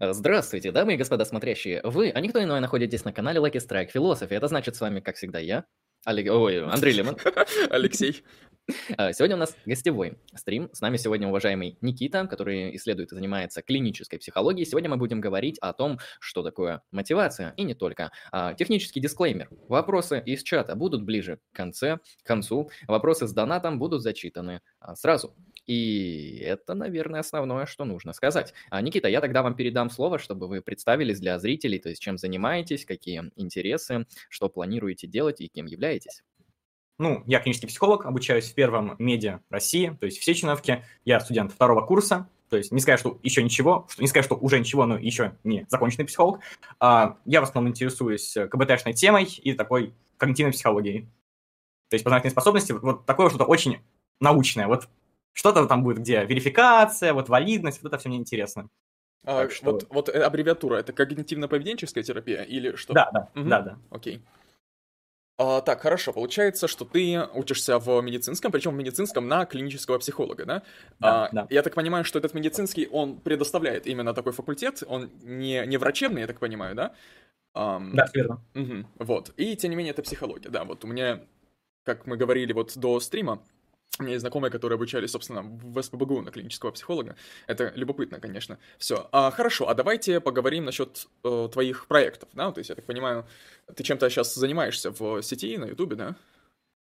Здравствуйте, дамы и господа смотрящие. Вы, а никто иной, находитесь на канале Lucky Strike Philosophy. Это значит, с вами, как всегда, я, Олег... Ой, Андрей Лемон. Алексей. А, сегодня у нас гостевой стрим. С нами сегодня уважаемый Никита, который исследует и занимается клинической психологией. Сегодня мы будем говорить о том, что такое мотивация, и не только. А, технический дисклеймер. Вопросы из чата будут ближе к, конце, к концу. Вопросы с донатом будут зачитаны а, сразу. И это, наверное, основное, что нужно сказать. А, Никита, я тогда вам передам слово, чтобы вы представились для зрителей, то есть чем занимаетесь, какие интересы, что планируете делать и кем являетесь. Ну, я клинический психолог, обучаюсь в первом медиа России, то есть в Сеченовке. Я студент второго курса, то есть не сказать, что еще ничего, что не сказать, что уже ничего, но еще не законченный психолог. А, я в основном интересуюсь КБТшной темой и такой когнитивной психологией. То есть познавательные способности, вот такое что-то очень научное. Вот что-то там будет, где верификация, вот валидность, вот это все мне интересно. А, что... вот, вот э, аббревиатура, это когнитивно-поведенческая терапия или что? Да, да, угу. да, да. Окей. А, так, хорошо, получается, что ты учишься в медицинском, причем в медицинском на клинического психолога, да? Да, а, да. Я так понимаю, что этот медицинский, он предоставляет именно такой факультет, он не, не врачебный, я так понимаю, да? Um, да, верно. Угу, вот, и тем не менее это психология, да, вот у меня, как мы говорили вот до стрима, у меня есть знакомые, которые обучались, собственно, в СПБГУ на клинического психолога. Это любопытно, конечно. Все. А, хорошо, а давайте поговорим насчет э, твоих проектов, да? То есть, я так понимаю, ты чем-то сейчас занимаешься в сети, на Ютубе, да?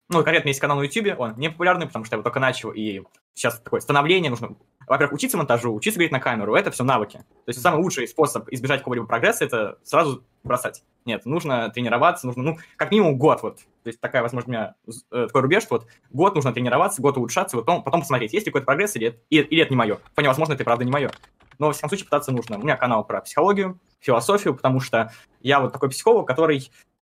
Ну, конкретно есть канал на Ютубе, он не популярный, потому что я его только начал, и сейчас такое становление нужно. Во-первых, учиться монтажу, учиться говорить на камеру, это все навыки. То есть самый лучший способ избежать какого-либо прогресса, это сразу бросать. Нет, нужно тренироваться, нужно, ну, как минимум год вот. То есть такая, возможно, у меня э, такой рубеж, что вот год нужно тренироваться, год улучшаться, потом, потом посмотреть, есть ли какой-то прогресс или, или, или это не мое. Вполне возможно, это правда не мое. Но, во всяком случае, пытаться нужно. У меня канал про психологию, философию, потому что я вот такой психолог, который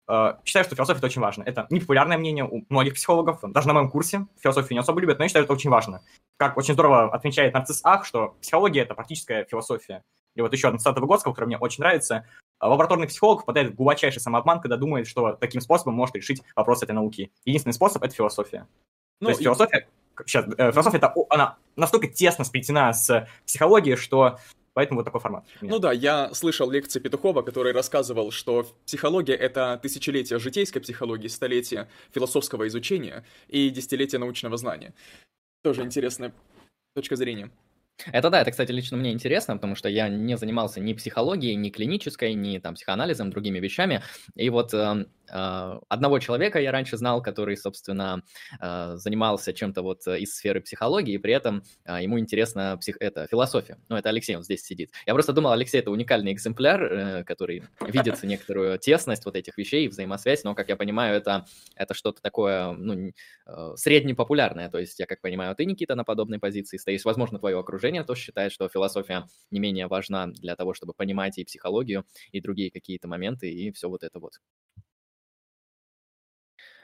Э, считаю, что философия это очень важно. Это непопулярное мнение у многих психологов, даже на моем курсе философию не особо любят, но я считаю, это очень важно. Как очень здорово отмечает нарцисс Ах, что психология – это практическая философия. И вот еще один цитата Выгодского, который мне очень нравится. Лабораторный психолог впадает в глубочайший самообман, когда думает, что таким способом может решить вопрос этой науки. Единственный способ – это философия. Ну, То есть и... философия, сейчас, э, философия, это, она настолько тесно сплетена с психологией, что Поэтому вот такой формат. Ну да, я слышал лекции Петухова, который рассказывал, что психология — это тысячелетие житейской психологии, столетие философского изучения и десятилетие научного знания. Тоже интересная точка зрения. Это да, это, кстати, лично мне интересно, потому что я не занимался ни психологией, ни клинической, ни там психоанализом, другими вещами. И вот э, э, одного человека я раньше знал, который, собственно, э, занимался чем-то вот из сферы психологии, и при этом э, ему интересна псих... это, философия. Ну, это Алексей, он здесь сидит. Я просто думал, Алексей это уникальный экземпляр, э, который видит некоторую тесность вот этих вещей, взаимосвязь, но, как я понимаю, это, это что-то такое, ну, э, среднепопулярное. То есть, я как понимаю, ты, Никита, на подобной позиции стоишь, возможно, твое окружение окружение тоже считает, что философия не менее важна для того, чтобы понимать и психологию, и другие какие-то моменты, и все вот это вот.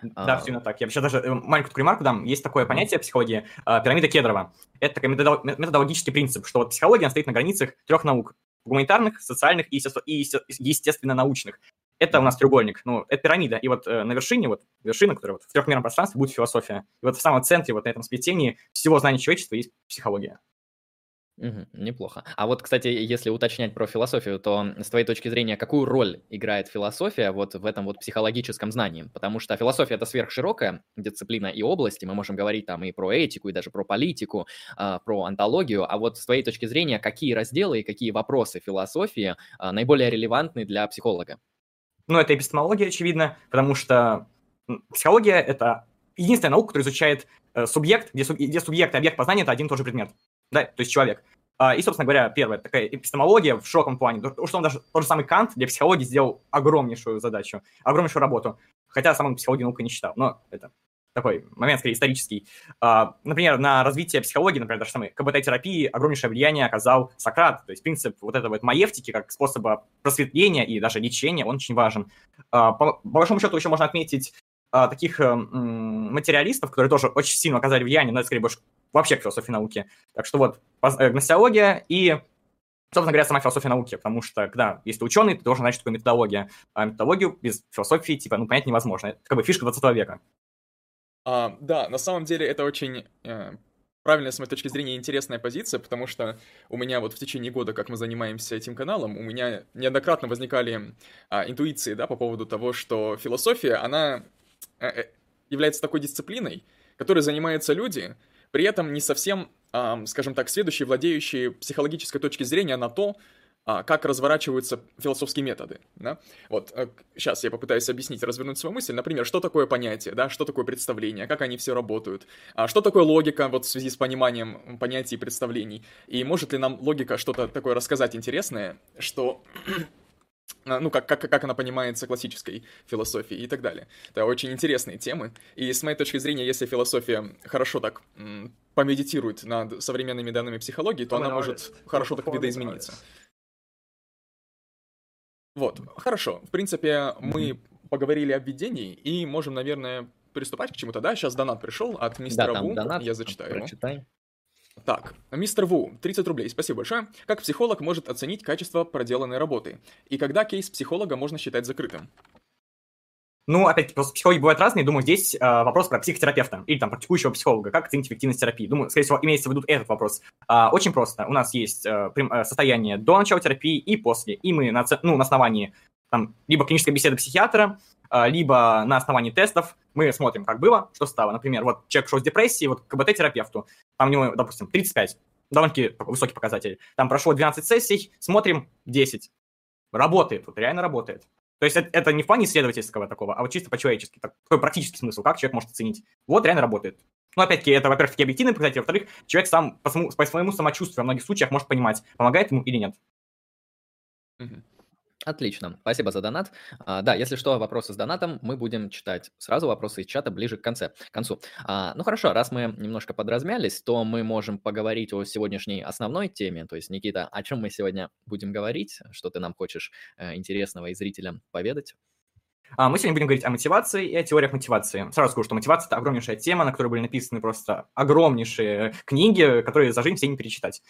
Да, а... все именно так. Я сейчас даже э, маленькую ремарку дам. Есть такое понятие психологии э, пирамида Кедрова. Это такой методологический принцип, что вот психология стоит на границах трех наук. Гуманитарных, социальных и, естественно-научных. Это у нас треугольник, ну, это пирамида. И вот э, на вершине, вот вершина, которая вот в трехмерном пространстве, будет философия. И вот в самом центре, вот на этом сплетении всего знания человечества есть психология. Мгм. Неплохо. А вот, кстати, если уточнять про философию, то с твоей точки зрения, какую роль играет философия вот в этом вот психологическом знании? Потому что философия это сверхширокая дисциплина и область, и мы можем говорить там и про этику, и даже про политику, а, про антологию. А вот с твоей точки зрения, какие разделы и какие вопросы философии а, наиболее релевантны для психолога? Ну, это эпистемология, очевидно, потому что психология – это единственная наука, которая изучает э, субъект, где, где субъект и объект познания – это один и тот же предмет да, то есть человек. А, и, собственно говоря, первое, такая эпистемология в широком плане, потому что он даже тот же самый Кант для психологии сделал огромнейшую задачу, огромнейшую работу, хотя сам он психологию наукой не считал, но это такой момент, скорее, исторический. А, например, на развитие психологии, например, даже самой КБТ-терапии огромнейшее влияние оказал Сократ. То есть принцип вот этого вот маевтики как способа просветления и даже лечения, он очень важен. А, по, большому счету еще можно отметить таких э, материалистов, которые тоже очень сильно оказали влияние, но это скорее больше вообще к философии науки. Так что вот, э, гносеология и, собственно говоря, сама философия науки, потому что, когда если ты ученый, ты должен знать, что такое методология. А методологию без философии, типа, ну, понять невозможно. Это как бы фишка 20 века. А, да, на самом деле это очень э, правильная, с моей точки зрения, интересная позиция, потому что у меня вот в течение года, как мы занимаемся этим каналом, у меня неоднократно возникали а, интуиции, да, по поводу того, что философия, она а, э, является такой дисциплиной, которой занимаются люди, при этом не совсем, а, скажем так, следующие, владеющие психологической точки зрения на то, а, как разворачиваются философские методы, да? Вот, сейчас э, я попытаюсь объяснить, развернуть свою мысль. Например, что такое понятие, да, что такое представление, как они все работают, а что такое логика вот в связи с пониманием понятий и представлений, и может ли нам логика что-то такое рассказать интересное, что а, ну, как, как, как она понимается классической философией и так далее. Это очень интересные темы. И с моей точки зрения, если философия хорошо так м, помедитирует над современными данными психологии, то она может хорошо так видоизмениться. Вот, хорошо. В принципе, мы поговорили о введении и можем, наверное, приступать к чему-то, да? Сейчас донат пришел от мистера да, Ву, донат, я зачитаю прочитай. Так, мистер Ву, 30 рублей, спасибо большое. Как психолог может оценить качество проделанной работы? И когда кейс психолога можно считать закрытым? Ну, опять-таки, просто психологи бывают разные. Думаю, здесь э, вопрос про психотерапевта или там практикующего психолога. Как оценить эффективность терапии? Думаю, скорее всего, имеется в виду этот вопрос. Э, очень просто. У нас есть э, состояние до начала терапии и после. И мы на, ну, на основании там, либо клинической беседы психиатра, э, либо на основании тестов мы смотрим, как было, что стало. Например, вот человек шел с депрессией, вот к КБТ-терапевту, там у него, допустим, 35, довольно-таки высокий показатель. Там прошло 12 сессий, смотрим 10. Работает, вот реально работает. То есть это, это не в плане исследовательского такого, а вот чисто по-человечески. Такой практический смысл, как человек может оценить. Вот реально работает. Ну, опять-таки, это, во-первых, такие объективные показатели, во-вторых, человек сам по, своему, по своему самочувствию во многих случаях может понимать, помогает ему или нет. Отлично, спасибо за донат. А, да, если что, вопросы с донатом мы будем читать сразу вопросы из чата ближе к, конце, к концу. А, ну хорошо, раз мы немножко подразмялись, то мы можем поговорить о сегодняшней основной теме. То есть, Никита, о чем мы сегодня будем говорить? Что ты нам хочешь э, интересного и зрителям поведать? А, мы сегодня будем говорить о мотивации и о теориях мотивации. Сразу скажу, что мотивация – это огромнейшая тема, на которой были написаны просто огромнейшие книги, которые за жизнь все не перечитать.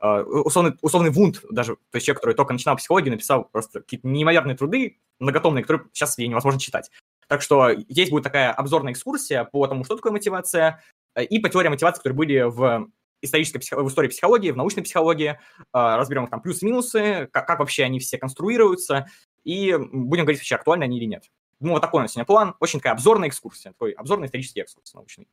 А, условный, условный Вунд, даже, то есть человек, который только начинал психологию, написал просто какие-то неимоверные труды, многотомные, которые сейчас ей невозможно читать. Так что здесь будет такая обзорная экскурсия по тому, что такое мотивация, э, и по теориям мотивации, которые были в исторической в истории психологии, в научной психологии. А, разберем их там плюсы-минусы, как, как вообще они все конструируются, и будем говорить вообще, актуальны они или нет. Ну, вот такой у нас сегодня план. Очень такая обзорная экскурсия, такой обзорный исторический экскурс научный.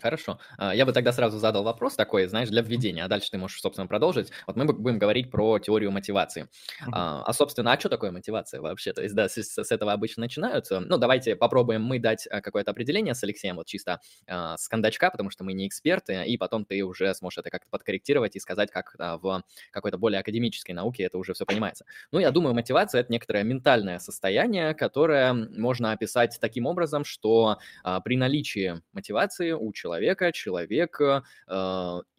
Хорошо. А, Я бы тогда сразу задал вопрос такой, знаешь, для введения, а дальше ты можешь, собственно, продолжить. Вот мы будем говорить про теорию мотивации. А, а, собственно, а что такое мотивация вообще? То есть, да, с, с этого обычно начинаются. Ну, давайте попробуем мы дать а, какое-то определение с Алексеем, вот чисто а, с кондачка, потому что мы не эксперты, и потом ты уже сможешь это как-то подкорректировать и сказать, как а, в какой-то более академической науке это уже все понимается. Ну, я думаю, мотивация– это некоторое ментальное состояние, которое можно описать таким образом, что а, при наличии мотивации у человека, человек э,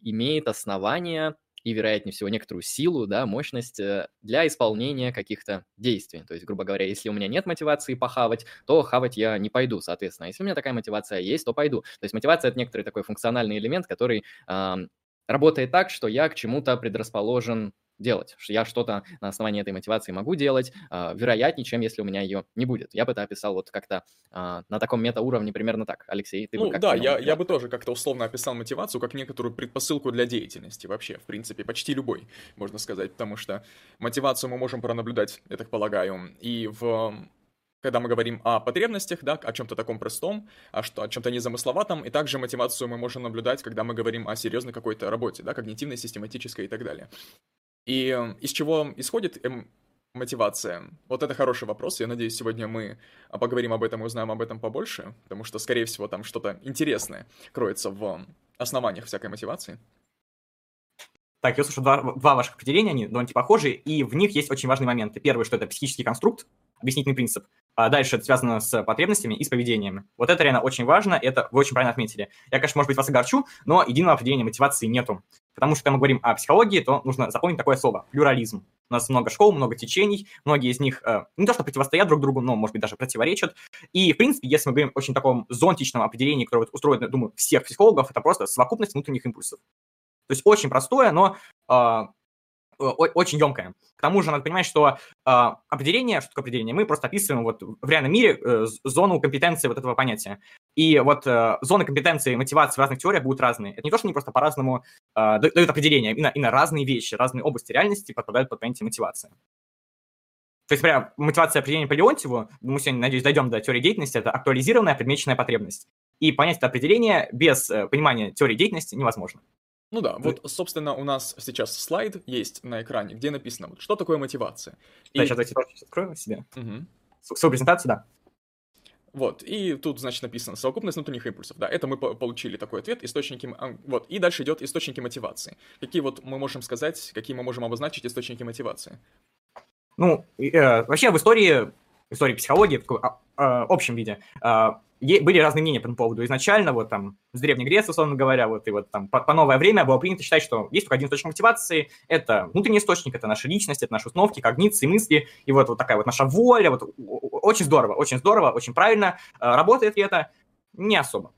имеет основания и, вероятнее всего, некоторую силу, да, мощность э, для исполнения каких-то действий. То есть, грубо говоря, если у меня нет мотивации похавать, то хавать я не пойду, соответственно. Если у меня такая мотивация есть, то пойду. То есть мотивация – это некоторый такой функциональный элемент, который э, работает так, что я к чему-то предрасположен делать. что Я что-то на основании этой мотивации могу делать, э, вероятнее, чем если у меня ее не будет. Я бы это описал вот как-то э, на таком метауровне примерно так. Алексей, ты ну, бы как да, я, я бы тоже как-то условно описал мотивацию как некоторую предпосылку для деятельности вообще, в принципе, почти любой, можно сказать, потому что мотивацию мы можем пронаблюдать, я так полагаю, и в когда мы говорим о потребностях, да, о чем-то таком простом, о, что, о чем-то незамысловатом, и также мотивацию мы можем наблюдать, когда мы говорим о серьезной какой-то работе, да, когнитивной, систематической и так далее. И эм, из чего исходит эм, мотивация? Вот это хороший вопрос. Я надеюсь, сегодня мы а, поговорим об этом и узнаем об этом побольше, потому что, скорее всего, там что-то интересное кроется в основаниях всякой мотивации. Так, я слышу два, два ваших определения, они довольно похожи, и в них есть очень важные моменты. Первый, что это психический конструкт, объяснительный принцип. А дальше это связано с потребностями и с поведением. Вот это реально очень важно, это вы очень правильно отметили. Я, конечно, может быть, вас огорчу, но единого определения мотивации нету. Потому что, когда мы говорим о психологии, то нужно запомнить такое слово – плюрализм. У нас много школ, много течений, многие из них э, не то что противостоят друг другу, но, может быть, даже противоречат. И, в принципе, если мы говорим о очень таком зонтичном определении, которое вот устроено, думаю, всех психологов, это просто совокупность внутренних импульсов. То есть очень простое, но э, очень емкое. К тому же надо понимать, что э, определение, что такое определение, мы просто описываем вот в реальном мире э, зону компетенции вот этого понятия. И вот э, зоны компетенции мотивации в разных теориях будут разные. Это не то, что они просто по-разному э, дают определение, именно, именно разные вещи, разные области реальности подпадают под понятие мотивации. То есть, например, мотивация определения по Леонтьеву, мы сегодня, надеюсь, дойдем до теории деятельности, это актуализированная предмеченная потребность. И понять это определение без э, понимания теории деятельности невозможно. Ну да, вот, собственно, у нас сейчас слайд есть на экране, где написано, вот, что такое мотивация. Да, и... сейчас давайте открою себе. Угу. Свою презентацию, да. Вот, и тут, значит, написано совокупность внутренних импульсов. Да, это мы получили такой ответ, источники... Вот, и дальше идет источники мотивации. Какие вот мы можем сказать, какие мы можем обозначить источники мотивации? Ну, э, вообще в истории, в истории психологии, в таком э, общем виде, э, были разные мнения по этому поводу. Изначально, вот там, с Древней Греции, условно говоря, вот и вот там по, по новое время было принято считать, что есть только один источник мотивации, это внутренний источник, это наша личность, это наши установки, когниции, мысли, и вот, вот такая вот наша воля, вот очень здорово, очень здорово, очень правильно. Работает ли это? Не особо.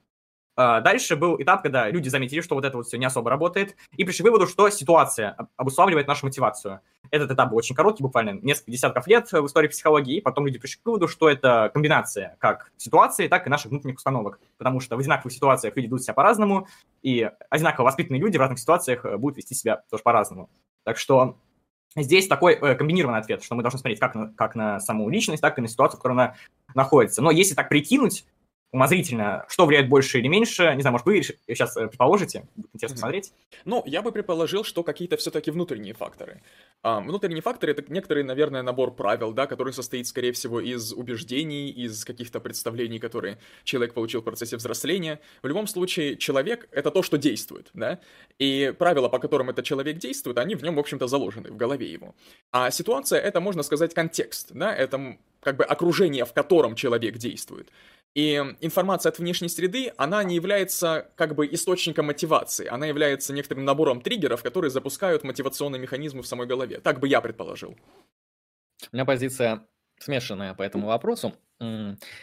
А, дальше был этап, когда люди заметили, что вот это вот все не особо работает, и пришли к выводу, что ситуация обуславливает нашу мотивацию. Этот этап был очень короткий, буквально несколько десятков лет в истории психологии, и потом люди пришли к выводу, что это комбинация как ситуации, так и наших внутренних установок, потому что в одинаковых ситуациях люди ведут себя по-разному, и одинаково воспитанные люди в разных ситуациях э, будут вести себя тоже по-разному. Так что Здесь такой э, комбинированный ответ, что мы должны смотреть как на, как на саму личность, так и на ситуацию, в которой она находится. Но если так прикинуть, умозрительно, что влияет больше или меньше, не знаю, может, вы сейчас э, предположите, будет интересно mm-hmm. смотреть. Ну, я бы предположил, что какие-то все-таки внутренние факторы. А, внутренние факторы — это некоторый, наверное, набор правил, да, который состоит, скорее всего, из убеждений, из каких-то представлений, которые человек получил в процессе взросления. В любом случае, человек — это то, что действует, да, и правила, по которым этот человек действует, они в нем, в общем-то, заложены, в голове его. А ситуация — это, можно сказать, контекст, да, это как бы окружение, в котором человек действует. И информация от внешней среды, она не является как бы источником мотивации, она является некоторым набором триггеров, которые запускают мотивационные механизмы в самой голове. Так бы я предположил. У меня позиция смешанная по этому вопросу.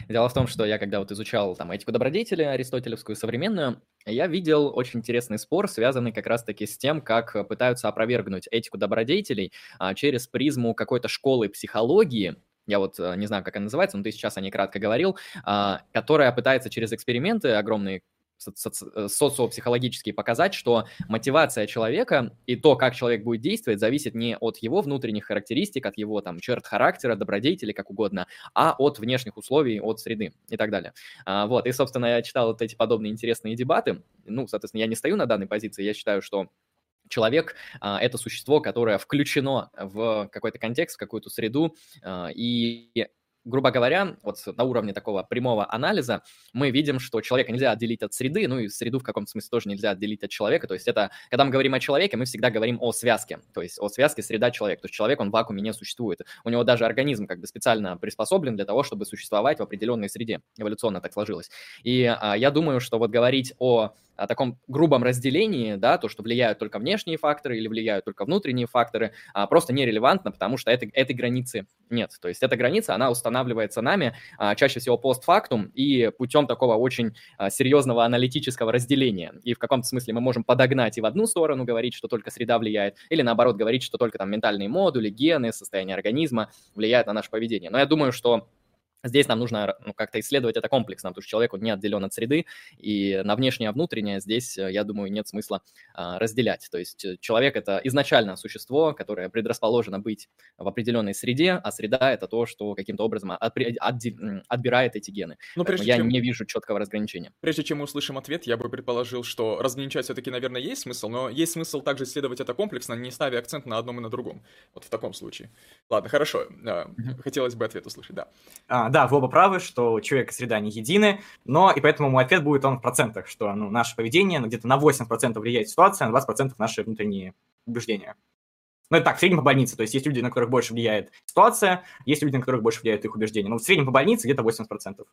Дело в том, что я когда вот изучал там этику добродетели аристотелевскую современную, я видел очень интересный спор, связанный как раз-таки с тем, как пытаются опровергнуть этику добродетелей а, через призму какой-то школы психологии, я вот э, не знаю, как она называется, но ты сейчас о ней кратко говорил, а, которая пытается через эксперименты огромные э, социопсихологически показать, что мотивация человека и то, как человек будет действовать, зависит не от его внутренних характеристик, от его там черт характера, добродетели, как угодно, а от внешних условий, от среды и так далее. А, вот, и, собственно, я читал вот эти подобные интересные дебаты. Ну, соответственно, я не стою на данной позиции, я считаю, что человек а, это существо, которое включено в какой-то контекст, в какую-то среду, а, и грубо говоря, вот на уровне такого прямого анализа мы видим, что человека нельзя отделить от среды, ну и среду в каком-то смысле тоже нельзя отделить от человека. То есть это, когда мы говорим о человеке, мы всегда говорим о связке, то есть о связке среда-человек. То есть человек, он в вакууме не существует. У него даже организм как бы специально приспособлен для того, чтобы существовать в определенной среде. Эволюционно так сложилось. И а, я думаю, что вот говорить о о таком грубом разделении, да, то, что влияют только внешние факторы или влияют только внутренние факторы, а, просто нерелевантно, потому что этой, этой границы нет. То есть эта граница, она устанавливается нами а, чаще всего постфактум и путем такого очень а, серьезного аналитического разделения. И в каком-то смысле мы можем подогнать и в одну сторону говорить, что только среда влияет, или наоборот говорить, что только там ментальные модули, гены, состояние организма влияют на наше поведение. Но я думаю, что Здесь нам нужно ну, как-то исследовать это комплексно, потому что человек он не отделен от среды, и на внешнее, а внутреннее здесь, э, я думаю, нет смысла а, разделять. То есть э, человек — это изначально существо, которое предрасположено быть в определенной среде, а среда — это то, что каким-то образом отбри- отбирает эти гены. Но прежде я чем... не вижу четкого разграничения. Прежде чем мы услышим ответ, я бы предположил, что разграничать все-таки, наверное, есть смысл, но есть смысл также исследовать это комплексно, не ставя акцент на одном и на другом. Вот в таком случае. Ладно, хорошо. Хотелось бы ответ услышать, да. А, да, вы оба правы, что человек и среда не едины, но и поэтому мой ответ будет он в процентах, что ну, наше поведение ну, где-то на 80% влияет ситуация, а на 20% наши внутренние убеждения. Ну, это так, в среднем по больнице. То есть есть люди, на которых больше влияет ситуация, есть люди, на которых больше влияют их убеждения. Но в среднем по больнице где-то 80%. То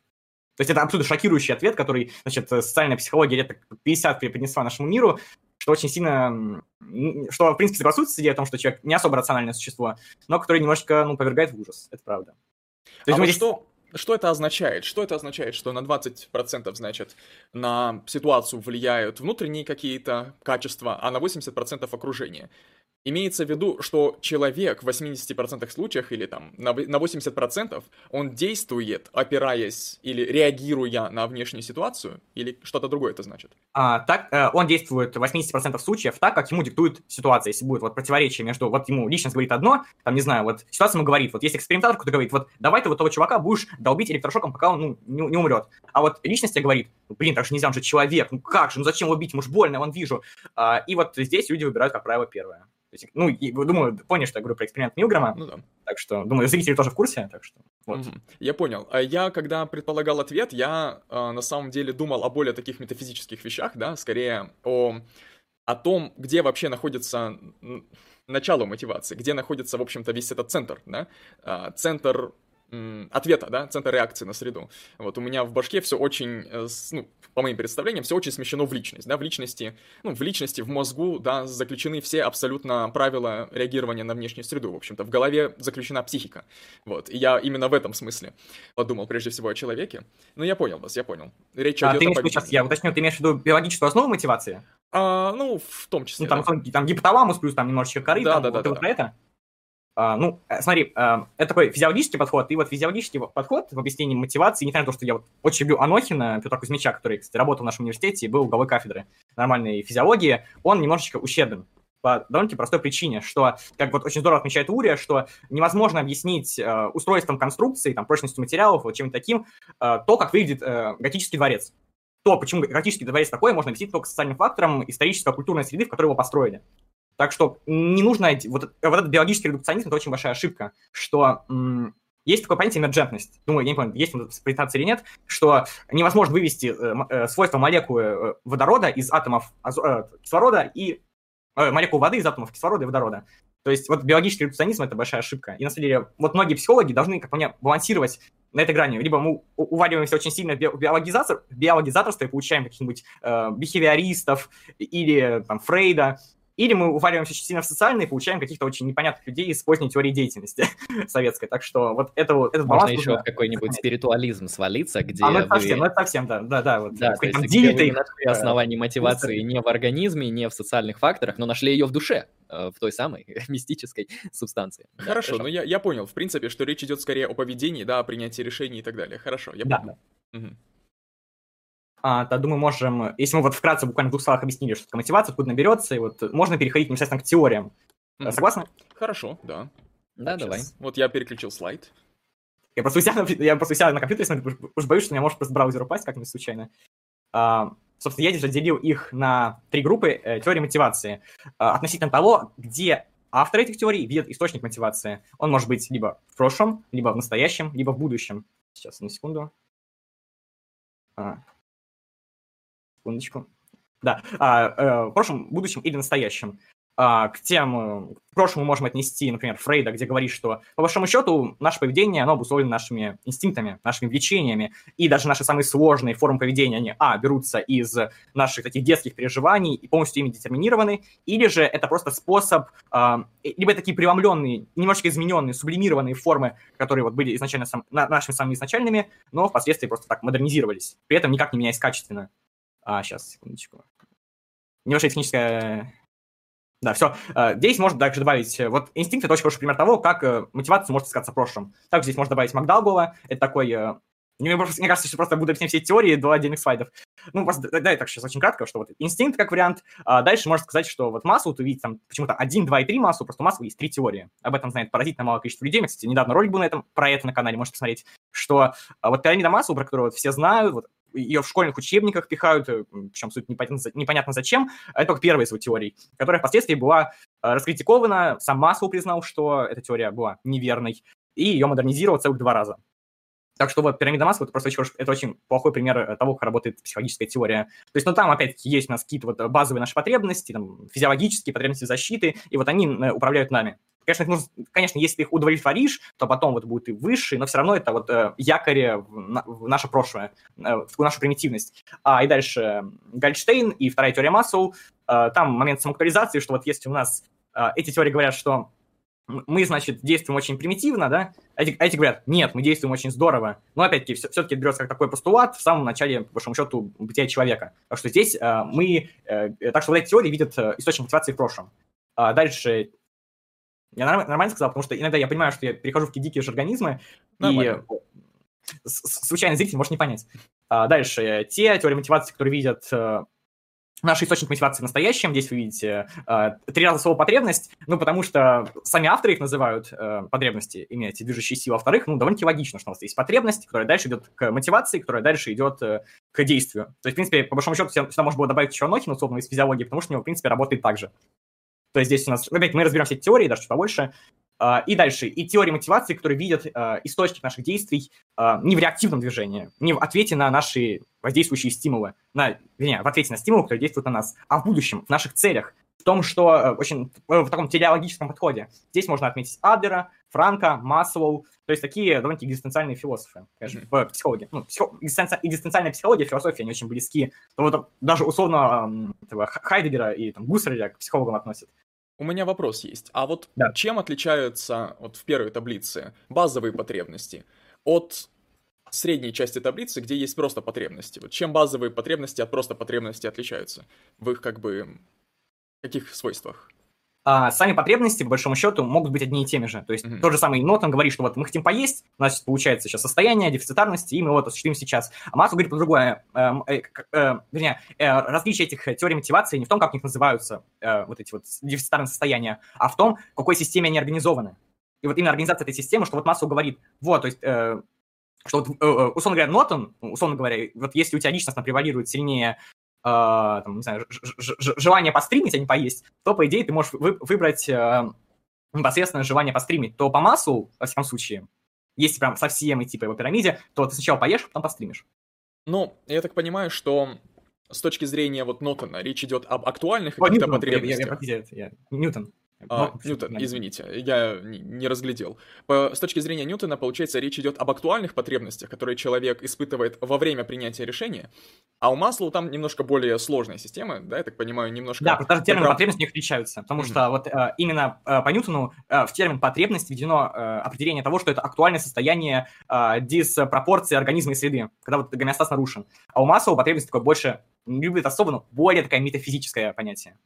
есть это абсолютно шокирующий ответ, который, значит, социальная психология лет 50 преподнесла нашему миру, что очень сильно, что, в принципе, согласуется с идеей о том, что человек не особо рациональное существо, но который немножко, ну, повергает в ужас. Это правда. То есть а вот здесь... что, что это означает? Что это означает, что на 20%, значит, на ситуацию влияют внутренние какие-то качества, а на 80% окружение? Имеется в виду, что человек в 80% случаях или там на 80% он действует, опираясь или реагируя на внешнюю ситуацию, или что-то другое это значит? А, так, э, он действует в 80% случаев так, как ему диктует ситуация. Если будет вот противоречие между, вот ему личность говорит одно, там, не знаю, вот ситуация ему говорит, вот есть экспериментатор, который говорит, вот давай ты вот того чувака будешь долбить электрошоком, пока он ну, не, не умрет. А вот личность тебе говорит, ну, блин, так же нельзя, он же человек, ну как же, ну зачем его бить, ему больно, я вон вижу. А, и вот здесь люди выбирают, как правило, первое есть, ну, и, думаю, поняли, что я говорю про эксперимент Милграма. Ну да. Так что, думаю, зрители тоже в курсе, так что вот. Угу. Я понял. А я, когда предполагал ответ, я э, на самом деле думал о более таких метафизических вещах, да, скорее о, о том, где вообще находится начало мотивации, где находится, в общем-то, весь этот центр, да, а, центр ответа, да, центр реакции на среду. Вот у меня в башке все очень, э, ну, по моим представлениям, все очень смещено в личность, да, в личности, ну, в личности, в мозгу, да, заключены все абсолютно правила реагирования на внешнюю среду, в общем-то, в голове заключена психика, вот, и я именно в этом смысле подумал прежде всего о человеке, но я понял вас, я понял. Речь а, идет ты о сейчас, я уточню, ты имеешь в виду биологическую основу мотивации? А, ну, в том числе. Ну, там, да. там гипоталамус плюс там немножечко коры, да, там, да, вот, да, вот да. про это? Uh, ну, э, смотри, uh, это такой физиологический подход, и вот физиологический подход в объяснении мотивации, несмотря на то, что я вот очень люблю Анохина, Петра Кузьмича, который, кстати, работал в нашем университете и был главой кафедры нормальной физиологии, он немножечко ущербен по довольно-таки простой причине, что, как вот очень здорово отмечает Урия, что невозможно объяснить э, устройством конструкции, там, прочностью материалов, вот чем-то таким, э, то, как выглядит готический дворец. То, почему готический дворец такой, можно объяснить только социальным фактором историческо-культурной среды, в которой его построили. Так что не нужно... Вот, вот этот биологический редукционизм – это очень большая ошибка, что есть такое понятие эмерджентность. Думаю, я не помню, есть он в или нет, что невозможно вывести э, э, свойства молекулы э, водорода из атомов э, кислорода и э, молекул воды из атомов кислорода и водорода. То есть вот биологический редукционизм – это большая ошибка. И на самом деле вот многие психологи должны, как по мне, балансировать на этой грани. Либо мы увариваемся очень сильно в биологизатор, биологизаторство и получаем каких-нибудь э, бихевиористов или там Фрейда, или мы увариваемся очень сильно в социальные и получаем каких-то очень непонятных людей из поздней теории деятельности советской. Так что вот это вот этот баланс... Можно еще в какой-нибудь спиритуализм свалиться, где а, ну это вы... совсем, ну это совсем, да, да, да. Вот, да, то есть, где вы нашли основание мотивации не в организме, не в социальных факторах, но нашли ее в душе, э, в той самой мистической субстанции. Хорошо, да, ну я, я понял, в принципе, что речь идет скорее о поведении, да, о принятии решений и так далее. Хорошо, я понял. Да. Угу то, думаю, можем, если мы вот вкратце буквально в двух словах объяснили, что такое мотивация, откуда наберется, и вот можно переходить непосредственно к теориям. Mm. Согласны? Хорошо, да. Да, Сейчас. давай. Вот я переключил слайд. Я просто у себя, я просто у себя на компьютере смотрю, уж боюсь, что у меня может просто браузер упасть как-нибудь случайно. А, собственно, я здесь разделил их на три группы э, теории мотивации. А, относительно того, где автор этих теорий видит источник мотивации. Он может быть либо в прошлом, либо в настоящем, либо в будущем. Сейчас, на секунду. А, секундочку. Да, а, э, в прошлом, будущем или настоящем. А, к тем, э, к прошлому можем отнести, например, Фрейда, где говорит, что по большому счету наше поведение, оно обусловлено нашими инстинктами, нашими влечениями, и даже наши самые сложные формы поведения, они, а, берутся из наших таких детских переживаний и полностью ими детерминированы, или же это просто способ, а, либо такие преломленные, немножечко измененные, сублимированные формы, которые вот были изначально сам, нашими самыми изначальными, но впоследствии просто так модернизировались, при этом никак не меняясь качественно. А, сейчас, секундочку. Небольшая техническая... Да, все. А, здесь можно также добавить... Э, вот инстинкт — это очень хороший пример того, как э, мотивация может искаться в прошлом. Также здесь можно добавить Макдалгова. Это такой... Э, мне, кажется, что просто буду объяснять все теории до отдельных слайдов. Ну, просто да, так сейчас очень кратко, что вот инстинкт как вариант. А дальше можно сказать, что вот массу, вот увидеть там почему-то 1, 2 и 3 массу, просто у массы есть три теории. Об этом знает поразительно мало количество людей. кстати, недавно ролик был на этом, про это на канале, можете посмотреть, что а, вот пирамида массы, про которую вот все знают, вот ее в школьных учебниках пихают, э, причем суть непонятно, непонятно зачем. Это только первая из его теорий, которая впоследствии была э, раскритикована. Сам Маслоу признал, что эта теория была неверной, и ее модернизировал целых два раза. Так что вот пирамида Маслоу это просто очень, это очень плохой пример э, того, как работает психологическая теория. То есть, ну там опять-таки есть у нас какие-то вот базовые наши потребности, там, физиологические потребности защиты, и вот они управляют нами. Конечно, нужно, конечно, если ты их удовлетворишь, то потом вот будет и выше, но все равно это вот э, якорь в, в наше прошлое, э, в нашу примитивность. А и дальше Гальштейн и вторая теория Массоу, э, там момент самоактуализации, что вот если у нас э, эти теории говорят, что мы, значит, действуем очень примитивно, да, эти, а эти говорят, нет, мы действуем очень здорово. Но, опять-таки, все, все-таки берется как такой постулат в самом начале, по большому счету, бытия человека. Так что здесь э, мы, э, так что вот эти теории видят э, источник мотивации в прошлом. А дальше я нормально сказал, потому что иногда я понимаю, что я перехожу в какие дикие организмы, нормально. и случайный зритель может не понять. А дальше, те теории мотивации, которые видят э, наш источник мотивации в настоящем, здесь вы видите э, три раза слово потребность, ну, потому что сами авторы их называют э, потребности, имеете движущие силы, а во-вторых, ну, довольно-таки логично, что у нас есть потребность, которая дальше идет к мотивации, которая дальше идет э, к действию. То есть, в принципе, по большому счету, сюда можно было добавить еще Анохин, условно, из физиологии, потому что у него, в принципе, работает так же. То есть здесь у нас, опять мы разберем все теории, даже чуть побольше. Uh, и дальше, и теории мотивации, которые видят uh, источник наших действий uh, не в реактивном движении, не в ответе на наши воздействующие стимулы, на, вернее, в ответе на стимулы, которые действуют на нас, а в будущем, в наших целях, в том, что очень в таком телеологическом подходе. Здесь можно отметить Адлера, Франка, Маслоу, то есть такие довольно-таки экзистенциальные философы, конечно, mm-hmm. психологи. Ну, психо... экзистенциальная психология, философия, они очень близки. То вот даже условно этого Хайдегера и там, Гуссерля к психологам относят. У меня вопрос есть. А вот да. чем отличаются вот в первой таблице базовые потребности от средней части таблицы, где есть просто потребности? Вот чем базовые потребности от просто потребностей отличаются? В их как бы каких свойствах? а сами потребности, по большому счету, могут быть одни и теми же. То есть mm-hmm. тот же самый Нотон говорит, что вот мы хотим поесть, у нас получается сейчас состояние дефицитарности, и мы вот осуществим сейчас. А Масу говорит по-другое. Э, э, э, вернее, э, различие этих теорий мотивации не в том, как них называются э, вот эти вот дефицитарные состояния, а в том, в какой системе они организованы. И вот именно организация этой системы, что вот Масу говорит, вот, то есть э, что вот, э, э, условно говоря, Нотон, условно говоря, вот если у тебя личностно превалирует сильнее э, там, не знаю, желание постримить, а не поесть, то, по идее, ты можешь вы, выбрать э, непосредственно желание постримить. То по массу, во всяком случае, если прям совсем идти по его пирамиде, то ты сначала поешь, а потом постримишь. Ну, я так понимаю, что с точки зрения вот Нотона речь идет об актуальных каких-то потребностях. Я, я, я, я, Ньютон. А, Ньютон, извините, я не разглядел. По, с точки зрения Ньютона, получается, речь идет об актуальных потребностях, которые человек испытывает во время принятия решения, а у Маслоу там немножко более сложная система, да, я так понимаю, немножко... Да, потому что термины прав... потребности не отличаются, потому mm-hmm. что вот э, именно э, по Ньютону э, в термин потребность введено э, определение того, что это актуальное состояние э, диспропорции организма и среды, когда вот гомеостаз нарушен. А у Маслоу потребность такое больше любит особо, но более такое метафизическое понятие.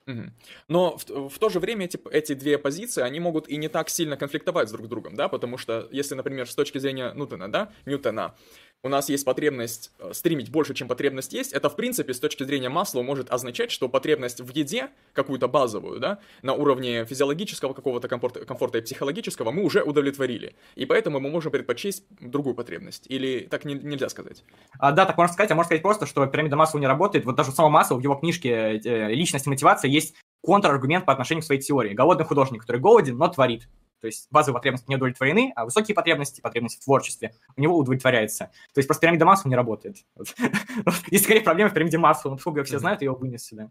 Но в, в то же время эти, эти две позиции, они могут и не так сильно конфликтовать с друг другом, да, потому что если, например, с точки зрения Ньютона, да, Ньютона, у нас есть потребность э, стримить больше, чем потребность есть, это, в принципе, с точки зрения масла может означать, что потребность в еде, какую-то базовую, да, на уровне физиологического какого-то комфорта, комфорта и психологического, мы уже удовлетворили. И поэтому мы можем предпочесть другую потребность. Или так не, нельзя сказать? А, да, так можно сказать. А можно сказать просто, что пирамида Маслоу не работает. Вот даже сама Маслоу в его книжке э, «Личность и мотивация» есть контраргумент по отношению к своей теории. Голодный художник, который голоден, но творит. То есть базовые потребности не удовлетворены, а высокие потребности, потребности в творчестве у него удовлетворяются. То есть просто пирамида Маслоу не работает. Есть скорее проблема в пирамиде Маслоу, но поскольку все знают, ее вынес сюда.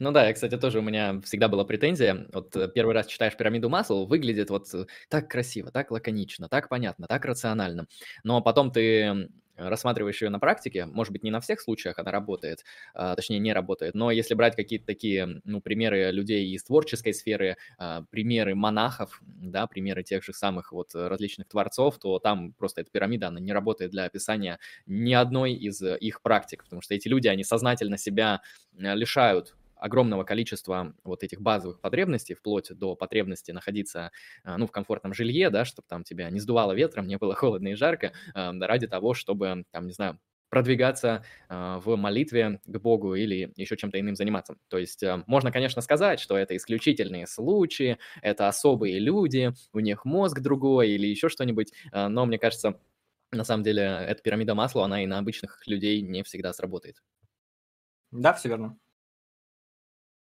Ну да, я, кстати, тоже у меня всегда была претензия. Вот э, первый раз читаешь пирамиду Маслоу, выглядит вот э, так красиво, так лаконично, так понятно, так рационально. Но потом ты рассматриваешь ее на практике, может быть, не на всех случаях она работает, а, точнее, не работает, но если брать какие-то такие, ну, примеры людей из творческой сферы, а, примеры монахов, да, примеры тех же самых вот различных творцов, то там просто эта пирамида, она не работает для описания ни одной из их практик, потому что эти люди, они сознательно себя лишают огромного количества вот этих базовых потребностей, вплоть до потребности находиться, а, ну, в комфортном жилье, да, чтобы там тебя не сдувало ветром, не было холодно и жарко, а, ради того, чтобы, там, не знаю, продвигаться э, в молитве к Богу или еще чем-то иным заниматься. То есть э, можно, конечно, сказать, что это исключительные случаи, это особые люди, у них мозг другой или еще что-нибудь, э, но мне кажется, на самом деле эта пирамида масла, она и на обычных людей не всегда сработает. Да, все верно.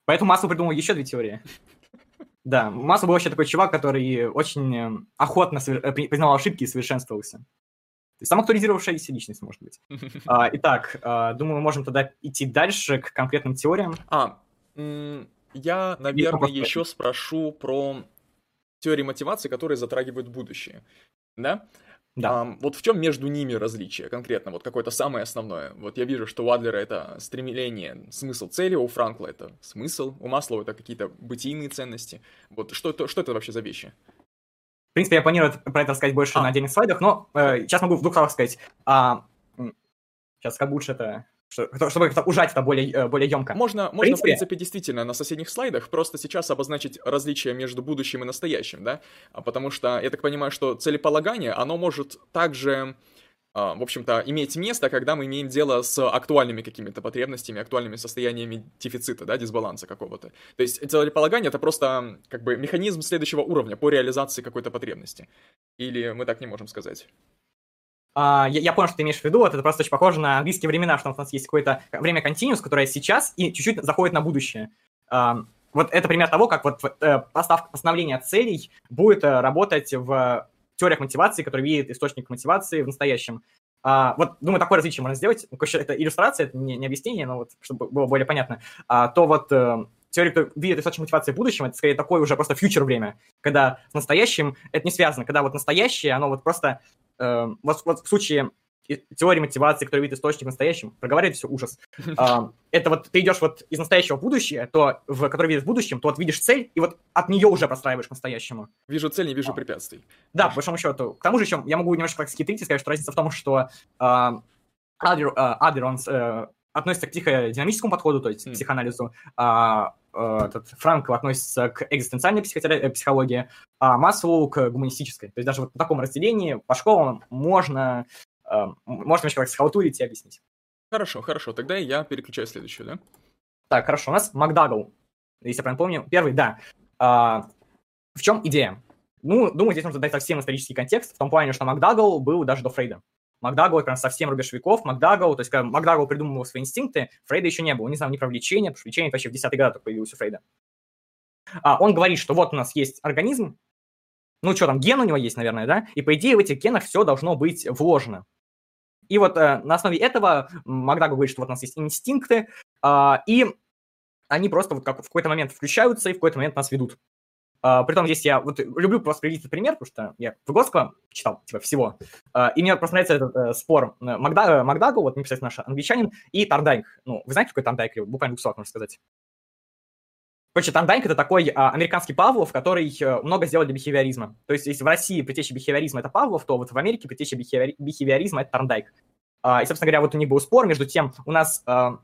Поэтому Масло придумал еще две теории. Да, Масло был вообще такой чувак, который очень э, охотно э, признавал ошибки и совершенствовался. То есть самоактуализировавшаяся личность, может быть. А, итак, а, думаю, мы можем тогда идти дальше к конкретным теориям. А, я, наверное, еще спрошу про теории мотивации, которые затрагивают будущее. Да? Да. Um, вот в чем между ними различие конкретно, вот какое-то самое основное? Вот я вижу, что у Адлера это стремление, смысл цели, у Франкла это смысл, у Маслова это какие-то бытийные ценности. Вот что, это, что это вообще за вещи? В принципе, я планирую про это рассказать больше а. на отдельных слайдах, но э, сейчас могу в двух словах сказать. А, сейчас как лучше это чтобы как-то ужать это более, э, более емко. Можно, можно, в принципе, действительно, на соседних слайдах просто сейчас обозначить различия между будущим и настоящим, да? А потому что, я так понимаю, что целеполагание, оно может также а, в общем-то, иметь место, когда мы имеем дело с актуальными какими-то потребностями, актуальными состояниями дефицита, да, дисбаланса какого-то. То есть целеполагание — это просто как бы механизм следующего уровня по реализации какой-то потребности. Или мы так не можем сказать? Uh, я, я понял, что ты имеешь в виду, вот это просто очень похоже на английские времена, что у нас есть какое-то время continuous, которое сейчас и чуть-чуть заходит на будущее. Uh, вот это пример того, как вот uh, поставка постановления целей будет uh, работать в теориях мотивации, которые видят источник мотивации в настоящем. А, вот, думаю, такое различие можно сделать. Это иллюстрация, это не, не объяснение, но вот, чтобы было более понятно. А, то вот э, теория, кто видит источник мотивации в будущем, это скорее такое уже просто фьючер время, когда с настоящим это не связано, когда вот настоящее, оно вот просто, э, вот, вот в случае теории мотивации, которая видит источник настоящим, проговаривает все ужас. Uh, это вот ты идешь вот из настоящего в будущее, то, в, который видишь в будущем, то вот видишь цель, и вот от нее уже простраиваешь к настоящему. Вижу цель, не вижу uh. препятствий. Да, по большому счету. К тому же еще я могу немножко так скитрить и сказать, что разница в том, что uh, Адлер, Адлер, он uh, относится к психодинамическому подходу, то есть к психоанализу, а этот Франкл относится к экзистенциальной э, психологии, а Маслоу к гуманистической. То есть даже вот по такому разделении по школам можно Эм, можно еще как схалтурить и объяснить. Хорошо, хорошо. Тогда я переключаю следующую, да? Так, хорошо. У нас Макдагл, если я правильно помню. Первый, да. А, в чем идея? Ну, думаю, здесь нужно дать совсем исторический контекст, в том плане, что Макдагл был даже до Фрейда. Макдагл прям совсем рубеж веков. Макдагл, то есть когда Макдагл придумывал свои инстинкты, Фрейда еще не было. Не знаю ни про влечение, потому что влечение вообще в 10-е годы появилось у Фрейда. А, он говорит, что вот у нас есть организм, ну что там, ген у него есть, наверное, да? И по идее в этих генах все должно быть вложено. И вот э, на основе этого Макдагу говорит, что вот у нас есть инстинкты, э, и они просто вот как в какой-то момент включаются и в какой-то момент нас ведут. Uh, притом здесь я вот люблю просто привести пример, потому что я Выгодского читал, типа, всего. Uh, и мне просто нравится этот uh, спор Макда, Макдагу, вот непосредственно наш англичанин, и Тардайк. Ну, вы знаете, какой Тардайк? Буквально двух слов можно сказать. Короче, Тандайк — это такой а, американский Павлов, который а, много сделал для бихевиоризма. То есть, если в России предтеча бихевиоризма — это Павлов, то вот в Америке предтеча бихевиори... бихевиоризма — это Тарндайк. А, и, собственно говоря, вот у них был спор между тем, у нас а,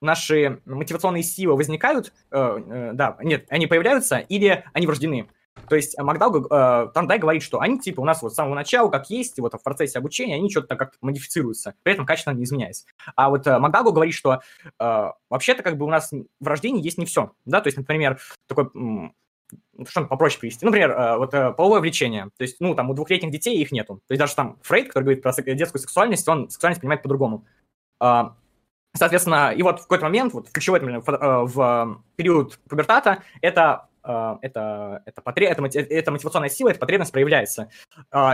наши мотивационные силы возникают, а, а, да, нет, они появляются или они врождены. То есть Макдау, э, Тандай говорит, что они типа у нас вот с самого начала, как есть, вот в процессе обучения, они что-то как-то модифицируются, при этом качественно не изменяясь. А вот э, Макдагу говорит, что э, вообще-то как бы у нас в рождении есть не все, да, то есть, например, такой что попроще привести. Например, э, вот э, половое влечение. То есть, ну, там, у двухлетних детей их нету. То есть даже там Фрейд, который говорит про детскую сексуальность, он сексуальность понимает по-другому. Соответственно, и вот в какой-то момент, вот ключевой, например, в, э, в период пубертата, это а, это, это, потреб... это, это мотивационная сила, эта потребность проявляется.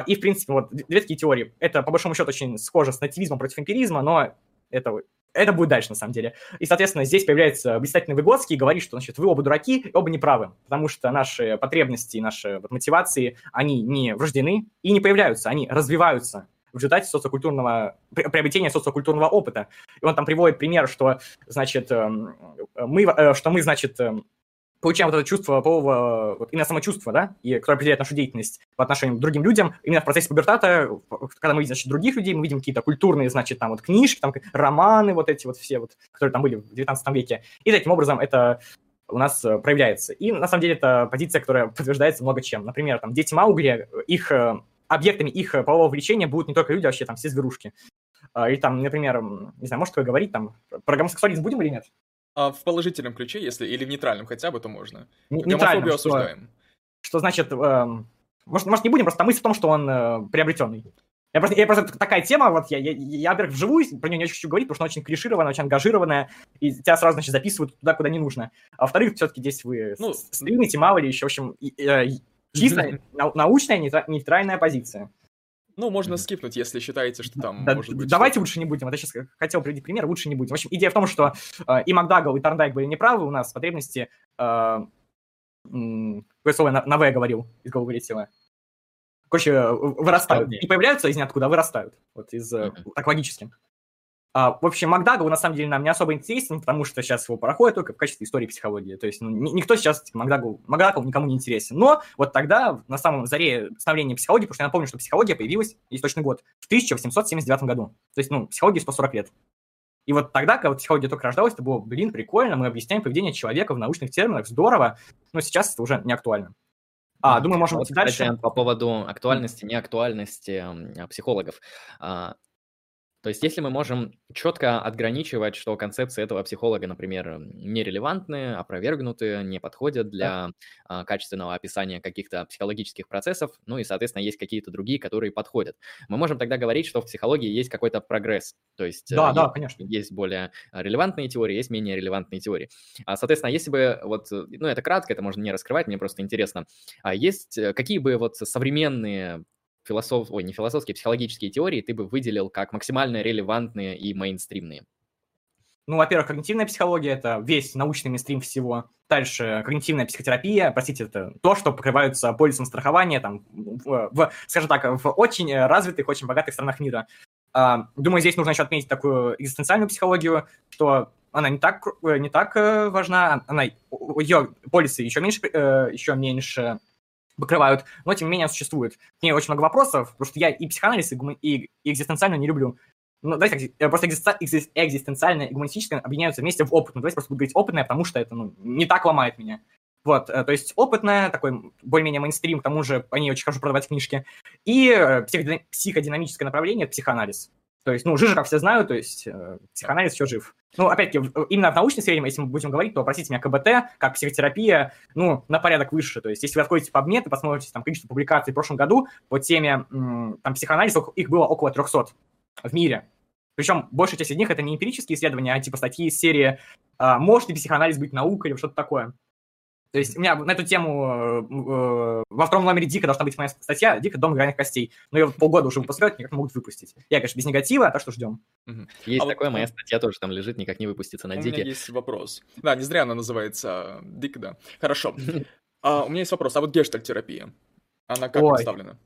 И, в принципе, вот две такие теории. Это, по большому счету, очень схоже с нативизмом против эмпиризма, но это, это будет дальше, на самом деле. И, соответственно, здесь появляется блистательный Выгодский и говорит, что, значит, вы оба дураки, и оба неправы, потому что наши потребности, наши вот, мотивации, они не врождены и не появляются, они развиваются в результате социокультурного, приобретения социокультурного опыта. И он там приводит пример, что, значит, эм, мы, э, что мы, значит, эм, получаем вот это чувство полового, вот именно самочувства, да, и которое определяет нашу деятельность по отношению к другим людям, именно в процессе пубертата, когда мы видим, значит, других людей, мы видим какие-то культурные, значит, там вот книжки, там романы вот эти вот все вот, которые там были в 19 веке, и таким образом это у нас э, проявляется. И на самом деле это позиция, которая подтверждается много чем. Например, там дети Маугли, их э, объектами их полового влечения будут не только люди, а вообще там все зверушки. А, и там, например, не знаю, может такое говорить, там, про гомосексуализм будем или нет? А в положительном ключе, если или в нейтральном хотя бы, то можно. Нейтральном, что, осуждаем. Что значит, э, может, может, не будем, просто мысль в том, что он э, приобретенный. Я просто, я просто такая тема, вот я, я, я, во-первых, вживую про нее не очень хочу говорить, потому что она очень клишированная, очень ангажированная, и тебя сразу, значит, записывают туда, куда не нужно. А во-вторых, все-таки здесь вы ну, стримите, мало ли еще, в общем, э, чисто научная нейтральная позиция. Ну, можно скипнуть, если считаете, что там да, может быть... Давайте лучше не будем. Вот я сейчас хотел привести пример, лучше не будем. В общем, идея в том, что э, и Макдагал, и Тарндайк были неправы, у нас потребности... Э, какое слово на, на «в» говорил из головы вылетело? Короче, вырастают. Не появляются из ниоткуда, а вырастают. Вот из... Mm-hmm. Так логически. А, в общем, Макдагл на самом деле нам не особо интересен, потому что сейчас его проходит только в качестве истории психологии. То есть ну, никто сейчас типа, Макдагл, Макдагл никому не интересен. Но вот тогда, на самом заре становления психологии, потому что я напомню, что психология появилась, есть точный год, в 1879 году. То есть, ну, психологии 140 лет. И вот тогда, когда психология только рождалась, это было, блин, прикольно, мы объясняем поведение человека в научных терминах, здорово, но сейчас это уже не актуально. А, думаю, можем вот, дальше. По поводу актуальности, неактуальности психологов. То есть если мы можем четко отграничивать, что концепции этого психолога, например, нерелевантны, опровергнуты, не подходят для а, качественного описания каких-то психологических процессов, ну и, соответственно, есть какие-то другие, которые подходят, мы можем тогда говорить, что в психологии есть какой-то прогресс. То есть да, есть, да, конечно. есть более релевантные теории, есть менее релевантные теории. А, соответственно, если бы вот, ну это кратко, это можно не раскрывать, мне просто интересно, а есть э, какие бы вот современные философ... Ой, не философские, психологические теории ты бы выделил как максимально релевантные и мейнстримные? Ну, во-первых, когнитивная психология – это весь научный мейнстрим всего. Дальше когнитивная психотерапия, простите, это то, что покрываются полисом страхования, там, в, в, скажем так, в очень развитых, очень богатых странах мира. А, думаю, здесь нужно еще отметить такую экзистенциальную психологию, что она не так, не так э, важна, она, ее полисы еще меньше, э, еще меньше покрывают, но тем не менее существует. К ней очень много вопросов, потому что я и психоанализ, и, гума... и, экзистенциально не люблю. Ну, давайте так, просто экзистенциально экзистенциальное и гуманистическое объединяются вместе в опытную. Давайте просто буду говорить опытное, потому что это ну, не так ломает меня. Вот, э, то есть опытная, такой более-менее мейнстрим, к тому же они очень хорошо продавать книжки. И э, психодинамическое направление – психоанализ. То есть, ну, Жижа, как все знают, то есть э, психоанализ еще жив. Ну, опять-таки, именно в научной сфере, если мы будем говорить, то, простите меня, КБТ, как психотерапия, ну, на порядок выше. То есть, если вы откроете PubMed и посмотрите там количество публикаций в прошлом году по теме там психоанализа, их было около 300 в мире. Причем большая часть из них это не эмпирические исследования, а типа статьи из серии а, «Может ли психоанализ быть наукой?» или что-то такое. То есть у меня на эту тему э, э, во втором номере Дика должна быть моя статья «Дика. Дом игральных костей». Но ее полгода уже выпускают, никак не могут выпустить. Я, конечно, без негатива, так что ждем. Есть а такое, вот, моя статья тоже там лежит, никак не выпустится на Дике. У меня есть вопрос. Да, не зря она называется Дик, да. Хорошо. а, у меня есть вопрос. А вот гештальт-терапия, она как Ой. представлена?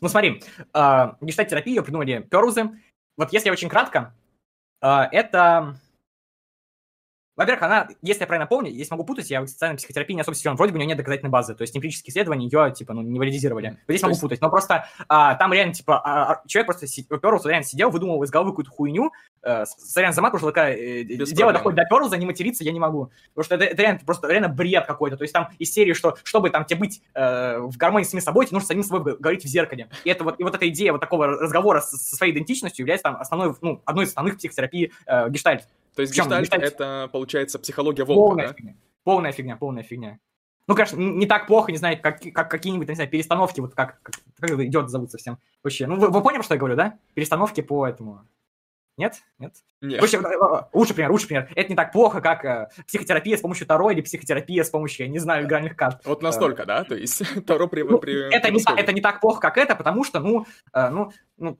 Ну смотри, э, гештальт-терапию придумали Перлзы. Вот если очень кратко, э, это во-первых, она, если я правильно помню, если могу путать, я в социальной психотерапии не особо силен, вроде бы у нее нет доказательной базы, то есть эмпирические исследования ее, типа, ну, не валидизировали. Вот здесь то могу есть... путать, но просто а, там реально, типа, а, а человек просто си- реально сидел, выдумывал из головы какую-то хуйню, э, сорян за мат, такая, э, дело доходит до Перлса, не материться я не могу. Потому что это, это реально просто реально бред какой-то, то есть там из серии, что чтобы там тебе быть э, в гармонии с самим собой, тебе нужно самим собой говорить в зеркале. И это вот, и вот эта идея вот такого разговора со, со своей идентичностью является там основной, ну, одной из основных психотерапий э, гештальт. То есть гештальт, гештальт это, получается, психология волка, полная да? Фигня. Полная фигня, полная фигня. Ну, конечно, не так плохо, не знаю, как, как какие-нибудь, не знаю, перестановки, вот как, как, как идет зовут совсем. Вообще, ну, вы, вы поняли, что я говорю, да? Перестановки по этому. Нет? Нет? Нет. Вообще, лучший пример, лучший пример. Это не так плохо, как э, психотерапия с помощью Таро или психотерапия с помощью, я не знаю, игральных карт. Вот настолько, э, да? То есть Таро при... Ну, при это, не, это не так плохо, как это, потому что, ну, э, ну, ну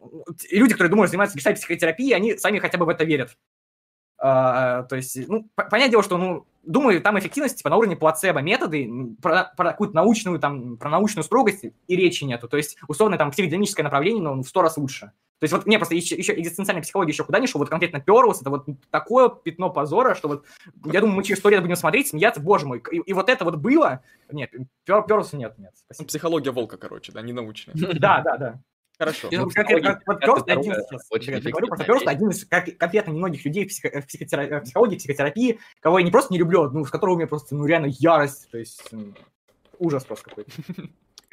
люди, которые думают, занимаются гештальт психотерапией, они сами хотя бы в это верят. А, то есть, ну, понятное дело, что, ну, думаю, там эффективность типа на уровне плацебо методы, про, про какую-то научную, там, про научную строгость и речи нету. То есть, условно, там, психодинамическое направление, но в сто раз лучше. То есть, вот мне просто еще, еще экзистенциальная психология еще куда ни шел, вот конкретно Перлс, это вот такое пятно позора, что вот, я думаю, мы через сто лет будем смотреть, смеяться, боже мой, и, и вот это вот было, нет, Перлса нет, нет. Спасибо. Психология волка, короче, да, не научная. Да, да, да. Хорошо. Ну, как, как, вот просто один, говорю, просто просто один из как, конкретно немногих людей в, психо, в, психотера, в психологии, психотерапии, кого я не просто не люблю, ну, с которого у меня просто, ну, реально ярость, то есть, ну, ужас просто какой-то.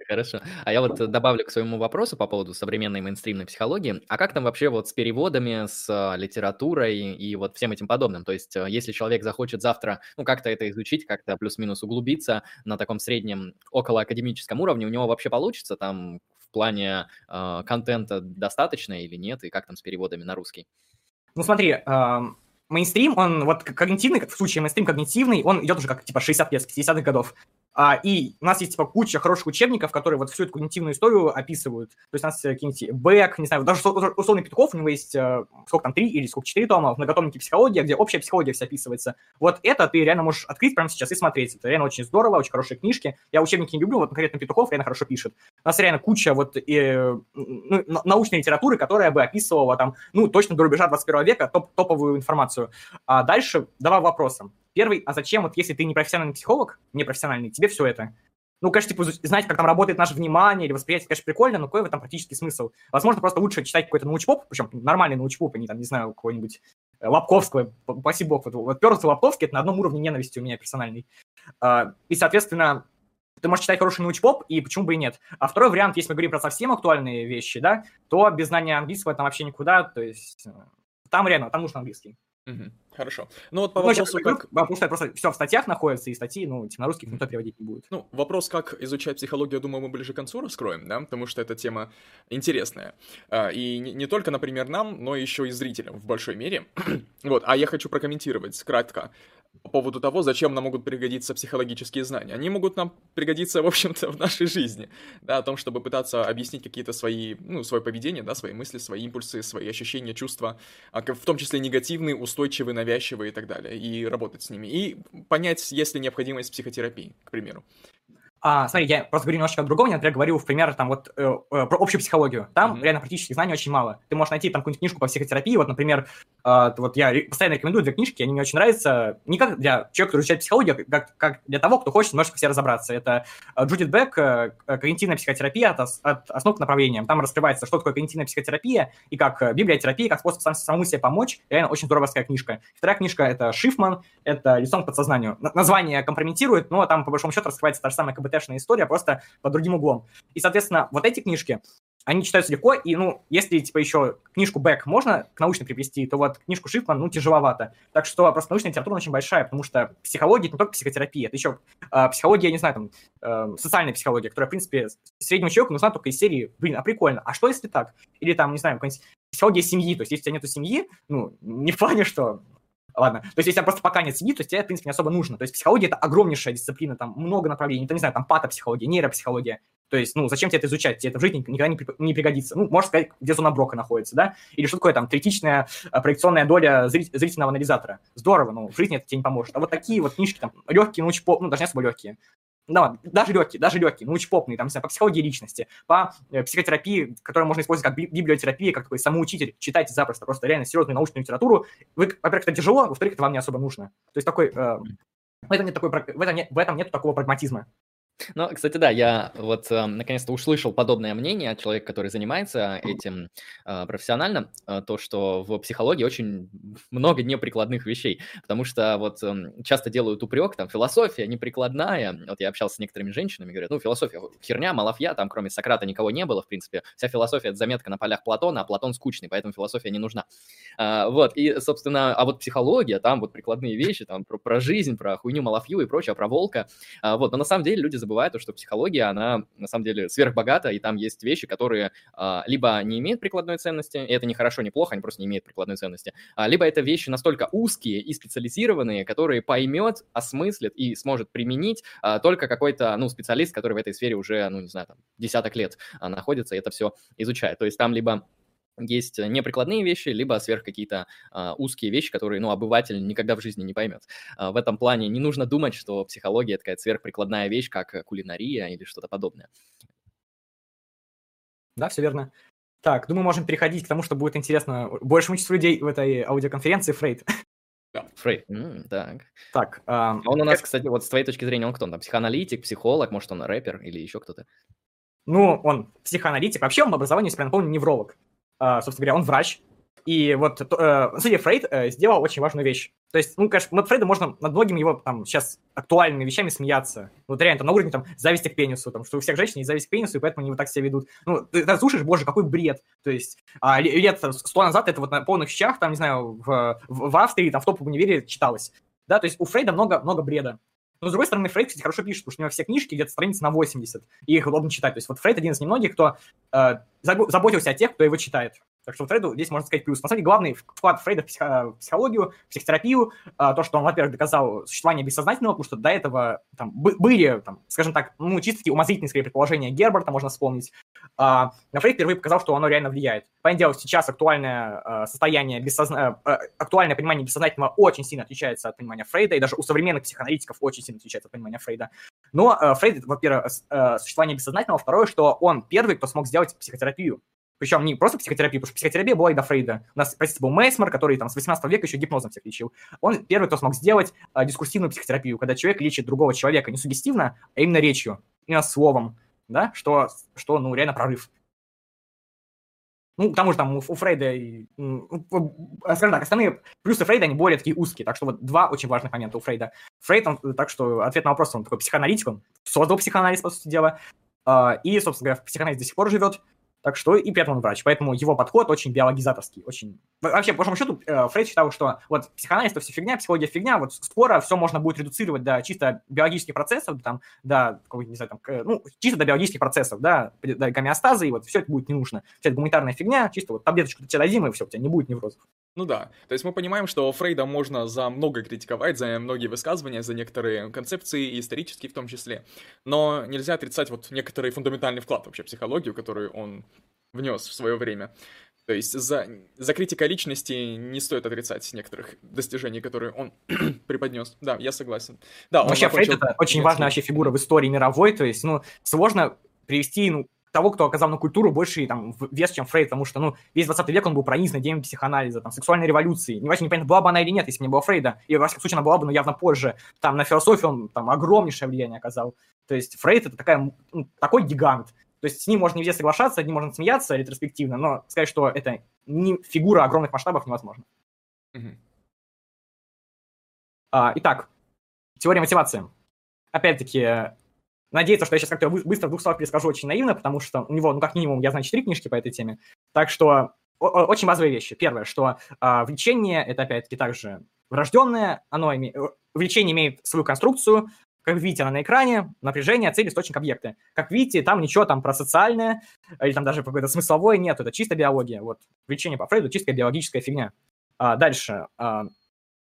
Хорошо. А я вот добавлю к своему вопросу по поводу современной мейнстримной психологии. А как там вообще вот с переводами, с а, литературой и вот всем этим подобным? То есть, э, если человек захочет завтра, ну, как-то это изучить, как-то плюс-минус углубиться на таком среднем около академическом уровне, у него вообще получится там плане э, контента достаточно или нет, и как там с переводами на русский? Ну смотри, э, мейнстрим, он вот когнитивный, в случае мейнстрим когнитивный, он идет уже как типа 60 лет, 50-х годов. А, и у нас есть типа куча хороших учебников, которые вот всю эту когнитивную историю описывают. То есть у нас э, какие-нибудь Бэк, не знаю, даже условный Петков, у него есть э, сколько там, три или сколько, четыре тома в многотомнике психология, где общая психология вся описывается. Вот это ты реально можешь открыть прямо сейчас и смотреть. Это реально очень здорово, очень хорошие книжки. Я учебники не люблю, вот конкретно Петухов реально хорошо пишет. У нас реально куча вот э, ну, научной литературы, которая бы описывала там, ну, точно до рубежа 21 века топ топовую информацию. А дальше давай вопросом. Первый, а зачем, вот если ты не профессиональный психолог, не профессиональный, тебе все это? Ну, конечно, типа, знать, как там работает наше внимание или восприятие, конечно, прикольно, но какой в этом практический смысл? Возможно, просто лучше читать какой-то научпоп, причем нормальный научпоп, а не там, не знаю, какой-нибудь э, Лобковского, спасибо бог, вот, вот Перс и Лобковский, это на одном уровне ненависти у меня персональный. А, и, соответственно, ты можешь читать хороший научпоп, и почему бы и нет. А второй вариант, если мы говорим про совсем актуальные вещи, да, то без знания английского там вообще никуда, то есть э, там реально, там нужен английский. Угу. Хорошо. Ну вот по ну, вопросу, как... Потому что просто все в статьях находится, и статьи, ну, типа, на русский никто переводить не будет. Ну, вопрос, как изучать психологию, я думаю, мы ближе к концу раскроем, да, потому что эта тема интересная. А, и не, не только, например, нам, но еще и зрителям в большой мере. вот, а я хочу прокомментировать кратко по поводу того, зачем нам могут пригодиться психологические знания. Они могут нам пригодиться, в общем-то, в нашей жизни, да, о том, чтобы пытаться объяснить какие-то свои, ну, свое поведение, да, свои мысли, свои импульсы, свои ощущения, чувства, а, в том числе негативные, устойчивые, навязчивые и так далее, и работать с ними, и понять, есть ли необходимость психотерапии, к примеру. А, смотри, я просто говорю немножко о другом, я, например, говорил в пример там вот э, э, про общую психологию. Там mm-hmm. реально практических знаний очень мало. Ты можешь найти там какую-нибудь книжку по психотерапии, вот, например, э, вот я постоянно рекомендую две книжки, они мне очень нравятся, не как для человека, который изучает психологию, а как, как для того, кто хочет немножко все разобраться. Это э, Джудит Бек э, «Когнитивная психотерапия от, от основ к направлениям». Там раскрывается, что такое когнитивная психотерапия и как э, библиотерапия, как способ сам, самому себе помочь. Реально очень здоровская книжка. Вторая книжка — это Шифман, это «Лицом к подсознанию». Название компрометирует, но там, по большому счету, раскрывается та же самая КБТшная история, просто под другим углом. И, соответственно, вот эти книжки, они читаются легко, и, ну, если, типа, еще книжку Бэк можно к научной привести, то вот книжку Шифман, ну, тяжеловато. Так что просто научная литература очень большая, потому что психология — это не только психотерапия, это еще э, психология, я не знаю, там, э, социальная психология, которая, в принципе, среднему человеку нужна только из серии, блин, а прикольно, а что если так? Или там, не знаю, какая-нибудь психология семьи, то есть если у тебя нету семьи, ну, не в плане, что Ладно. То есть, если просто пока нет семьи, то тебе, в принципе, не особо нужно. То есть, психология — это огромнейшая дисциплина, там много направлений. Это, не знаю, там патопсихология, нейропсихология. То есть, ну, зачем тебе это изучать? Тебе это в жизни никогда не, не пригодится. Ну, можно сказать, где зона Брока находится, да? Или что такое там третичная а, проекционная доля зрительного анализатора. Здорово, но в жизни это тебе не поможет. А вот такие вот книжки, там, легкие, научпоп, ну, даже не особо легкие. Да, даже легкие, даже легкие, научпопные, там, не знаю, по психологии личности, по э, психотерапии, которую можно использовать как библиотерапия, как такой самоучитель, читайте запросто, просто реально серьезную научную литературу. Вы, во-первых, это тяжело, во-вторых, это вам не особо нужно. То есть такой, э, в этом нет такой, в этом нет, в этом нет такого прагматизма. Ну, кстати, да, я вот э, наконец-то услышал подобное мнение от человека, который занимается этим э, профессионально, э, то, что в психологии очень много неприкладных вещей, потому что вот э, часто делают упрек, там, философия неприкладная, вот я общался с некоторыми женщинами, говорят, ну, философия херня, малафья, там, кроме Сократа никого не было, в принципе, вся философия — это заметка на полях Платона, а Платон скучный, поэтому философия не нужна. А, вот, и, собственно, а вот психология, там вот прикладные вещи, там, про, про жизнь, про хуйню малафью и прочее, про волка, а, вот, но на самом деле люди забывает то, что психология, она на самом деле сверхбогата, и там есть вещи, которые а, либо не имеют прикладной ценности, и это не хорошо, не плохо, они просто не имеют прикладной ценности, а, либо это вещи настолько узкие и специализированные, которые поймет, осмыслит и сможет применить а, только какой-то, ну, специалист, который в этой сфере уже, ну, не знаю, там, десяток лет а, находится и это все изучает. То есть там либо есть неприкладные вещи, либо сверх какие-то а, узкие вещи, которые, ну, обыватель никогда в жизни не поймет. А, в этом плане не нужно думать, что психология такая сверхприкладная вещь, как кулинария или что-то подобное. Да, все верно. Так, думаю, можем переходить к тому, что будет интересно большему числу людей в этой аудиоконференции, Фрейд. Да. Фрейд, mm, так. Так. А, он у нас, как... кстати, вот с твоей точки зрения, он кто он там? Психоаналитик, психолог, может, он рэпер или еще кто-то? Ну, он психоаналитик. Вообще он по образованию, если я напомню, невролог. А, собственно говоря, он врач. И вот, э, Фрейд э, сделал очень важную вещь. То есть, ну, конечно, над Фрейдом можно над многими его там сейчас актуальными вещами смеяться. Вот реально, там, на уровне там зависти к пенису, там, что у всех женщин есть зависть к пенису, и поэтому они вот так себя ведут. Ну, ты, ты слушаешь, боже, какой бред. То есть, а, лет сто назад это вот на полных щах, там, не знаю, в, в, в Австрии, там, в топовом универе читалось. Да, то есть у Фрейда много, много бреда. Но, с другой стороны, Фрейд, кстати, хорошо пишет, потому что у него все книжки где-то страниц на 80, и их удобно читать. То есть вот Фрейд один из немногих, кто э, заботился о тех, кто его читает. Так что Фрейду здесь можно сказать плюс. На самом деле, главный вклад Фрейда в, психо- психологию, в психотерапию, а, то, что он, во-первых, доказал существование бессознательного, потому что до этого там, были, там, скажем так, ну, чисто такие умозрительные скорее предположения Герберта, можно вспомнить. А, но Фрейд впервые показал, что оно реально влияет. Понятное дело, сейчас актуальное а, состояние, бессозна... актуальное понимание бессознательного очень сильно отличается от понимания Фрейда, и даже у современных психоаналитиков очень сильно отличается от понимания Фрейда. Но Фрейд, во-первых, существование бессознательного, второе, что он первый, кто смог сделать психотерапию причем не просто психотерапию, потому что психотерапия была и до Фрейда. У нас, простите, был Мейсмер, который там с 18 века еще гипнозом всех лечил. Он первый, кто смог сделать а, дискурсивную психотерапию, когда человек лечит другого человека не сугестивно, а именно речью, именно словом, да, что, что ну, реально прорыв. Ну, к тому же там у, у Фрейда, скажем так, остальные плюсы Фрейда, они более такие узкие, так что вот два очень важных момента у Фрейда. Фрейд, он, так что ответ на вопрос, он такой психоаналитик, он создал психоанализ, по сути дела, а, и, собственно говоря, в психоанализе до сих пор живет, так что и при этом он врач. Поэтому его подход очень биологизаторский. Очень... Вообще, по большому счету, э, Фрейд считал, что вот психоанализ это все фигня, психология фигня, вот скоро все можно будет редуцировать до чисто биологических процессов, там, до, не знаю, там, ну, чисто до биологических процессов, да, до гомеостаза, и вот все это будет не нужно. Вся эта гуманитарная фигня, чисто вот таблеточку тебе дадим, и все, у тебя не будет неврозов. Ну да, то есть мы понимаем, что Фрейда можно за много критиковать, за многие высказывания, за некоторые концепции, исторические в том числе, но нельзя отрицать вот некоторый фундаментальный вклад вообще в психологию, который он внес в свое время. То есть за, за критикой личности не стоит отрицать некоторых достижений, которые он преподнес. Да, я согласен. Да, вообще Фрейд это очень важная вообще фигура в истории мировой, то есть, ну, сложно привести, ну, того, кто оказал на культуру больше там, вес, чем Фрейд, потому что, ну, весь 20 век он был пронизан идеями психоанализа, там, сексуальной революции. Не вообще непонятно, была бы она или нет, если бы не было Фрейда. И, во всяком случае, она была бы, но явно позже. Там, на философию он там огромнейшее влияние оказал. То есть Фрейд — это такая, ну, такой гигант. То есть с ним можно везде соглашаться, с ним можно смеяться ретроспективно, но сказать, что это не фигура огромных масштабов невозможно. Mm-hmm. А, итак, теория мотивации. Опять-таки, надеяться, что я сейчас как-то быстро в двух словах перескажу очень наивно, потому что у него, ну, как минимум, я знаю четыре книжки по этой теме. Так что очень базовые вещи. Первое, что э, влечение — это, опять-таки, также врожденное, оно име... влечение имеет свою конструкцию, как видите, она на экране, напряжение, цель, источник, объекты. Как видите, там ничего там про социальное или там даже какое-то смысловое нет, это чисто биология. Вот влечение по Фрейду чисто биологическая фигня. А, дальше. А,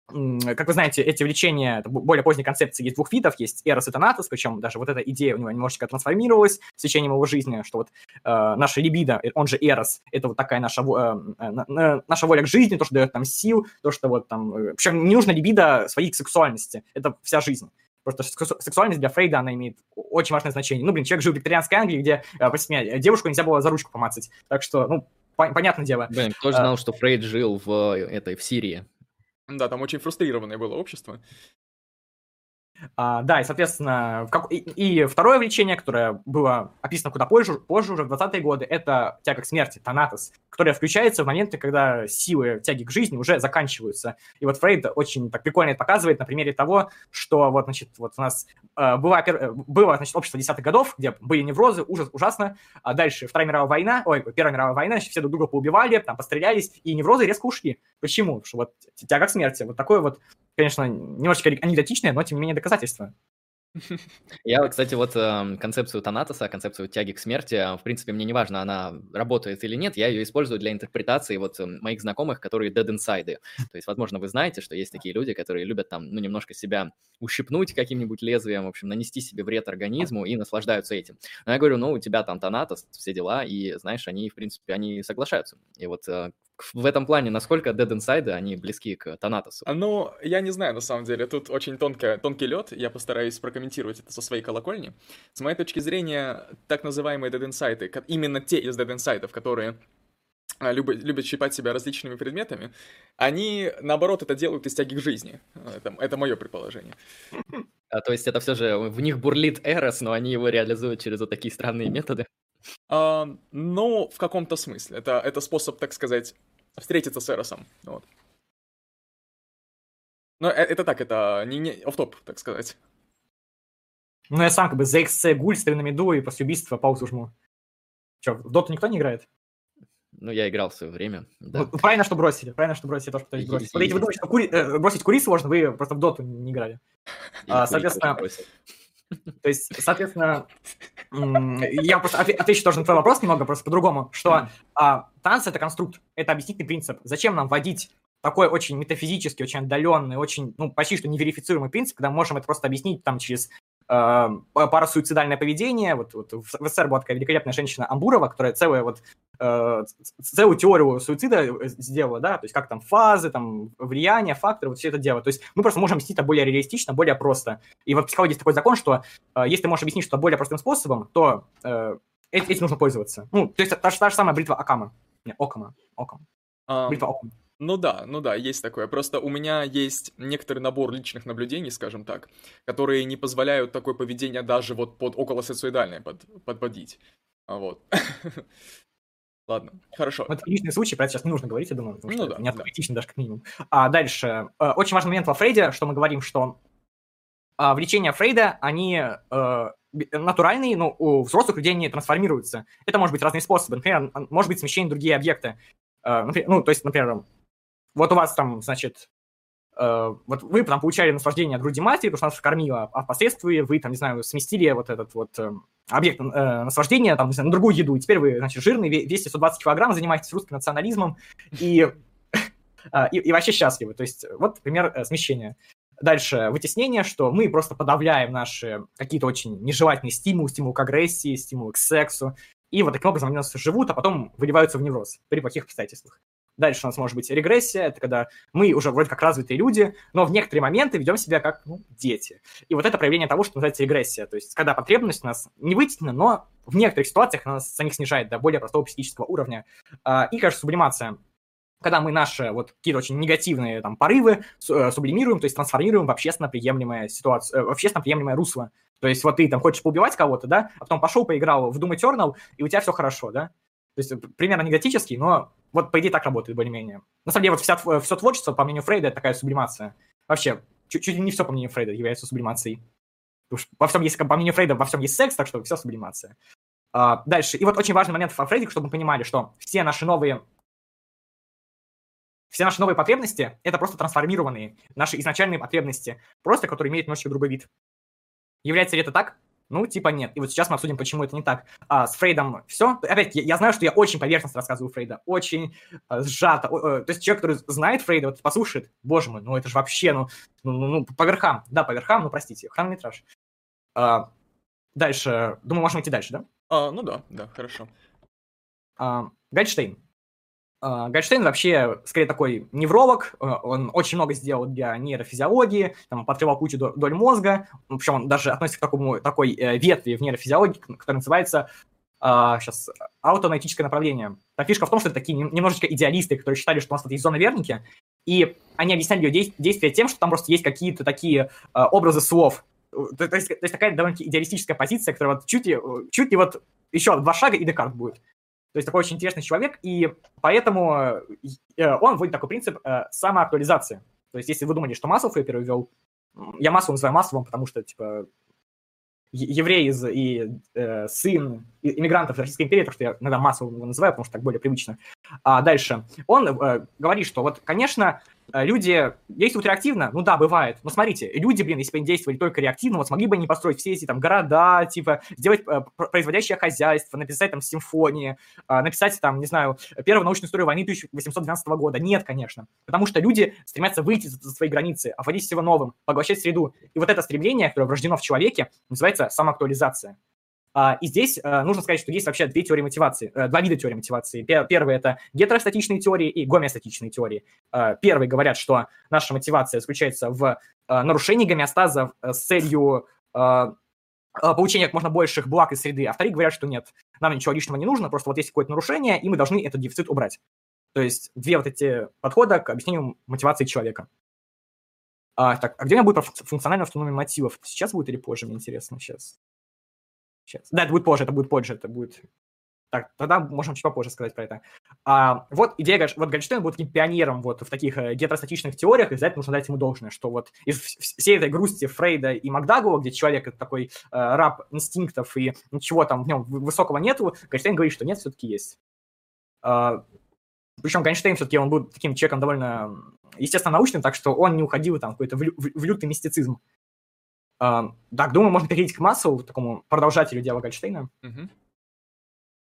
как вы знаете, эти влечения, более поздние концепции, есть двух видов, есть Эрос и Танатос, причем даже вот эта идея у него немножечко трансформировалась с течением его жизни, что вот э, наша либидо, э, он же Эрос, это вот такая наша, э, э, наша воля к жизни, то, что дает нам сил, то, что вот там... Э, причем не нужно либидо своей сексуальности, это вся жизнь. Просто сексуальность для Фрейда, она имеет очень важное значение. Ну, блин, человек жил в викторианской Англии, где, э, простите меня, девушку нельзя было за ручку помацать. Так что, ну, по- понятное дело. Блин, кто же знал, а... что Фрейд жил в э, этой, в Сирии? Да, там очень фрустрированное было общество. А, да, и, соответственно, как... и, и второе влечение, которое было описано куда позже, позже уже в 20-е годы, это тяга к смерти, танатос, которая включается в моменты, когда силы тяги к жизни уже заканчиваются. И вот Фрейд очень так прикольно это показывает на примере того, что вот, значит, вот у нас э, было, было, значит, общество десятых годов, где были неврозы, ужас, ужасно, а дальше Вторая мировая война, ой, Первая мировая война, значит, все друг друга поубивали, там, пострелялись, и неврозы резко ушли. Почему? Потому что вот тяга к смерти, вот такое вот конечно, немножечко анекдотичное, но тем не менее доказательство. Я, кстати, вот э, концепцию Танатоса, концепцию тяги к смерти, э, в принципе, мне не важно, она работает или нет, я ее использую для интерпретации вот э, моих знакомых, которые dead inside. То есть, возможно, вы знаете, что есть такие люди, которые любят там, ну, немножко себя ущипнуть каким-нибудь лезвием, в общем, нанести себе вред организму и наслаждаются этим. Но я говорю, ну, у тебя там Танатос, все дела, и, знаешь, они, в принципе, они соглашаются. И вот э, в этом плане, насколько Dead Inside, они близки к Танатосу? Ну, я не знаю, на самом деле. Тут очень тонко, тонкий лед. Я постараюсь прокомментировать это со своей колокольни. С моей точки зрения, так называемые Dead Inside, именно те из Dead Inside, которые а, любят, любят щипать себя различными предметами, они, наоборот, это делают из тяги к жизни. Это, это мое предположение. А, то есть это все же в них бурлит Эрос, но они его реализуют через вот такие странные методы? А, ну, в каком-то смысле. Это, это способ, так сказать, встретиться с Эросом. Вот. Но э, это так, это не, не оф-топ, так сказать. Ну, я сам как бы за XC гуль, стою на меду и после убийства паузу жму. Че, в доту никто не играет? Ну, я играл в свое время. Да. Ну, правильно, что бросили. Правильно, что бросили, тоже пытались бросить. Вот если вы думаете, что кури... э, бросить курить сложно, вы просто в доту не играли. А, соответственно, то есть, соответственно, я просто отвечу тоже на твой вопрос немного, просто по-другому, что а, танцы — это конструкт, это объяснительный принцип. Зачем нам вводить такой очень метафизический, очень отдаленный, очень, ну, почти что неверифицируемый принцип, когда мы можем это просто объяснить там через парасуицидальное поведение. Вот, вот в СССР была такая великолепная женщина Амбурова, которая целую вот э, целую теорию суицида э, сделала, да, то есть как там фазы, там влияние, факторы, вот все это дело. То есть мы просто можем объяснить это более реалистично, более просто. И вот в психологии есть такой закон, что э, если ты можешь объяснить что-то более простым способом, то э, этим нужно пользоваться. Ну, то есть та, та же самая бритва Акама. Не, Окама. Окама. Um, бритва Окама. Ну да, ну да, есть такое. Просто у меня есть некоторый набор личных наблюдений, скажем так, которые не позволяют такое поведение даже вот под около социальное под, подводить. А вот. Ладно, хорошо. Это личный случай, про это сейчас не нужно говорить, я думаю, потому ну, что да, не да. даже как минимум. А дальше. Э, очень важный момент во Фрейде, что мы говорим, что а, влечения Фрейда, они э, натуральные, но у взрослых людей они трансформируются. Это может быть разные способы. Например, может быть смещение другие объекты. Э, ну, то есть, например, вот у вас там, значит, э, вот вы там получали наслаждение от груди матери, потому что она вас кормила, а впоследствии вы там, не знаю, сместили вот этот вот э, объект э, наслаждения там, не знаю, на другую еду, и теперь вы, значит, жирный, весите 120 килограмм, занимаетесь русским национализмом и, э, и, и вообще счастливы. То есть вот пример э, смещения. Дальше вытеснение, что мы просто подавляем наши какие-то очень нежелательные стимулы, стимул к агрессии, стимул к сексу, и вот таким образом они у нас живут, а потом выливаются в невроз при плохих обстоятельствах. Дальше у нас может быть регрессия, это когда мы уже вроде как развитые люди, но в некоторые моменты ведем себя как ну, дети. И вот это проявление того, что называется регрессия. То есть когда потребность у нас не вытеснена, но в некоторых ситуациях она нас самих снижает до более простого психического уровня. А, и, конечно, сублимация когда мы наши вот какие-то очень негативные там порывы э, сублимируем, то есть трансформируем в общественно приемлемое ситуацию, э, в общественно приемлемое русло. То есть вот ты там хочешь поубивать кого-то, да, а потом пошел, поиграл в Doom Eternal, и у тебя все хорошо, да. То есть примерно негатический, но вот, по идее, так работает более-менее. На самом деле, вот вся, все творчество, по мнению Фрейда, это такая сублимация. Вообще, чуть, ли не все, по мнению Фрейда, является сублимацией. Потому что во всем есть, по мнению Фрейда, во всем есть секс, так что все сублимация. А, дальше. И вот очень важный момент во Фрейде, чтобы мы понимали, что все наши новые все наши новые потребности — это просто трансформированные наши изначальные потребности, просто которые имеют немножечко другой вид. Является ли это так? Ну, типа нет. И вот сейчас мы обсудим, почему это не так. А, с Фрейдом все. Опять, я, я знаю, что я очень поверхностно рассказываю Фрейда, очень э, сжато. Э, то есть человек, который знает Фрейда, вот послушает, боже мой, ну это же вообще, ну, ну, ну, ну по верхам. Да, по верхам, ну простите, хронометраж. А, дальше, думаю, можем идти дальше, да? А, ну да, да, хорошо. А, Гальштейн. А, Гольштейн вообще скорее такой невролог, э, он очень много сделал для нейрофизиологии, там, подкрывал кучу доль мозга, причем он даже относится к такому, такой э, ветви в нейрофизиологии, которая называется сейчас аутоаналитическое направление. Так фишка в том, что это такие немножечко идеалисты, которые считали, что у нас тут есть зона верники, и они объясняли ее действия тем, что там просто есть какие-то такие э, образы слов. То, есть, то есть такая довольно-таки идеалистическая позиция, которая вот чуть ли, чуть ли вот еще два шага и Декарт будет. То есть такой очень интересный человек, и поэтому э, он вводит такой принцип э, самоактуализации. То есть если вы думали, что Маслов ее первый ввел, я Масловым называю Масловым, потому что, типа, еврей из, и э, сын иммигрантов Российской империи, то, что я иногда Масловым его называю, потому что так более привычно. А дальше. Он э, говорит, что вот, конечно, люди действуют реактивно? Ну да, бывает. Но смотрите, люди, блин, если бы они действовали только реактивно, вот смогли бы они построить все эти там города, типа, сделать э, производящее хозяйство, написать там симфонии, э, написать там, не знаю, первую научную историю войны 1812 года. Нет, конечно. Потому что люди стремятся выйти за, за свои границы, овладеть всего новым, поглощать среду. И вот это стремление, которое врождено в человеке, называется самоактуализация. А, и здесь э, нужно сказать, что есть вообще две теории мотивации, э, два вида теории мотивации. Первый – это гетеростатичные теории и гомеостатичные теории. Э, первые говорят, что наша мотивация заключается в нарушении гомеостаза с целью получения как можно больших благ из среды, а вторые говорят, что нет, нам ничего лишнего не нужно, просто вот есть какое-то нарушение, и мы должны этот дефицит убрать. То есть две вот эти подхода к объяснению мотивации человека. А, так, а где у меня будет функциональная автономия мотивов? Сейчас будет или позже, мне интересно сейчас. Сейчас. Да, это будет позже, это будет позже, это будет... Так, тогда можем чуть попозже сказать про это. А, вот идея, вот Гольштейн будет таким пионером вот в таких э, гетеростатичных теориях, и за это нужно дать ему должное, что вот из всей этой грусти Фрейда и Макдагула, где человек это такой э, раб инстинктов и ничего там в нем высокого нету, Гольштейн говорит, что нет, все-таки есть. А, причем Гольштейн все-таки он был таким человеком довольно естественно научным, так что он не уходил там какой-то в, в, в лютый мистицизм. Так, думаю, можно перейти к Маслу, такому продолжателю дела Гольштейна. Uh-huh.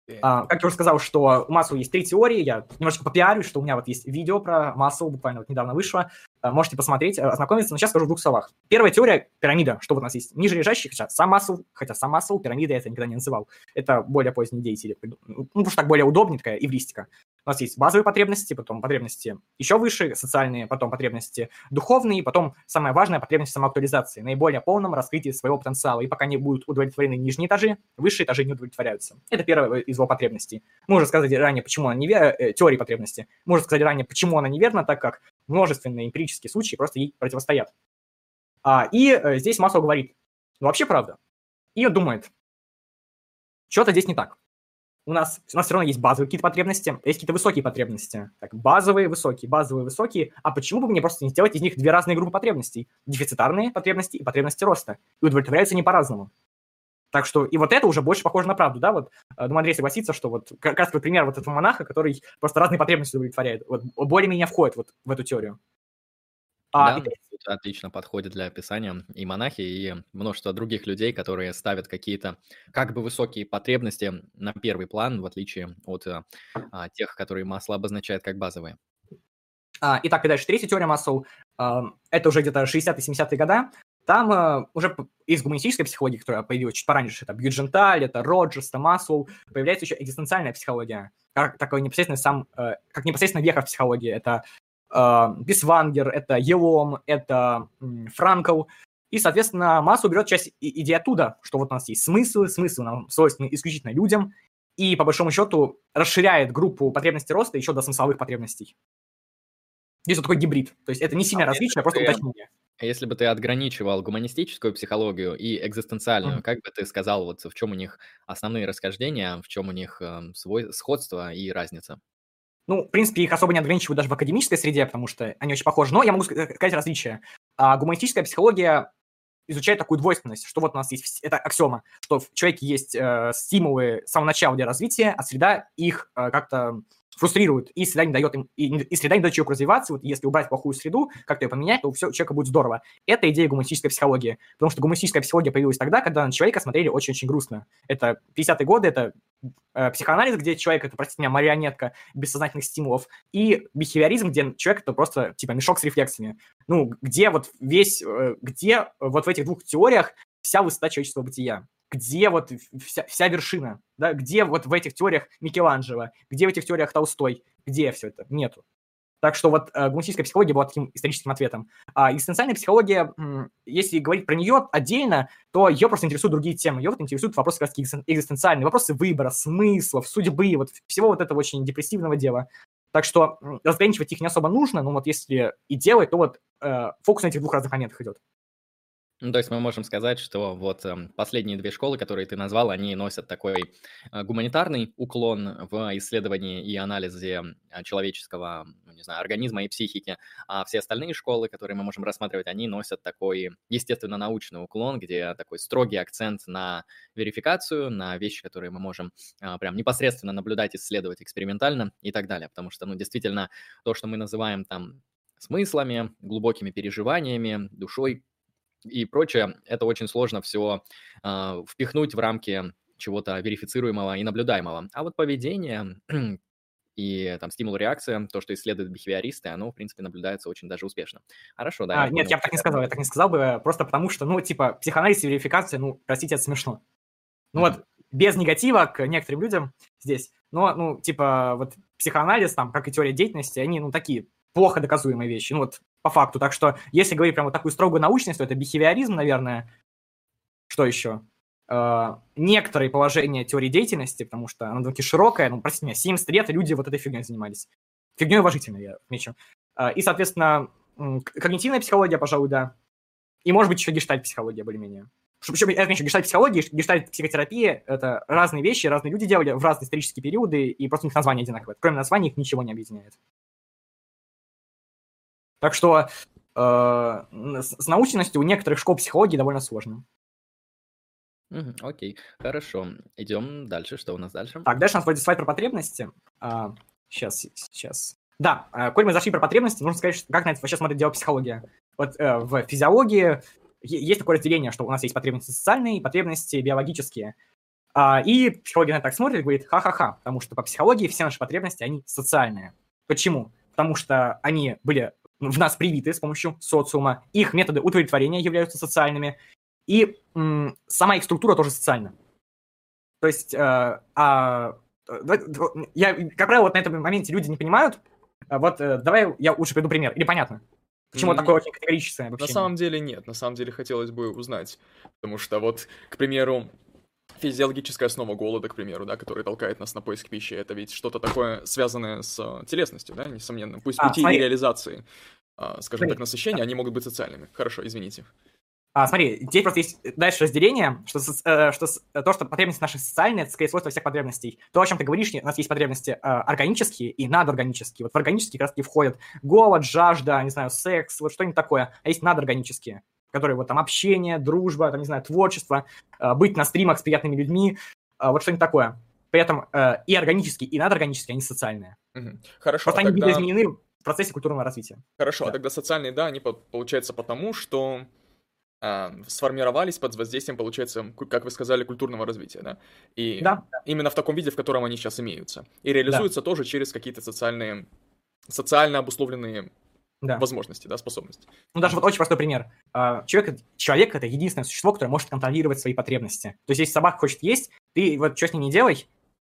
Uh, как я уже сказал, что у Масла есть три теории, я немножко попиарю, что у меня вот есть видео про Масл, буквально вот недавно вышло. Uh, можете посмотреть, ознакомиться, но сейчас скажу в двух словах. Первая теория – пирамида, что вот у нас есть ниже лежащий, хотя сам Масл, хотя сам Масл, пирамида я это никогда не называл. Это более поздние деятели. Ну, потому что так более удобнее, такая эвристика. У нас есть базовые потребности, потом потребности еще выше, социальные, потом потребности духовные, потом самое важное – потребность самоактуализации, наиболее полном раскрытии своего потенциала. И пока не будут удовлетворены нижние этажи, высшие этажи не удовлетворяются. Это первая из его потребностей. Мы уже сказали ранее, почему она неверна, э, теории потребности. Мы уже сказали ранее, почему она неверна, так как множественные эмпирические случаи просто ей противостоят. А, и э, здесь Масло говорит, ну вообще правда. И он думает, что-то здесь не так у нас, у нас все равно есть базовые какие-то потребности, есть какие-то высокие потребности. Так, базовые, высокие, базовые, высокие. А почему бы мне просто не сделать из них две разные группы потребностей? Дефицитарные потребности и потребности роста. И удовлетворяются они по-разному. Так что, и вот это уже больше похоже на правду, да, вот, э, думаю, Андрей согласится, что вот как раз пример вот этого монаха, который просто разные потребности удовлетворяет, вот более-менее входит вот в эту теорию. А, да, это отлично подходит для описания и монахи, и множество других людей, которые ставят какие-то как бы высокие потребности на первый план, в отличие от а, а, тех, которые масло обозначает как базовые. А, итак, и дальше третья теория масл. А, это уже где-то 60-70-е годы. Там а, уже из гуманистической психологии, которая появилась чуть пораньше, это Бьюдженталь, это Роджерс, это Масл, появляется еще экзистенциальная психология, как такой непосредственно сам, э, как непосредственно веха в психологии. Это а, Бисвангер, это Елом, это Франкл. И, соответственно, Масса уберет часть идеи оттуда, что вот у нас есть смыслы, смыслы нам свойственны исключительно людям, и, по большому счету, расширяет группу потребностей роста еще до смысловых потребностей. Здесь вот такой гибрид. То есть это не сильное а различие, а просто уточнение. Если бы ты отграничивал гуманистическую психологию и экзистенциальную, mm-hmm. как бы ты сказал, вот в чем у них основные расхождения, в чем у них э, свой, сходство и разница? Ну, в принципе, их особо не ограничивают даже в академической среде, потому что они очень похожи. Но я могу сказать различия. А гуманистическая психология изучает такую двойственность, что вот у нас есть, это аксиома, что в человеке есть э, стимулы с самого начала для развития, а среда их э, как-то фрустрирует, и среда не дает им, и, и среда не дает человеку развиваться. Вот если убрать плохую среду, как-то ее поменять, то все, у человека будет здорово. Это идея гуманистической психологии, потому что гуманистическая психология появилась тогда, когда на человека смотрели очень-очень грустно. Это 50-е годы, это э, психоанализ, где человек это, простите меня, марионетка бессознательных стимулов, и бихевиоризм, где человек это просто типа мешок с рефлексами. Ну, где вот весь, э, где вот в этих двух теориях вся высота человеческого бытия где вот вся, вся вершина, да, где вот в этих теориях Микеланджело, где в этих теориях Толстой, где все это? Нету. Так что вот э, гуманистическая психология была таким историческим ответом. А экзистенциальная психология, если говорить про нее отдельно, то ее просто интересуют другие темы. Ее вот интересуют вопросы как раз экзистенциальные, вопросы выбора, смыслов, судьбы, вот всего вот этого очень депрессивного дела. Так что разграничивать их не особо нужно, но вот если и делать, то вот э, фокус на этих двух разных моментах идет. Ну, то есть мы можем сказать, что вот э, последние две школы, которые ты назвал, они носят такой э, гуманитарный уклон в исследовании и анализе э, человеческого, ну, не знаю, организма и психики, а все остальные школы, которые мы можем рассматривать, они носят такой, естественно, научный уклон, где такой строгий акцент на верификацию, на вещи, которые мы можем э, прям непосредственно наблюдать, исследовать экспериментально и так далее, потому что, ну, действительно, то, что мы называем там смыслами, глубокими переживаниями, душой, и прочее, это очень сложно все э, впихнуть в рамки чего-то верифицируемого и наблюдаемого. А вот поведение и там стимул-реакция, то, что исследуют бихевиористы, оно, в принципе, наблюдается очень даже успешно. Хорошо, да. А, я нет, понял, я бы так не сказал, я так не сказал бы, просто потому что, ну, типа, психоанализ и верификация, ну, простите, это смешно. Ну mm-hmm. вот, без негатива к некоторым людям здесь, но, ну, типа, вот психоанализ, там, как и теория деятельности, они, ну, такие плохо доказуемые вещи. Ну, вот по факту. Так что, если говорить прям вот такую строгую научность, то это бихевиоризм, наверное. Что еще? Э, некоторые положения теории деятельности, потому что она довольно широкая, ну, простите меня, 70 лет люди вот этой фигней занимались. Фигней уважительной, я отмечу. Э, и, соответственно, когнитивная психология, пожалуй, да. И, может быть, еще гештальт-психология более-менее. Причем, я отмечу, гештальт-психология, гештальт-психотерапия — это разные вещи, разные люди делали в разные исторические периоды, и просто у них название одинаковое. Кроме названия их ничего не объединяет. Так что э, с научностью у некоторых школ психологии довольно сложно. окей, хорошо. Идем дальше. Что у нас дальше? Так, дальше у нас вроде слайд про потребности. А, сейчас, сейчас. Да, э, коль мы зашли про потребности, нужно сказать, как на это вообще смотрит дело психология. Вот э, в физиологии есть такое разделение, что у нас есть потребности социальные и потребности биологические. А, и психология на это так смотрит и говорит, ха-ха-ха, потому что по психологии все наши потребности, они социальные. Почему? Потому что они были в нас привиты с помощью социума, их методы удовлетворения являются социальными, и м, сама их структура тоже социальна. То есть, э, а, я, как правило, вот на этом моменте люди не понимают. Вот э, давай я лучше приведу пример. Или понятно? Почему mm, такое очень категорическое обобщение? На самом деле нет. На самом деле хотелось бы узнать. Потому что вот, к примеру, физиологическая основа голода, к примеру, да, который толкает нас на поиск пищи, это ведь что-то такое связанное с э, телесностью, да, несомненно. Пусть а, пути смотри. реализации, а, скажем смотри. так, насыщения, они могут быть социальными. Хорошо, извините. А, смотри, здесь просто есть дальше разделение, что, э, что то, что потребности наши социальные, это скорее свойство всех потребностей. То, о чем ты говоришь, у нас есть потребности э, органические и надорганические. Вот в органические как раз таки входят голод, жажда, не знаю, секс, вот что-нибудь такое. А есть надорганические, которые вот там общение, дружба, там, не знаю, творчество, э, быть на стримах с приятными людьми, э, вот что-нибудь такое. При этом э, и органические, и надорганические, они социальные. Угу. Хорошо, Просто тогда... они видоизменены в процессе культурного развития. Хорошо, да. а тогда социальные, да, они получается потому, что а, сформировались под воздействием, получается, как вы сказали, культурного развития, да? И да. именно в таком виде, в котором они сейчас имеются. И реализуются да. тоже через какие-то социальные, социально обусловленные да. возможности, да, способности. Ну, даже вот очень простой пример. А, человек, человек — это единственное существо, которое может контролировать свои потребности. То есть, если собака хочет есть, ты вот что с ней не делай,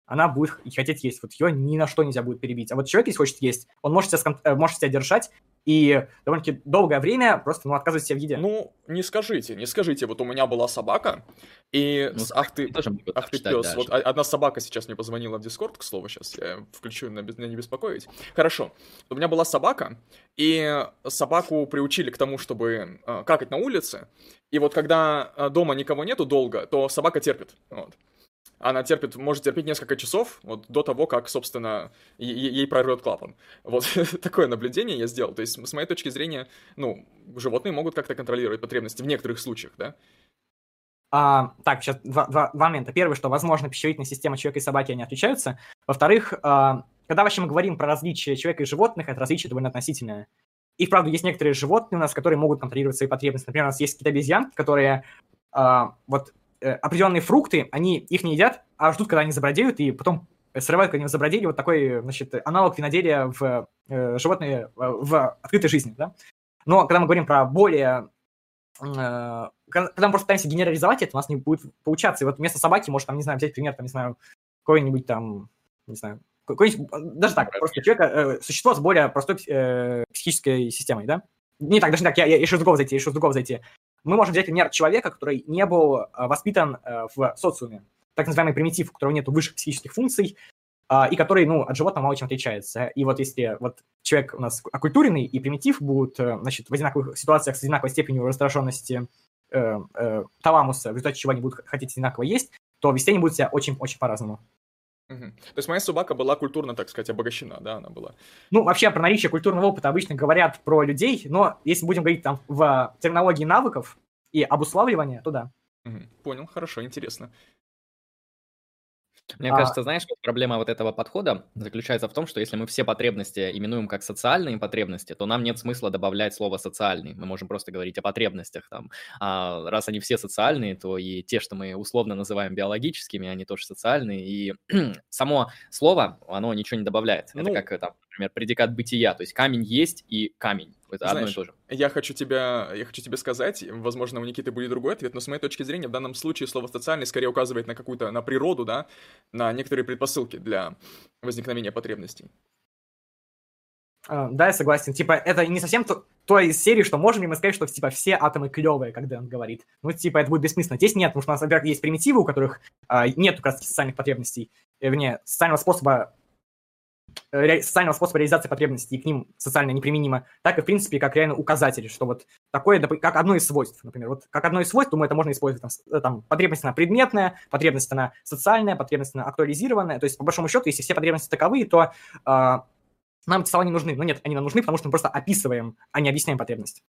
она будет хотеть есть. Вот ее ни на что нельзя будет перебить. А вот человек, если хочет есть, он может себя, э, может себя держать и довольно-таки долгое время просто ну, отказывать себе в еде. Ну, не скажите, не скажите. Вот у меня была собака, и... Ну, ах ты, ах ты пес. Вот одна собака сейчас мне позвонила в Дискорд, к слову, сейчас я включу на, на не беспокоить. Хорошо. У меня была собака, и собаку приучили к тому, чтобы э, какать на улице. И вот когда э, дома никого нету долго, то собака терпит. Вот она терпит, может терпеть несколько часов, вот до того, как, собственно, ей прорвет клапан. Вот такое наблюдение я сделал. То есть, с моей точки зрения, ну, животные могут как-то контролировать потребности в некоторых случаях, да? А, так, сейчас два, два, два момента. Первый, что, возможно, пищеварительная система человека и собаки, они отличаются. Во-вторых, а, когда вообще мы говорим про различия человека и животных, это различие довольно относительное. И, правда, есть некоторые животные у нас, которые могут контролировать свои потребности. Например, у нас есть какие-то обезьянки, которые а, вот определенные фрукты, они их не едят, а ждут, когда они забродеют, и потом срывают, когда они забродели, вот такой, значит, аналог виноделия в э, животные, э, в открытой жизни, да. Но когда мы говорим про более... Э, когда мы просто пытаемся генерализовать это, у нас не будет получаться. И вот вместо собаки, может, там, не знаю, взять пример, там, не знаю, какой-нибудь там, не знаю, какой-нибудь, даже так, просто человека, э, существо с более простой э, психической системой, да? Не так, даже не так, я, я еще с другого зайти, еще с другого зайти мы можем взять пример человека, который не был э, воспитан э, в социуме, так называемый примитив, у которого нет высших психических функций, а, и который, ну, от животного мало чем отличается. И вот если вот человек у нас оккультуренный и примитив будут, э, значит, в одинаковых ситуациях с одинаковой степенью раздраженности э, э, таламуса, в результате чего они будут хотеть одинаково есть, то вести они будут себя очень-очень по-разному. Угу. То есть моя собака была культурно, так сказать, обогащена, да, она была? Ну, вообще, про наличие культурного опыта обычно говорят про людей, но если будем говорить там в терминологии навыков и обуславливания, то да. Угу. Понял, хорошо, интересно. Мне а... кажется, знаешь, проблема вот этого подхода заключается в том, что если мы все потребности именуем как социальные потребности, то нам нет смысла добавлять слово социальный. Мы можем просто говорить о потребностях. Там. А раз они все социальные, то и те, что мы условно называем биологическими, они тоже социальные. И само слово, оно ничего не добавляет. Ну... Это как там, например, предикат бытия. То есть камень есть и камень. Это Знаешь, одно и то же. Я хочу, тебя, я хочу тебе сказать, возможно, у Никиты будет другой ответ, но с моей точки зрения в данном случае слово «социальный» скорее указывает на какую-то, на природу, да, на некоторые предпосылки для возникновения потребностей. Uh, да, я согласен. Типа, это не совсем то, то из серии, что можем ли мы сказать, что типа все атомы клевые, когда он говорит. Ну, типа, это будет бессмысленно. Здесь нет, потому что у нас, во-первых, есть примитивы, у которых uh, нет как раз социальных потребностей, э, вне социального способа социального способа реализации потребностей и к ним социально неприменимо, так и, в принципе, как реально указатель, что вот такое, как одно из свойств, например. Вот как одно из свойств, думаю, это можно использовать. Там, э, там потребность она предметная, потребность она социальная, потребность она актуализированная. То есть, по большому счету, если все потребности таковы, то э, нам эти слова не нужны. Но нет, они нам нужны, потому что мы просто описываем, а не объясняем потребность.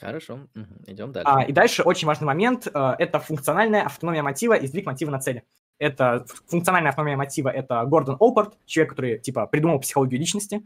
Хорошо, угу. идем дальше. А, и дальше очень важный момент э, – это функциональная автономия мотива и сдвиг мотива на цели это функциональная автономия мотива, это Гордон Олпорт, человек, который, типа, придумал психологию личности.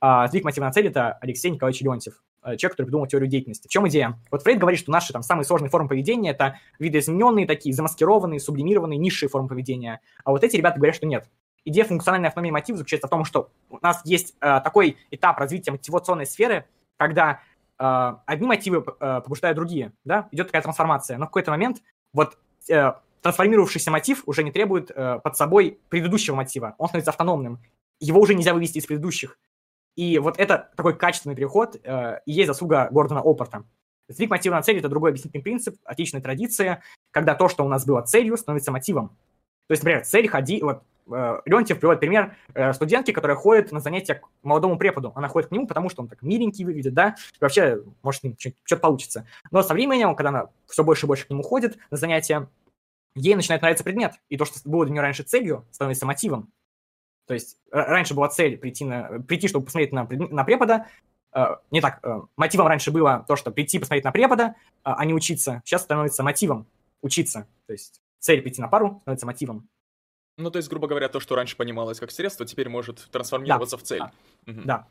А сдвиг мотива на цель – это Алексей Николаевич Леонтьев, э, человек, который придумал теорию деятельности. В чем идея? Вот Фрейд говорит, что наши там самые сложные формы поведения – это видоизмененные такие, замаскированные, сублимированные, низшие формы поведения. А вот эти ребята говорят, что нет. идея функциональной автономии мотива заключается в том, что у нас есть э, такой этап развития мотивационной сферы, когда э, одни мотивы э, побуждают другие, да, идет такая трансформация, но в какой-то момент вот э, трансформировавшийся мотив уже не требует э, под собой предыдущего мотива, он становится автономным, его уже нельзя вывести из предыдущих. И вот это такой качественный переход э, и есть заслуга Гордона Опорта. Сдвиг мотива на цель – это другой объяснительный принцип, отличная традиция, когда то, что у нас было целью, становится мотивом. То есть, например, цель ходи, вот э, Леонтьев приводит пример э, студентки, которая ходит на занятия к молодому преподу. Она ходит к нему, потому что он так миленький выглядит, да, и вообще, может, с что-то получится. Но со временем, когда она все больше и больше к нему ходит на занятия, ей начинает нравиться предмет. И то, что было для нее раньше целью, становится мотивом. То есть раньше была цель прийти, на, прийти чтобы посмотреть на, на препода, Э, не так, э, мотивом раньше было то, что прийти посмотреть на препода, а, а не учиться. Сейчас становится мотивом учиться. То есть цель прийти на пару становится мотивом. Ну, то есть, грубо говоря, то, что раньше понималось как средство, теперь может трансформироваться да, в цель. Да. Угу. да.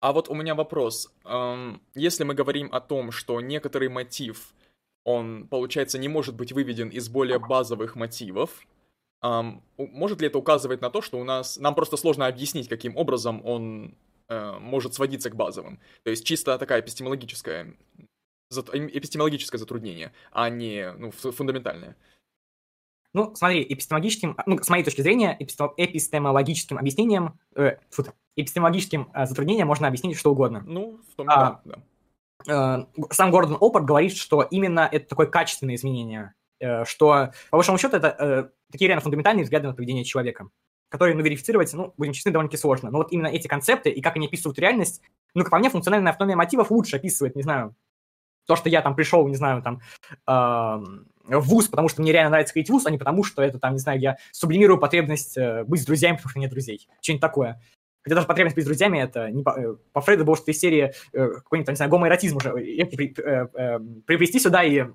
А вот у меня вопрос. Если мы говорим о том, что некоторый мотив, он, получается, не может быть выведен из более базовых мотивов, может ли это указывать на то, что у нас... Нам просто сложно объяснить, каким образом он э, может сводиться к базовым. То есть чисто такая эпистемологическая, эпистемологическое затруднение, а не ну, фундаментальное. Ну, смотри, эпистемологическим, ну, с моей точки зрения, эпистемологическим объяснением, э, эпистемологическим э, затруднением можно объяснить что угодно. Ну, в том а, да, сам Гордон Опорт говорит, что именно это такое качественное изменение, э, что, по большому счету, это э, такие реально фундаментальные взгляды на поведение человека которые, ну, верифицировать, ну, будем честны, довольно-таки сложно. Но вот именно эти концепты и как они описывают реальность, ну, как по мне, функциональная автономия мотивов лучше описывает, не знаю, то, что я там пришел, не знаю, там, э, в ВУЗ, потому что мне реально нравится ходить в ВУЗ, а не потому, что это, там, не знаю, я сублимирую потребность э, быть с друзьями, потому что нет друзей. Что-нибудь такое. Хотя даже потребность быть с друзьями, это не по, э, по Фрейду было что-то из серии э, какой-нибудь, не знаю, гомоэротизм уже, э, при, э, э, привести сюда и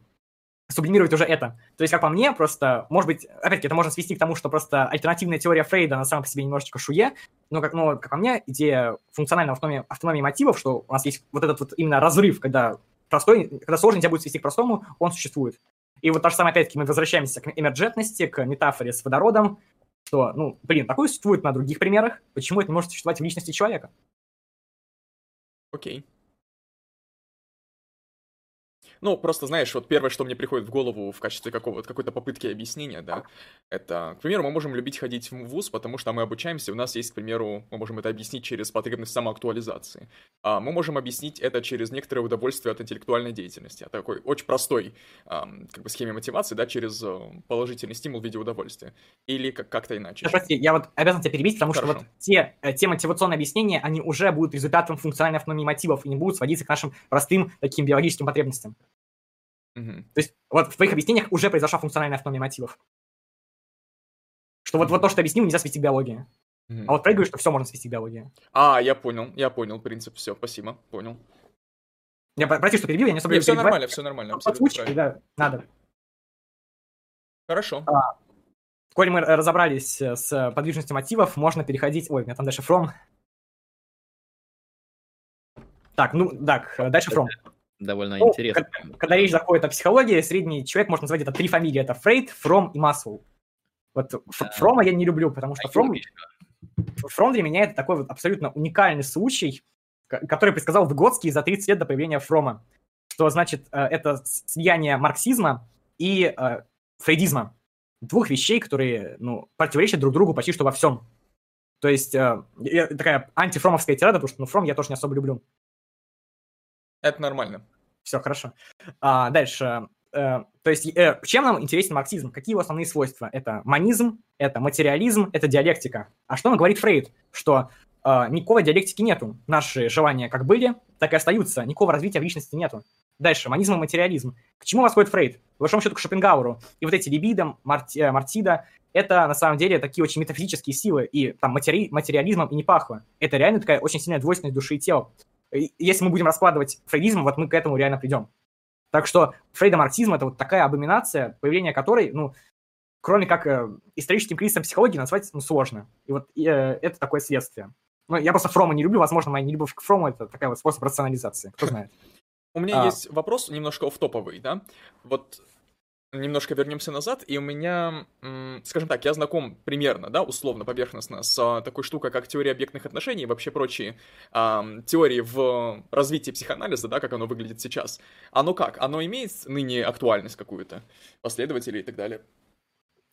сублимировать уже это. То есть, как по мне, просто, может быть, опять-таки, это можно свести к тому, что просто альтернативная теория Фрейда на самом по себе немножечко шуе, но, как, но, как по мне, идея функциональной автономии, автономии мотивов, что у нас есть вот этот вот именно разрыв, когда простой, когда сложный нельзя будет свести к простому, он существует. И вот то же самое, опять-таки, мы возвращаемся к эмерджентности, к метафоре с водородом, что, ну, блин, такое существует на других примерах, почему это не может существовать в личности человека? Окей. Okay. Ну, просто, знаешь, вот первое, что мне приходит в голову в качестве какого-то какой-то попытки объяснения, да, это, к примеру, мы можем любить ходить в ВУЗ, потому что мы обучаемся, у нас есть, к примеру, мы можем это объяснить через потребность самоактуализации. А мы можем объяснить это через некоторое удовольствие от интеллектуальной деятельности, а такой очень простой как бы схеме мотивации, да, через э, положительный стимул в виде удовольствия. Или как- как-то иначе. Прости, я вот обязан тебя перебить, потому Хорошо. что вот те, э, те мотивационные объяснения, они уже будут результатом функциональной автономии мотивов и не будут сводиться к нашим простым таким биологическим потребностям. Угу. То есть вот в твоих объяснениях уже произошла функциональная автономия мотивов. Что вот, вот то, что ты объяснил, нельзя свести к биологии. Угу. А вот говорит, что все можно свести к биологии. А, я понял, я понял принцип, все, спасибо, понял. Я прости, что перебил, я не особо... все нормально, все нормально, абсолютно да, надо. Хорошо. А, коль мы разобрались с подвижностью мотивов, можно переходить... Ой, у меня там дальше from. Так, ну, так, дальше from довольно ну, интересно. Когда, когда речь заходит о психологии, средний человек может назвать это три фамилии. Это Фрейд, Фром и Масл. Вот да. Фрома я не люблю, потому что Фром, Фром для меня это такой вот абсолютно уникальный случай, который предсказал Выгодский за 30 лет до появления Фрома. Что значит, э, это слияние марксизма и э, фрейдизма. Двух вещей, которые ну, противоречат друг другу почти что во всем. То есть э, такая антифромовская тирада, потому что ну, Фром я тоже не особо люблю. Это нормально. Все хорошо. А, дальше. Э, то есть, э, чем нам интересен марксизм? Какие его основные свойства? Это манизм, это материализм, это диалектика. А что нам говорит Фрейд? Что э, никакой диалектики нету. Наши желания как были, так и остаются. Никакого развития в личности нету. Дальше, манизм и материализм. К чему восходит Фрейд? В большом счету к Шопенгауэру. И вот эти либидо, марти, э, мартида, это на самом деле такие очень метафизические силы, и там матери, материализмом и не пахло. Это реально такая очень сильная двойственность души и тела если мы будем раскладывать фрейдизм, вот мы к этому реально придем. Так что фрейдомарксизм – это вот такая абоминация, появление которой, ну, кроме как э, историческим кризисом психологии, назвать ну, сложно. И вот э, это такое следствие. Ну, я просто Фрома не люблю, возможно, моя нелюбовь к Фрому – это такая вот способ рационализации, кто знает. У меня а. есть вопрос немножко офтоповый, да? Вот немножко вернемся назад, и у меня, скажем так, я знаком примерно, да, условно, поверхностно, с а, такой штукой, как теория объектных отношений и вообще прочие а, теории в развитии психоанализа, да, как оно выглядит сейчас. Оно как? Оно имеет ныне актуальность какую-то? Последователей и так далее?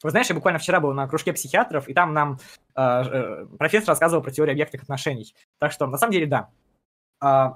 Вы знаешь, я буквально вчера был на кружке психиатров, и там нам э, э, профессор рассказывал про теорию объектных отношений. Так что, на самом деле, да.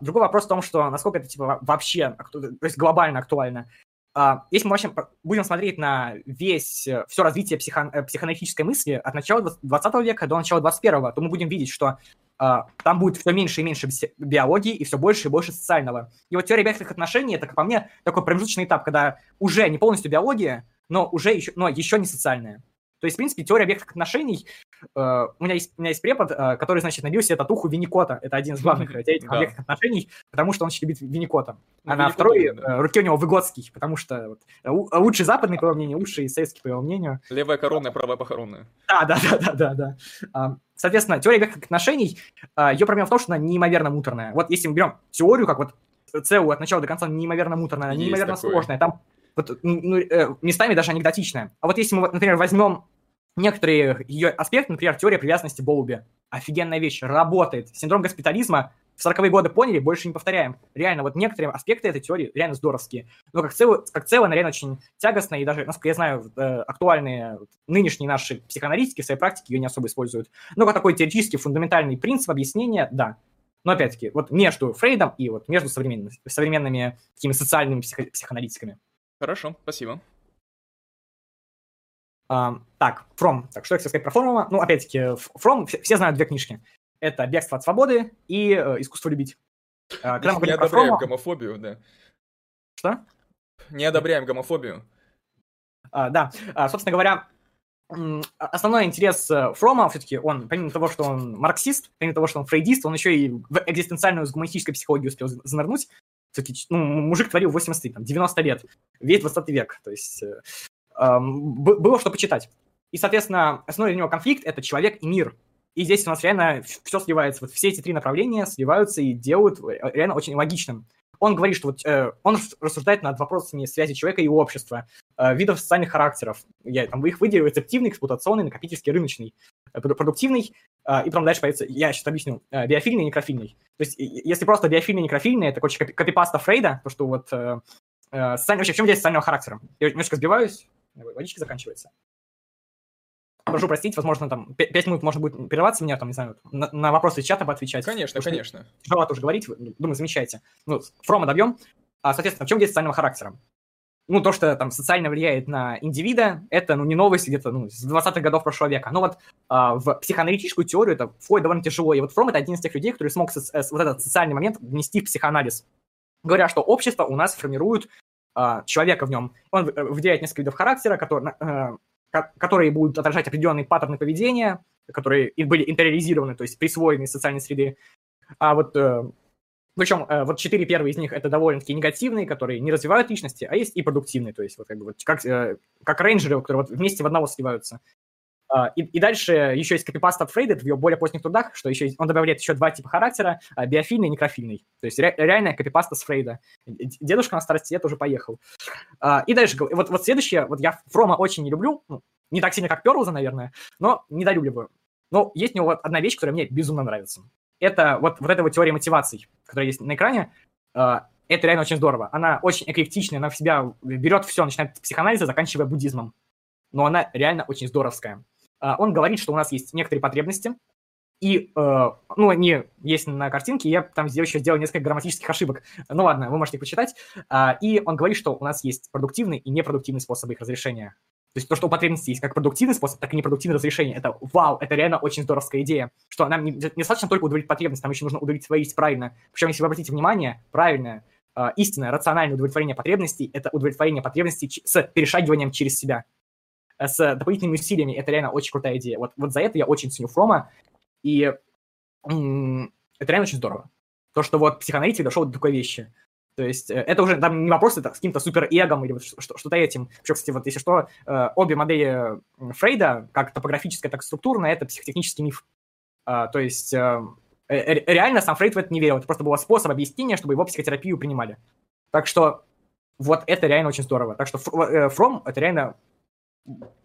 Другой вопрос в том, что насколько это типа вообще, то есть глобально актуально. Uh, если мы вообще будем смотреть на весь, э, все развитие психо, э, психоаналитической мысли от начала 20 века до начала 21, то мы будем видеть, что uh, там будет все меньше и меньше биологии и все больше и больше социального. И вот теория объектных отношений, это, по мне, такой промежуточный этап, когда уже не полностью биология, но уже еще, но еще не социальная. То есть, в принципе, теория объектных отношений, э, у, меня есть, у меня есть препод, э, который, значит, набил себе татуху Винникота. Это один из главных теоретиков да. объектных отношений, потому что он любит Винникота. Ну, а на второй да. э, руке у него Выгодский, потому что вот, э, лучший западный, по его мнению, лучший советский, по его мнению. Левая коронная, правая похоронная. Да, да, да, да, да, да. А, соответственно, теория объектных отношений, ее проблема в том, что она неимоверно муторная. Вот если мы берем теорию, как вот целую от начала до конца неимоверно муторная, неимоверно сложная, там вот, ну, э, местами даже анекдотичная. А вот если мы, например, возьмем некоторые ее аспекты, например, теория привязанности Боуби. Офигенная вещь, работает. Синдром госпитализма в 40-е годы поняли, больше не повторяем. Реально, вот некоторые аспекты этой теории реально здоровские. Но как целое, как целое реально очень тягостная, и даже, насколько я знаю, э, актуальные нынешние наши психоаналитики в своей практике ее не особо используют. Но как такой теоретический фундаментальный принцип объяснения, да. Но опять-таки, вот между Фрейдом и вот между современными, современными такими социальными психо- психоаналитиками. Хорошо, спасибо. Uh, так, Фром. Так, что я хотел сказать про Фрома? Ну, опять-таки, Фром, все, все знают две книжки. Это «Бегство от свободы» и э, «Искусство любить». Uh, когда мы не одобряем Фрома... гомофобию, да. Что? Не одобряем гомофобию. Uh, да, uh, собственно говоря, основной интерес э, Фрома все-таки он, помимо того, что он марксист, помимо того, что он фрейдист, он еще и в экзистенциальную гуманистическую психологию успел занырнуть. Все-таки ну, мужик творил 80 там, 90 лет, весь 20 век. То есть э, было что почитать. И, соответственно, основной для него конфликт — это человек и мир. И здесь у нас реально все сливается. Вот все эти три направления сливаются и делают э, реально очень логичным. Он говорит, что вот, э, он рассуждает над вопросами связи человека и общества, э, видов социальных характеров. Я там их выделил рецептивный, эксплуатационный, накопительский, рыночный, э, продуктивный, э, и потом дальше появится, я сейчас объясню, э, биофильный и некрофильный. То есть если просто биофильный и некрофильный, это, короче, копипаста Фрейда, то, что вот э, э, социальный, вообще в чем здесь социального характера? Я немножко сбиваюсь, водички заканчивается. Прошу простить, возможно, там 5 минут можно будет прерываться меня, там, не знаю, на, на вопросы из чата отвечать. Конечно, конечно. Тяжело тоже говорить, думаю, замечайте. Ну, Фрома добьем. А, соответственно, в чем здесь социального характера? Ну, то, что там социально влияет на индивида, это, ну, не новость где-то, ну, с 20-х годов прошлого века. Но вот а, в психоаналитическую теорию это входит довольно тяжело. И вот Фром — это один из тех людей, который смог со- вот этот социальный момент внести в психоанализ. Говоря, что общество у нас формирует а, человека в нем. Он выделяет несколько видов характера, которые, э, которые будут отражать определенные паттерны поведения, которые были интериоризированы, то есть присвоены из социальной среды. А вот э, причем э, вот четыре первые из них это довольно-таки негативные, которые не развивают личности, а есть и продуктивные, то есть вот как бы вот как, как рейнджеры, которые вот вместе в одного сливаются. Uh, и, и дальше еще есть копипаст от Фрейда в его более поздних трудах, что еще он добавляет еще два типа характера, uh, биофильный и некрофильный. То есть ре, реальная копипаста с Фрейда. Дедушка на старости лет уже поехал. Uh, и дальше, вот, вот следующее, вот я Фрома очень не люблю, ну, не так сильно, как Перлза, наверное, но недолюбливаю. Но есть у него вот одна вещь, которая мне безумно нравится. Это вот, вот эта вот теория мотиваций, которая есть на экране. Это реально очень здорово. Она очень эклектичная, она в себя берет все, начинает с психоанализа, заканчивая буддизмом. Но она реально очень здоровская. А, он говорит, что у нас есть некоторые потребности, и, э, ну, они есть на картинке, я там еще сделал несколько грамматических ошибок. Ну ладно, вы можете их почитать. А, и он говорит, что у нас есть продуктивный и непродуктивный способы их разрешения. То есть то, что у потребностей есть как продуктивный способ, так и непродуктивное разрешение. Это вау, это реально очень здоровская идея. Что нам не, не достаточно только удовлетворить потребность, нам еще нужно удовлетворить правильно. Причем, если вы обратите внимание, правильное, э, истинное, рациональное удовлетворение потребностей – это удовлетворение потребностей с перешагиванием через себя с дополнительными усилиями. Это реально очень крутая идея. Вот, вот за это я очень ценю Фрома, и это реально очень здорово. То, что вот психоаналитик дошел до такой вещи. То есть э, это уже там не вопрос это с каким-то супер-эгом или вот что-то этим. Еще, кстати, вот если что, э, обе модели Фрейда, как топографическая, так и структурная, это психотехнический миф. А, то есть э, реально сам Фрейд в это не верил. Это просто был способ объяснения, чтобы его психотерапию принимали. Так что вот это реально очень здорово. Так что From это реально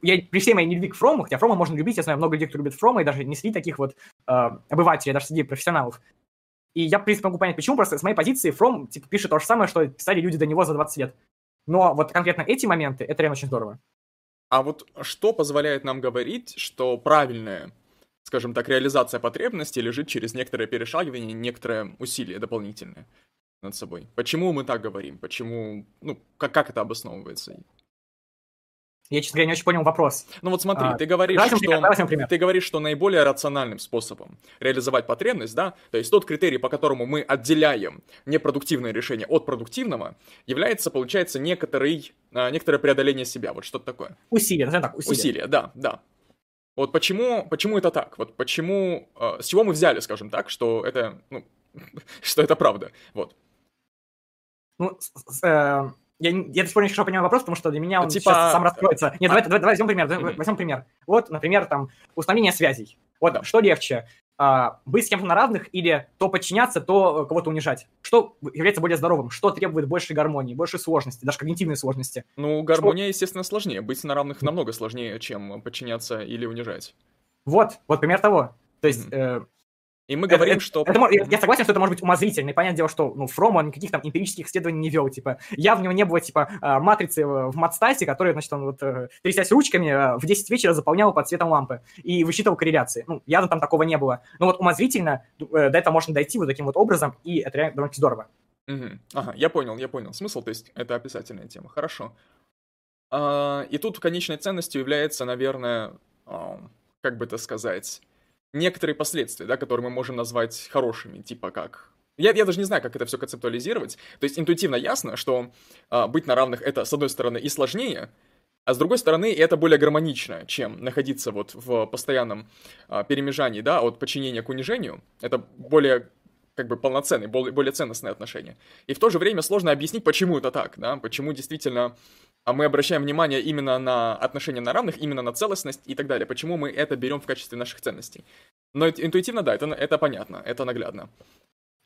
я при всей моей нелюбви к Фрому, хотя Фрома можно любить, я знаю много людей, кто любит Фрома, и даже не среди таких вот э, обывателей, даже среди профессионалов. И я, в принципе, могу понять, почему, просто с моей позиции Фром типа, пишет то же самое, что писали люди до него за 20 лет. Но вот конкретно эти моменты, это реально очень здорово. А вот что позволяет нам говорить, что правильная, скажем так, реализация потребностей лежит через некоторое перешагивание, некоторое усилие дополнительное над собой? Почему мы так говорим? Почему, ну, как, как это обосновывается? Я, честно говоря, не очень понял вопрос. Ну вот смотри, а, ты говоришь, что пример, ты говоришь, что наиболее рациональным способом реализовать потребность, да, то есть тот критерий, по которому мы отделяем непродуктивное решение от продуктивного, является, получается, некоторый, а, некоторое преодоление себя, вот что-то такое. Усилие, назовем так, усилие. Усилие, да, да. Вот почему, почему это так? Вот почему, э, с чего мы взяли, скажем так, что это, ну, что это правда, вот. Ну, с, э, я, я до сих пор не хорошо понимаю вопрос, потому что для меня он типа... сейчас сам раскроется. Нет, а... давай, давай, давай возьмем пример. Давай, возьмем пример. Вот, например, там, установление связей. Вот, да. что легче? А, быть с кем-то на равных или то подчиняться, то кого-то унижать? Что является более здоровым? Что требует большей гармонии, большей сложности, даже когнитивной сложности? Ну, гармония, что... естественно, сложнее. Быть на равных намного сложнее, чем подчиняться или унижать. Вот, вот пример того. То есть, mm-hmm. И мы говорим, это, что... Это, это, я согласен, что это может быть умозрительно. И понятное дело, что ну, Фром, он никаких там эмпирических исследований не вел. Типа, я в него не было, типа, а, матрицы в матстасе, которая, значит, он вот, э, трясясь ручками, э, в 10 вечера заполнял под цветом лампы и высчитывал корреляции. Ну, явно там такого не было. Но вот умозрительно э, до этого можно дойти вот таким вот образом, и это реально довольно здорово. Угу. Ага, я понял, я понял. Смысл, то есть это описательная тема. Хорошо. А, и тут конечной ценностью является, наверное, как бы это сказать некоторые последствия, да, которые мы можем назвать хорошими, типа как... Я, я даже не знаю, как это все концептуализировать. То есть интуитивно ясно, что а, быть на равных это, с одной стороны, и сложнее, а с другой стороны, это более гармонично, чем находиться вот в постоянном а, перемежании, да, от подчинения к унижению. Это более как бы полноценные, более, более ценностные отношения. И в то же время сложно объяснить, почему это так, да, почему действительно а мы обращаем внимание именно на отношения на равных, именно на целостность и так далее. Почему мы это берем в качестве наших ценностей? Но интуитивно, да, это, это понятно, это наглядно.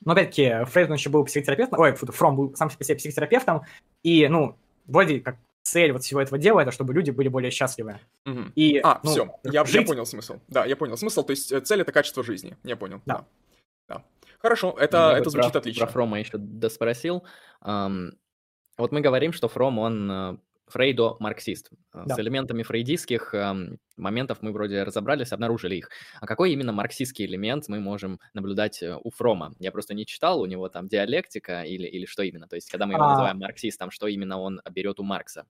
Но опять-таки, Фрейд еще был психотерапевтом, ой, Фром был сам по себе психотерапевтом, и, ну, вроде как цель вот всего этого дела, это чтобы люди были более счастливы. Угу. И, а, ну, все, я, жить... я понял смысл. Да, я понял смысл, то есть э, цель — это качество жизни, я понял. Да. да. да. Хорошо, это, я это звучит про, отлично. Про Фрома еще доспросил. Um, вот мы говорим, что Фром, он э, Фрейдо марксист. Э, да. С элементами фрейдистских эм, моментов мы вроде разобрались, обнаружили их. А какой именно марксистский элемент мы можем наблюдать э, у Фрома? Я просто не читал, у него там диалектика или, или что именно? То есть, когда мы его а... называем марксистом, что именно он берет у Маркса?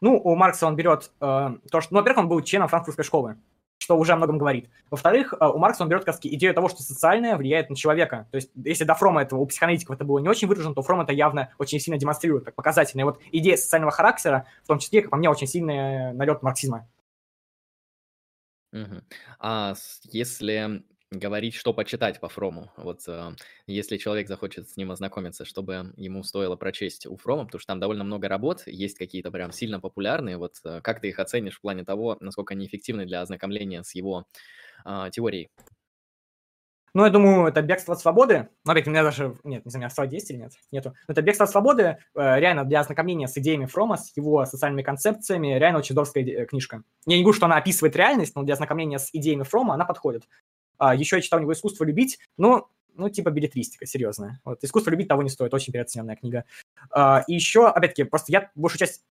Ну, у Маркса он берет э, то, что... Ну, во-первых, он был членом франкфуртской школы что уже о многом говорит. Во-вторых, э, у Маркса он берет как идею того, что социальное влияет на человека. То есть, если до Фрома этого, у психоаналитиков это было не очень выражено, то Фром это явно очень сильно демонстрирует, как показательно. И вот идея социального характера, в том числе, как по мне, очень сильный налет марксизма. Угу. А если говорить, что почитать по Фрому. Вот э, если человек захочет с ним ознакомиться, чтобы ему стоило прочесть у Фрома, потому что там довольно много работ, есть какие-то прям сильно популярные. Вот э, как ты их оценишь в плане того, насколько они эффективны для ознакомления с его э, теорией? Ну, я думаю, это бегство от свободы. Ну, опять, у меня даже... Нет, не знаю, свобода есть или нет? Нету. Это бегство от свободы э, реально для ознакомления с идеями Фрома, с его социальными концепциями, реально очень здоровская э, книжка. Я не говорю, что она описывает реальность, но для ознакомления с идеями Фрома она подходит. А, еще я читал у него «Искусство любить», но ну, типа билетристика, серьезная. Вот, «Искусство любить» того не стоит, очень переоцененная книга. А, и еще, опять-таки, просто я большую часть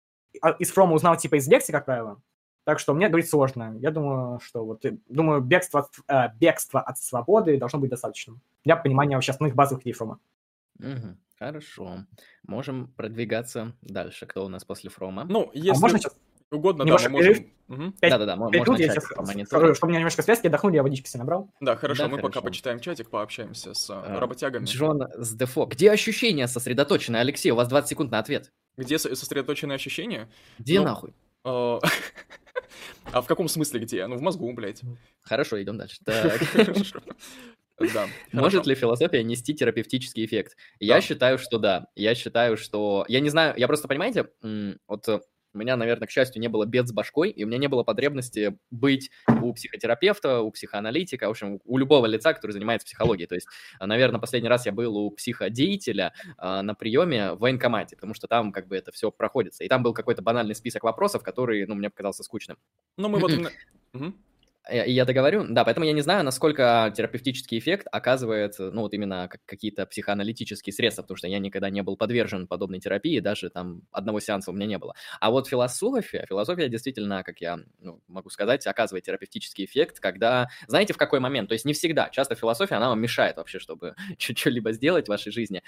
а, из Фрома узнал типа из лекций, как правило, так что мне говорить сложно. Я думаю, что вот, думаю, бегство от, э, бегство от свободы должно быть достаточным для понимания вообще основных базовых идей Фрома. Угу, хорошо. Можем продвигаться дальше. Кто у нас после Фрома? Ну, если... А можно сейчас угодно, да, мы можем... Угу. Да-да-да, можно сейчас, по монитору. Чтобы у меня немножко связки отдохнули, я водички себе набрал. Да, хорошо, да, мы хорошо. пока почитаем чатик, пообщаемся с а, работягами. Джон с Дефо. Где ощущения сосредоточены, Алексей? У вас 20 секунд на ответ. Где сосредоточенные ощущения? Где ну, нахуй? А, а в каком смысле где? Ну, в мозгу, блядь. Хорошо, идем дальше. Да. Может ли философия нести терапевтический эффект? Я считаю, что да. Я считаю, что... Я не знаю, я просто, понимаете, вот у меня, наверное, к счастью, не было бед с башкой, и у меня не было потребности быть у психотерапевта, у психоаналитика, в общем, у любого лица, который занимается психологией. То есть, наверное, последний раз я был у психодеятеля э, на приеме в военкомате, потому что там как бы это все проходится. И там был какой-то банальный список вопросов, который, ну, мне показался скучным. Ну, мы вот... Э, я договорю, да, поэтому я не знаю, насколько терапевтический эффект оказывает, ну, вот именно как какие-то психоаналитические средства, потому что я никогда не был подвержен подобной терапии, даже там одного сеанса у меня не было. А вот философия, философия действительно, как я ну, могу сказать, оказывает терапевтический эффект, когда, знаете, в какой момент, то есть не всегда, часто философия, она вам мешает вообще, чтобы что-либо сделать в вашей жизни.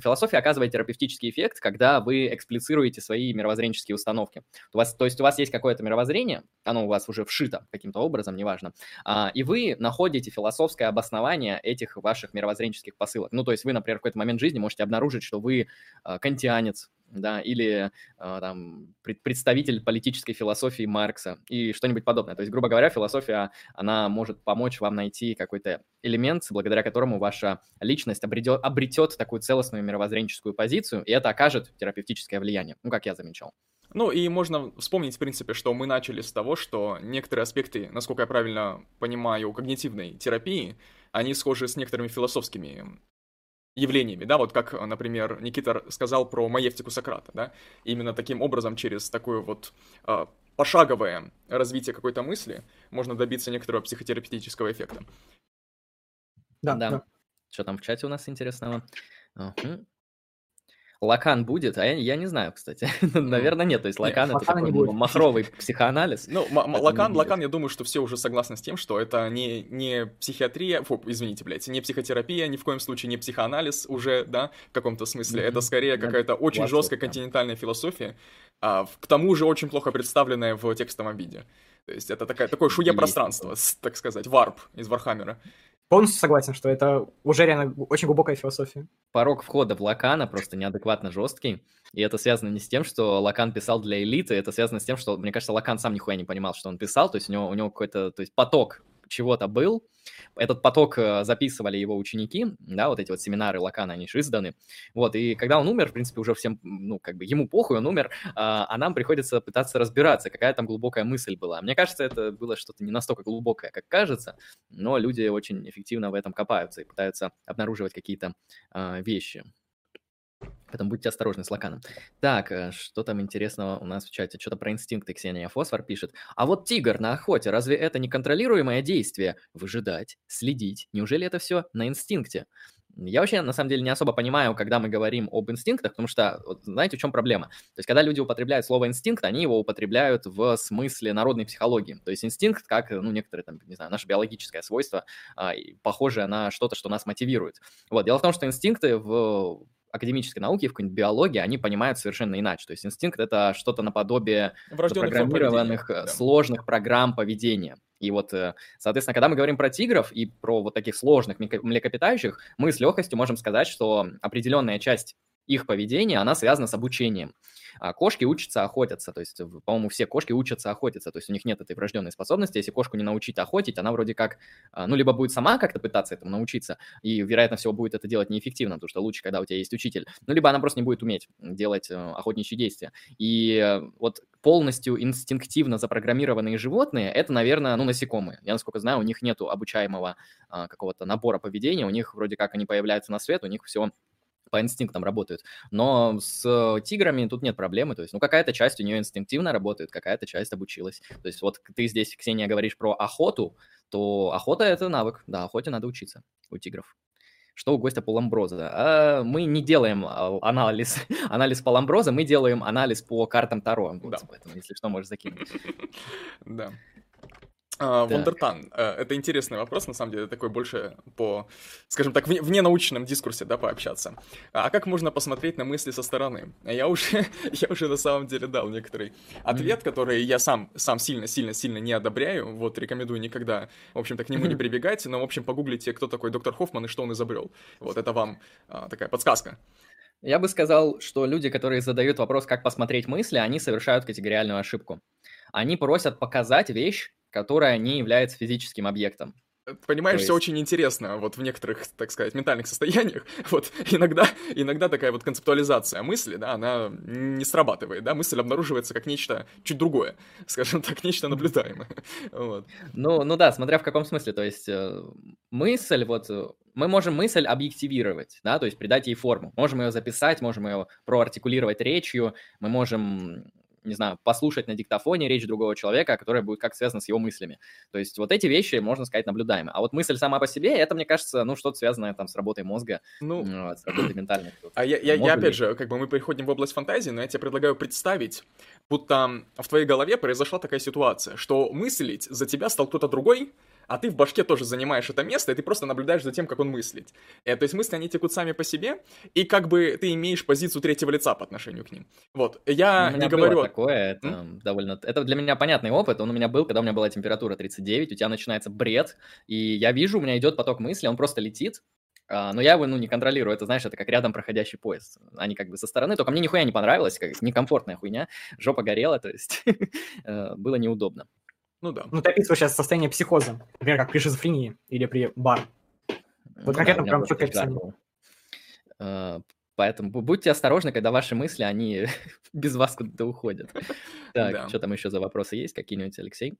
Философия оказывает терапевтический эффект, когда вы эксплицируете свои мировоззренческие установки. У вас, то есть у вас есть какое-то мировоззрение, оно у вас уже вшито каким-то образом, образом, неважно. А, и вы находите философское обоснование этих ваших мировоззренческих посылок. Ну, то есть вы, например, в какой-то момент жизни можете обнаружить, что вы а, кантианец, да, или э, там представитель политической философии Маркса и что-нибудь подобное. То есть, грубо говоря, философия, она может помочь вам найти какой-то элемент, благодаря которому ваша личность обретет, обретет такую целостную мировоззренческую позицию, и это окажет терапевтическое влияние, ну, как я замечал. Ну и можно вспомнить, в принципе, что мы начали с того, что некоторые аспекты, насколько я правильно понимаю, когнитивной терапии, они схожи с некоторыми философскими явлениями, да, вот как, например, Никита сказал про маевтику Сократа, да, именно таким образом, через такое вот э, пошаговое развитие какой-то мысли можно добиться некоторого психотерапевтического эффекта. Да, да. да. Что там в чате у нас интересного? Угу. Лакан будет, а я, я не знаю, кстати. Наверное, нет. То есть Лакан нет, это такой не махровый психоанализ. Ну, Лакан, Лакан, я думаю, что все уже согласны с тем, что это не, не психиатрия, фу, извините, блядь, не психотерапия, ни в коем случае не психоанализ уже, да, в каком-то смысле. Это скорее какая-то очень жесткая континентальная философия, а, к тому же очень плохо представленная в текстовом виде. То есть это такая, такое шуе пространство, так сказать, варп из Warhammer а полностью согласен, что это уже реально очень глубокая философия. Порог входа в Лакана просто неадекватно жесткий. И это связано не с тем, что Лакан писал для элиты, это связано с тем, что, мне кажется, Лакан сам нихуя не понимал, что он писал. То есть у него, у него какой-то то есть поток чего-то был, этот поток э, записывали его ученики, да, вот эти вот семинары Лакана, они же изданы, вот, и когда он умер, в принципе, уже всем, ну, как бы ему похуй, он умер, а, а нам приходится пытаться разбираться, какая там глубокая мысль была. Мне кажется, это было что-то не настолько глубокое, как кажется, но люди очень эффективно в этом копаются и пытаются обнаруживать какие-то а, вещи. Поэтому будьте осторожны с лаканом. Так, э, что там интересного у нас в чате? Что-то про инстинкты Ксения Фосфор пишет. А вот тигр на охоте, разве это не контролируемое действие? Выжидать, следить. Неужели это все на инстинкте? Я вообще, на самом деле, не особо понимаю, когда мы говорим об инстинктах, потому что, вот, знаете, в чем проблема? То есть, когда люди употребляют слово инстинкт, они его употребляют в смысле народной психологии. То есть, инстинкт, как, ну, некоторые, там, не знаю, наше биологическое свойство, а, похожее на что-то, что нас мотивирует. Вот, дело в том, что инстинкты в академической науки, в какой-нибудь биологии, они понимают совершенно иначе. То есть инстинкт — это что-то наподобие программированных да. сложных программ поведения. И вот, э, соответственно, когда мы говорим про тигров и про вот таких сложных млекопитающих, мы с легкостью можем сказать, что определенная часть их поведения, она связана с обучением. А кошки учатся охотиться, то есть, по-моему, все кошки учатся охотиться, то есть у них нет этой врожденной способности. Если кошку не научить охотить, она вроде как, а, ну, либо будет сама как-то пытаться этому научиться, и, вероятно всего, будет это делать неэффективно, потому что лучше, когда у тебя есть учитель, ну, либо она просто не будет уметь делать э, охотничьи действия. И э, вот полностью инстинктивно запрограммированные животные, это, наверное, ну, насекомые. Я, насколько знаю, у них нету обучаемого а, какого-то набора поведения, у них вроде как они появляются на свет, у них все по инстинктам работают. Но с тиграми тут нет проблемы. То есть, ну, какая-то часть у нее инстинктивно работает, какая-то часть обучилась. То есть, вот ты здесь, Ксения, говоришь про охоту, то охота – это навык. Да, охоте надо учиться у тигров что у гостя по Ламброза. А мы не делаем а, анализ, анализ по Ламброза, мы делаем анализ по картам Таро. Да. Поэтому, если что, можешь закинуть. Да. Uh, Вондертан. Uh, это интересный вопрос, на самом деле, такой больше по, скажем так, вне, научном дискурсе, да, пообщаться. А как можно посмотреть на мысли со стороны? Я уже, я уже на самом деле дал некоторый ответ, который я сам, сам сильно-сильно-сильно не одобряю, вот, рекомендую никогда, в общем-то, к нему не прибегать, но, в общем, погуглите, кто такой доктор Хоффман и что он изобрел. Вот, это вам uh, такая подсказка. Я бы сказал, что люди, которые задают вопрос, как посмотреть мысли, они совершают категориальную ошибку. Они просят показать вещь, которая не является физическим объектом. Понимаешь, То все есть- очень интересно, вот в некоторых, так сказать, ментальных состояниях. Вот иногда, иногда такая вот концептуализация мысли, да, она не срабатывает, да, мысль обнаруживается как нечто чуть другое, скажем так, нечто наблюдаемое. Вот. Ну, ну да, смотря в каком смысле. То есть э, мысль, вот э, мы можем мысль объективировать, да, то есть придать ей форму. Можем ее записать, можем ее проартикулировать речью, мы можем, не знаю, послушать на диктофоне речь другого человека, которая будет как связана с его мыслями. То есть вот эти вещи, можно сказать, наблюдаемы. А вот мысль сама по себе, это, мне кажется, ну, что-то связанное там с работой мозга, Ну, вот, с работой ментальной. А я, я, я опять же, как бы мы переходим в область фантазии, но я тебе предлагаю представить, будто в твоей голове произошла такая ситуация, что мыслить за тебя стал кто-то другой, а ты в башке тоже занимаешь это место, и ты просто наблюдаешь за тем, как он мыслит. Э, то есть мысли, они текут сами по себе, и как бы ты имеешь позицию третьего лица по отношению к ним. Вот, я У не меня говорю... было о- такое, это довольно... Это для меня понятный опыт, он у меня был, когда у меня была температура 39, у тебя начинается бред, и я вижу, у меня идет поток мысли, он просто летит, а, но я его, ну, не контролирую, это, знаешь, это как рядом проходящий поезд. Они как бы со стороны, только мне нихуя не понравилось, как некомфортная хуйня, жопа горела, то есть э, было неудобно. Ну да. Ну, ты описываешь сейчас состояние психоза, например, как при шизофрении или при бар. Вот Да, конкретно меня прям жар описание. Э, Поэтому бу- будьте осторожны, когда ваши мысли, они без вас куда-то уходят. Да. Так, что там еще за вопросы есть какие-нибудь, Алексей?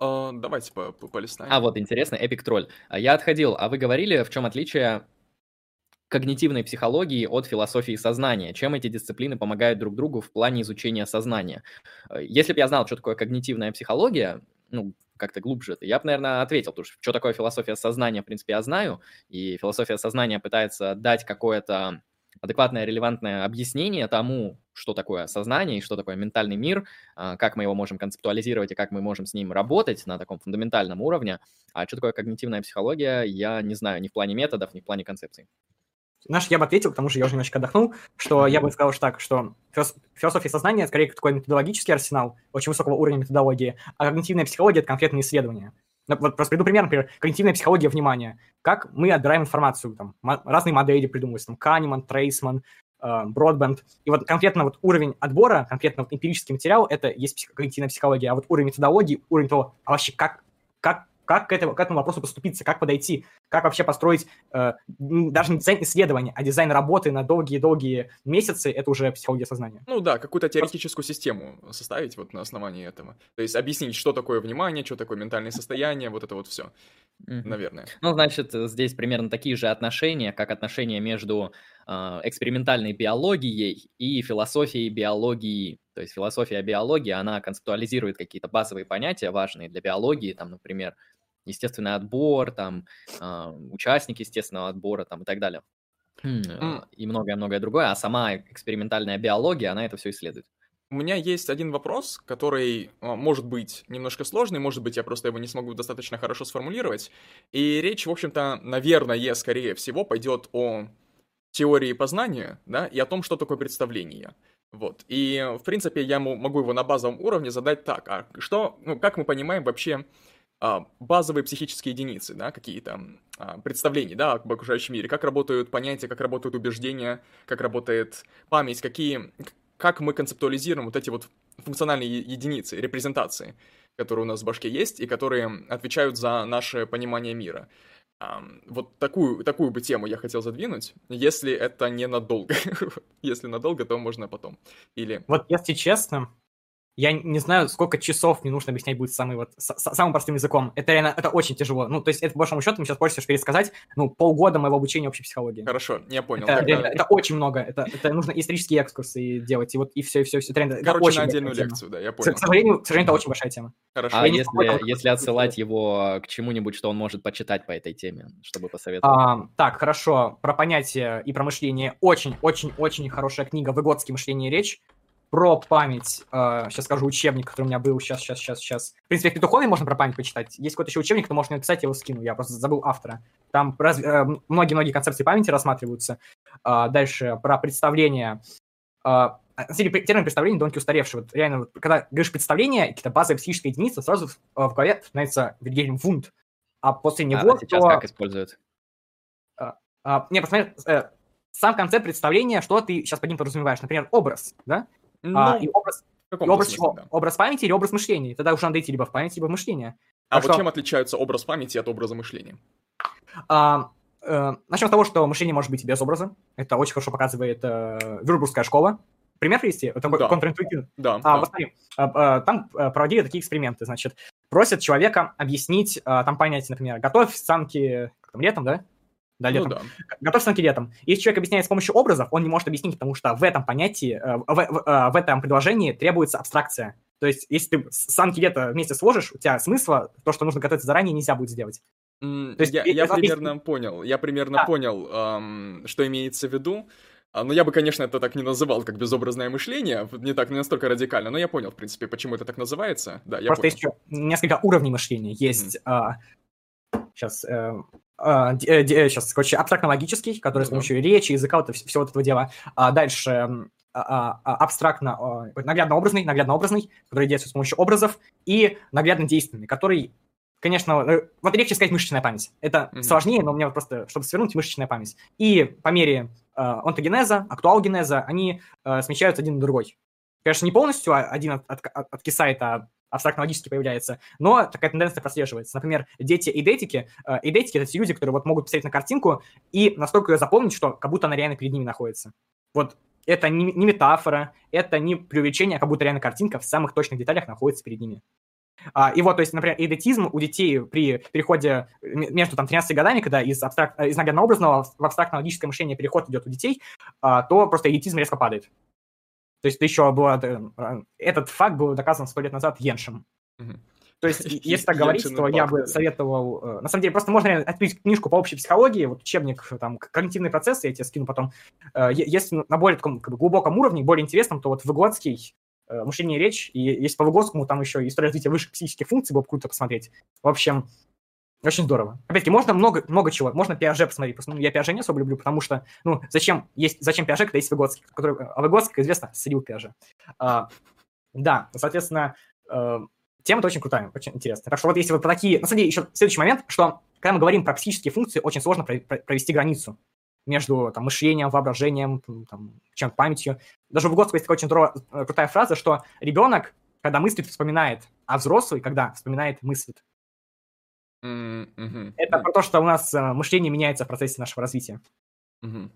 А, давайте по по- полистаем. А, вот, интересно, Эпик Тролль. А Я отходил, а вы говорили, в чем отличие когнитивной психологии от философии сознания? Чем эти дисциплины помогают друг другу в плане изучения сознания? Э, Если бы я знал, что такое когнитивная психология, ну, как-то глубже это, я бы, наверное, ответил, потому что что такое философия сознания, в принципе, я знаю, и философия сознания пытается дать какое-то адекватное, релевантное объяснение тому, что такое сознание и что такое ментальный мир, а, как мы его можем концептуализировать и как мы можем с ним работать на таком фундаментальном уровне. А что такое когнитивная психология, я не знаю ни в плане методов, ни в плане концепций. Знаешь, я бы ответил, к тому же я уже немножко отдохнул, что я бы сказал что так, что филос- философия сознания скорее такой методологический арсенал очень высокого уровня методологии, а когнитивная психология — это конкретные исследования. Ну, Вот просто приведу пример, например, когнитивная психология внимания. Как мы отбираем информацию, там, разные модели придумываются, там, Канеман, Трейсман, Бродбенд. И вот конкретно вот уровень отбора, конкретно вот эмпирический материал, это есть когнитивная психология, а вот уровень методологии, уровень того, а вообще как, как, как к, этому, к этому вопросу подступиться, как подойти, как вообще построить э, даже не дизайн исследования, а дизайн работы на долгие-долгие месяцы, это уже психология сознания. Ну да, какую-то теоретическую систему составить вот на основании этого. То есть объяснить, что такое внимание, что такое ментальное состояние, вот это вот все, наверное. Ну, значит, э, здесь примерно такие же отношения, как отношения между а, экспериментальной биологией и философией биологии. То есть философия биологии, она концептуализирует какие-то базовые понятия, важные для биологии, там, например, естественный отбор, там, а, участник естественного отбора, там, и так далее. Хм. И многое-многое другое, а сама экспериментальная биология, она это все исследует. У меня есть один вопрос, который а, может быть немножко сложный, может быть, я просто его не смогу достаточно хорошо сформулировать. И речь, в общем-то, наверное, скорее всего, пойдет о теории познания, да, и о том, что такое представление. Вот. И, в принципе, я мо- могу его на базовом уровне задать так. А что, ну, как мы понимаем вообще базовые психические единицы, да, какие-то а, представления, да, об окружающем мире, как работают понятия, как работают убеждения, как работает память, какие, как мы концептуализируем вот эти вот функциональные единицы, репрезентации, которые у нас в башке есть и которые отвечают за наше понимание мира. Вот такую, такую бы тему я хотел задвинуть, если это не надолго. если надолго, то можно потом. Или... Вот если честно, я не знаю, сколько часов мне нужно объяснять будет самый вот, с- с- самым простым языком. Это реально, это очень тяжело. Ну, то есть, это, по большому счету, мне сейчас просишь пересказать, ну, полгода моего обучения общей психологии. Хорошо, я понял. Это, Тогда- реально- это очень много. Это, это нужно исторические экскурсы делать, и вот, и все, и все, все. Это, реально- это Короче, очень на отдельную тема. лекцию, да, я понял. к сожалению, к сожалению, это очень большая тема. Хорошо. А Я если, как если это отсылать его к чему-нибудь, что он может почитать по этой теме, чтобы посоветовать? А, так, хорошо. Про понятие и про мышление. Очень-очень-очень хорошая книга «Выгодский мышление и речь». Про память. сейчас скажу учебник, который у меня был. Сейчас, сейчас, сейчас, сейчас. В принципе, в Петухове можно про память почитать. Есть какой-то еще учебник, но можно написать, я его скину. Я просто забыл автора. Там э, многие-многие концепции памяти рассматриваются. А, дальше про представление. А, деле, термин представление довольно устаревший. Вот реально, вот, когда говоришь представление, какие-то базовые психические единицы, сразу в, в голове становится Вильгельм Вунд. А после А- него... а сейчас то- как используют? а, не, посмотри, э, сам концепт представления, что ты сейчас под ним подразумеваешь. Например, образ, да? Ну, А, и образ, и образ чего? да. Образ памяти или образ мышления? Тогда уже надо идти либо в память, либо в мышление. А Так вот что- чем отличается образ памяти от образа мышления? А, э, начнем с того, что мышление может быть и без образа. Это очень хорошо показывает э, Вюрбургская школа. Пример привести? Это Да. контринтуитивный. Да, А, да. вот смотри, а, а, там а, проводили такие эксперименты, значит, просят человека объяснить, а, там понятие, например, готовь санки как там, летом, да? Да, ну летом. да. Готовь санки летом. Если человек объясняет с помощью образов, он не может объяснить, потому что в этом понятии, э, в, в- э, в этом предложении требуется абстракция. То есть, если ты санки лета вместе сложишь, у тебя смысла, то, что нужно готовиться заранее, нельзя будет сделать. М, То есть я, я примерно понял, я примерно Да. понял, ам, что имеется в виду. А, Но я бы, конечно, это так не называл, как безобразное мышление, не так, не настолько радикально, но я понял, в принципе, почему это так называется. Да, я Просто понял. есть еще несколько уровней мышления. Есть сейчас, сейчас, короче, абстрактно-логический, который с помощью речи, языка, вот, всего вот этого дела. А дальше а, а, а, абстрактно, а, наглядно-образный, наглядно-образный, который действует с помощью образов, и наглядно-действенный, который, конечно, э, вот легче сказать мышечная память. Это Мгм. сложнее, но у меня вот просто, чтобы свернуть, мышечная память. И по мере э, онтогенеза, актуалгенеза, они э, смещаются один на другой. Конечно, не полностью а- один от, от, от- откисает, а абстрактно-логически появляется, но такая тенденция прослеживается. Например, дети эйдетики, эйдетики — это те люди, которые вот могут посмотреть на картинку и настолько ее запомнить, что как будто она реально перед ними находится. Вот это не, не метафора, это не преувеличение, а как будто реально картинка в самых точных деталях находится перед ними. А, и вот, то есть, например, эйдетизм у детей при переходе между там 13 годами, когда из, абстрак... э, из наглядно-образного в абстрактно-логическое мышление переход идет у детей, а, то просто эйдетизм резко падает. То есть это еще было... э, Этот факт был доказан сто лет назад Йеншем. Мгм. То есть, если так говорить, то я бы советовал... э, На самом деле, просто можно открыть книжку по общей психологии, вот учебник, там, к- когнитивные процессы, я тебе скину потом. Э, Если на более таком как бы, глубоком уровне, более интересном, то вот Выгодский, э, мышление и речь, и если по Выгодскому, там еще история развития высших психических функций, было бы круто посмотреть. В общем, очень здорово. Опять-таки, можно много, много чего. Можно Пиаже посмотреть. Ну, я Пиаже не особо люблю, потому что, ну, зачем есть, зачем Пиаже, когда есть Выгодский, который, а Выгодский, как известно, слил Пиаже. А, да, соответственно, э, тема очень крутая, очень интересная. Так что вот если вы по такие... На самом деле, еще следующий момент, что когда мы говорим про психические функции, очень сложно про- про- провести границу между там, мышлением, воображением, там, чем памятью. Даже у Выгодского есть такая очень здоровая, э, крутая фраза, что ребенок, когда мыслит, вспоминает, а взрослый, когда вспоминает, мыслит. Это про то, что у нас э, мышление меняется в процессе нашего развития. мгм.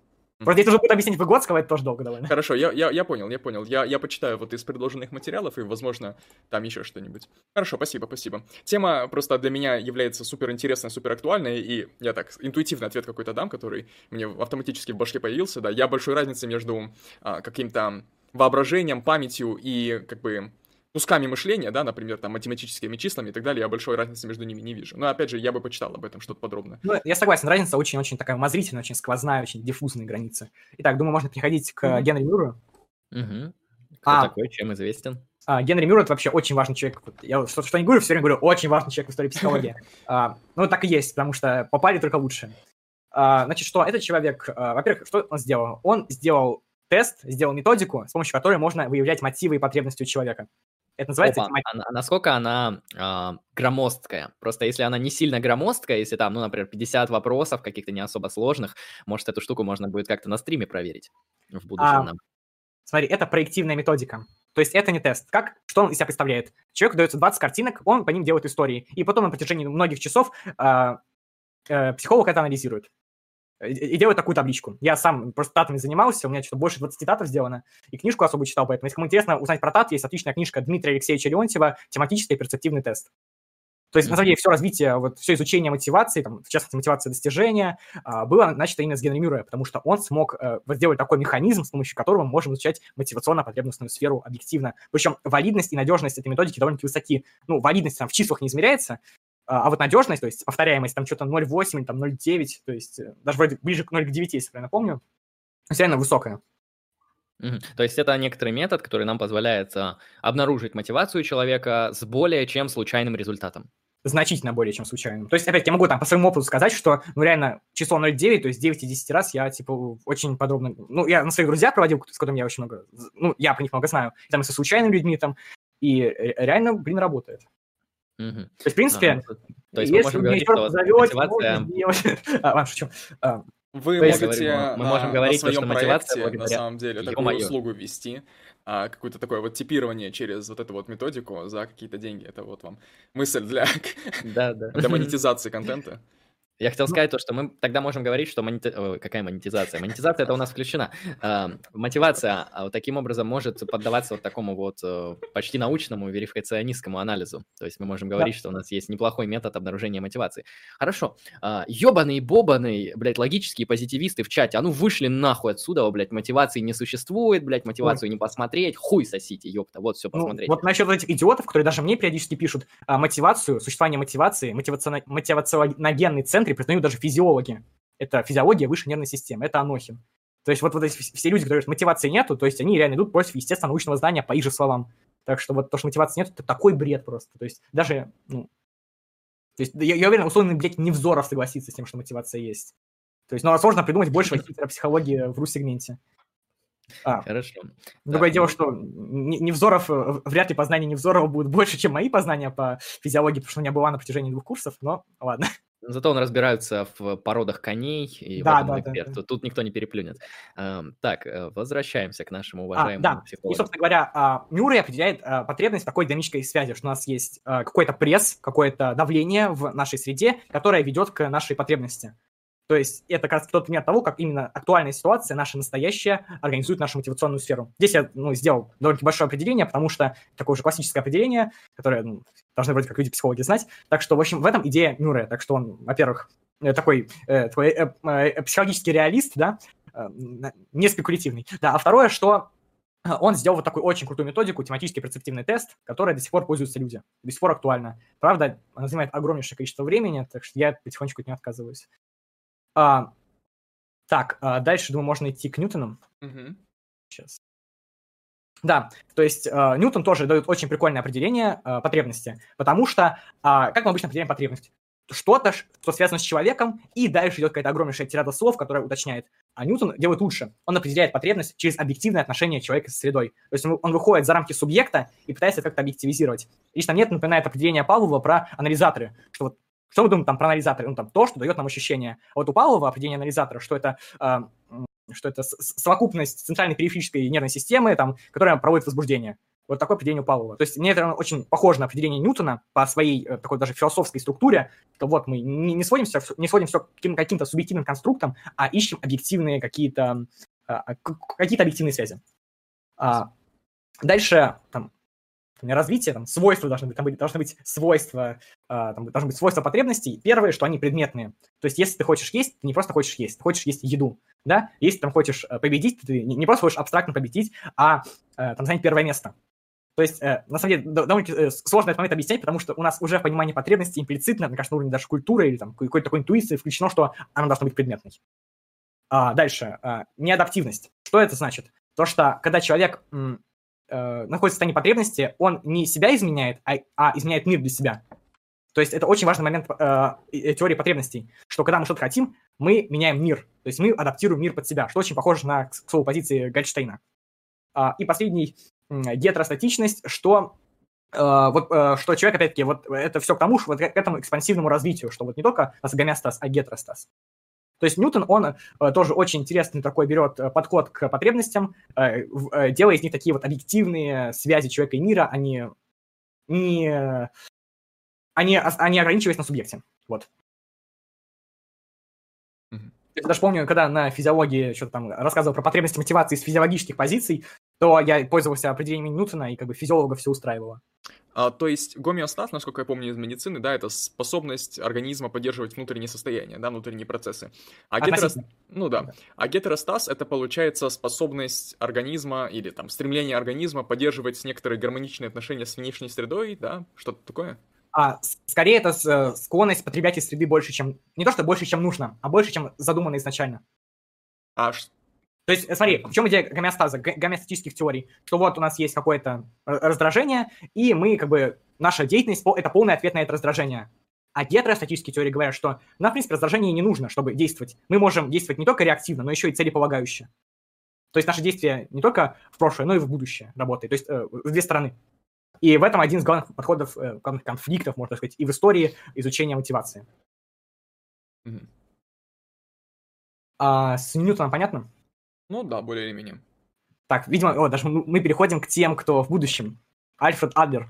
Просто если уже будет объяснить Выгодского, это тоже долго довольно. Хорошо, я, я, я понял, я понял. Я, я почитаю вот из предложенных материалов, и, возможно, там еще что-нибудь. Хорошо, спасибо, спасибо. Тема просто для меня является супер интересной, супер актуальной, и я так интуитивный ответ какой-то дам, который мне автоматически в башке появился, да. Я большой разницы между а, каким-то воображением, памятью и, как бы, кусками мышления, да, например, там, математическими числами и так далее, я большой разницы между ними не вижу. Но, опять же, я бы почитал об этом что-то подробно. Ну, я согласен, разница очень-очень такая умозрительная, очень сквозная, очень диффузная граница. Итак, думаю, можно переходить к Мгм. Генри Мюру. Мгм. Кто А. такой, чем известен? А, Генри Мюр — это вообще очень важный человек. Я вот что, что не говорю, все время говорю, очень важный человек в истории психологии. А, ну, так и есть, потому что попали только лучшие. А, значит, что этот человек, а, во-первых, что он сделал? Он сделал тест, сделал методику, с помощью которой можно выявлять мотивы и потребности у человека. Это называется Опа, а на- насколько она а, громоздкая? Просто если она не сильно громоздкая, если там, ну, например, 50 вопросов каких-то не особо сложных, может, эту штуку можно будет как-то на стриме проверить в будущем. А, нам. Смотри, это проективная методика. То есть это не тест. Как? Что он из себя представляет? Человеку дается 20 картинок, он по ним делает истории. И потом на протяжении многих часов а, э, психолог это анализирует. И, и делает такую табличку. Я сам просто татами занимался, у меня что-то больше 20 татов сделано, и книжку особо читал, поэтому если кому интересно узнать про тат, есть отличная книжка Дмитрия Алексеевича Леонтьева «Тематический перцептивный тест». То есть, на самом деле, все развитие, вот все изучение мотивации, там, в частности, мотивация достижения, а, было начато именно с Генри Мюррея, потому что он смог э, сделать такой механизм, с помощью которого мы можем изучать мотивационно-потребностную сферу объективно. Причем валидность и надежность этой методики довольно-таки высоки. Ну, валидность там в числах не измеряется, а а вот надежность, то есть повторяемость, там что-то 0,8 или там 0,9, то есть э, даже вроде ближе к 0,9, если правильно помню, есть реально высокая. То есть это некоторый метод, который нам позволяет а, обнаружить мотивацию человека с более чем случайным результатом. значительно более чем случайным. То есть, опять, я могу там по своему опыту сказать, что, ну, реально, число 0,9, то есть 9 из 10 раз я, типа, очень подробно... Ну, я на своих друзьях проводил, с которыми я очень много... Ну, я про них много знаю. И там и со случайными людьми там. И ре- реально, блин, работает. То есть, в принципе, А, ну, то есть мы если можем вы меня говорить, еще что раз позовете, мотивация... можно сделать... А, ладно, шучу. А, Вы То можете мы на, можем говорить своем что мотивация проекте, на самом деле, такую услугу вести, а, какое-то такое вот типирование через вот эту вот методику за какие-то деньги. Это вот вам мысль для, Да, да. для монетизации контента. Я хотел Ну- сказать то, что мы тогда можем говорить, что ой, какая монетизация? Монетизация это у нас включена. А, Мотивация а, таким образом может поддаваться вот такому вот э, почти научному верификационистскому анализу. То есть мы можем говорить, что у нас есть неплохой метод обнаружения мотивации. Хорошо. А, Ёбаные, бобаные, блядь, логические позитивисты в чате, а ну вышли нахуй отсюда, блядь, мотивации не существует, блядь, мотивацию не посмотреть, хуй сосите, ёпта, вот все Ну, посмотреть. вот насчет этих идиотов, которые даже мне периодически пишут, а, мотивацию, существование мотивации, мотивациона- мотивационогенный центр признают даже физиологи. Это физиология высшей нервной системы, это анохин. То есть вот, вот эти вс- все люди, которые говорят, мотивации нету, то есть они реально идут против естественно научного знания по их же словам. Так что вот то, что мотивации нет, это такой бред просто. То есть даже, ну, то есть я, я уверен, условно, блядь, Невзоров согласится с тем, что мотивация есть. То есть, ну, а сложно придумать больше психологии в ру-сегменте. А, Хорошо. Другое Да, дело, ну- что Не- Невзоров, э, вряд ли познания Невзорова будут больше, чем мои познания по физиологии, потому что у меня была на протяжении двух курсов, но ладно. Зато он разбирается в породах коней, и Да, да, да, эксперт. да. Тут- Тут никто не переплюнет. Так, э, возвращаемся к нашему А, уважаемому да, и, психологу. собственно говоря, а, Мюррей определяет а, потребность такой динамической связи, что у нас есть а, какой-то пресс, какое-то давление в нашей среде, которое ведет к нашей потребности. То есть это как раз тот пример того, как именно актуальная ситуация, наша настоящая, организует нашу мотивационную сферу. Здесь я ну, сделал довольно большое определение, потому что такое уже классическое определение, которое ну, должны вроде как люди-психологи знать. Так что, в общем, в этом идея Мюррея. Так что он, во-первых, э, такой, э, такой э, э, психологический реалист, да, э, не спекулятивный. Да, а второе, что э, он сделал вот такую очень крутую методику, тематический перцептивный тест, которой до сих пор пользуются люди, до сих пор актуальна. Правда, она занимает огромнейшее количество времени, так что я потихонечку от нее отказываюсь. А, так, а дальше, думаю, можно идти к Ньютонам. Мгм. Сейчас. Да, то есть э, Ньютон тоже дает очень прикольное определение э, потребности, потому что, а, как мы обычно определяем потребность? Что-то, что связано с человеком, и дальше идет какая-то огромнейшая тирада слов, которая уточняет. А Ньютон делает лучше. Он определяет потребность через объективное отношение человека с средой. То есть он, он выходит за рамки субъекта и пытается это как-то объективизировать. Лично мне это напоминает определение Павлова про анализаторы, что вот что мы думаем там про анализаторы? Ну, там то, что дает нам ощущение. А вот у Павлова определение анализатора, что это а, что это совокупность центральной периферической нервной системы, там, которая проводит возбуждение. Вот такое определение у Павлова. То есть мне это очень похоже на определение Ньютона по своей э, такой даже философской структуре, что вот мы не, не все, не сводим все к каким- каким-то субъективным конструктам, а ищем объективные какие-то а, к- какие-то объективные связи. А, дальше там развитие, там, свойства должны быть, там должны быть свойства, а, там должны быть свойства потребностей. Первое, что они предметные. То есть, если ты хочешь есть, ты не просто хочешь есть, ты хочешь есть еду, да? Если там хочешь э, победить, ты не, просто хочешь абстрактно победить, а э, там занять первое место. То есть, э, на самом деле, до- довольно э, сложно этот момент объяснять, потому что у нас уже в понимании потребности имплицитно, мне кажется, на уровне даже культуры или там какой-то такой интуиции включено, что она должна быть предметной. А, дальше. а, неадаптивность. Что это значит? То, что когда человек э, находится в состоянии потребности, он не себя изменяет, а, а изменяет мир для себя. То есть это очень важный момент э, э, теории потребностей, что когда мы что-то хотим, мы меняем мир. То есть мы адаптируем мир под себя, что очень похоже на, к слову, позиции Гольдштейна. А, и последний м, гетеростатичность, что э, вот э, что человек, опять-таки, вот это все к тому, что вот к этому экспансивному развитию, что вот не только гомеостаз, а гетеростаз. То есть Ньютон, он э, тоже очень интересный такой берет э, подход к потребностям, э, делая из них такие вот объективные связи человека и мира, а не, не, а не, а ограничиваясь на субъекте. Вот. Я даже помню, когда на физиологии что-то там рассказывал про потребности мотивации из физиологических позиций, то я пользовался определением Ньютона, и как бы физиолога все устраивало. А, то есть гомеостаз, насколько я помню из медицины, да, это способность организма поддерживать внутренние состояния, да, внутренние процессы. А гетерос- Относительно. Ну да. Да. А гетеростаз это получается способность организма или там стремление организма поддерживать некоторые гармоничные отношения с внешней средой, да, что-то такое. А скорее это э, склонность потреблять из среды больше, чем... Не то, что больше, чем нужно, а больше, чем задумано изначально. А То есть, э, смотри, в чем идея гомеостаза, гомеостатических теорий? Что вот у нас есть какое-то р- раздражение, и мы, как бы, наша деятельность это полный ответ на это раздражение. А гетеростатические теории говорят, что нам, в принципе, раздражение не нужно, чтобы действовать. Мы можем действовать не только реактивно, но еще и целеполагающе. То есть наше действие не только в прошлое, но и в будущее работает. То есть э, в две стороны. И в этом один из главных подходов, э, главных конфликтов, можно сказать, и в истории изучения мотивации. Мгм. А, с Ньютоном понятно? Ну да, более или менее. Так, видимо, о, даже мы переходим к тем, кто в будущем. Альфред Адлер.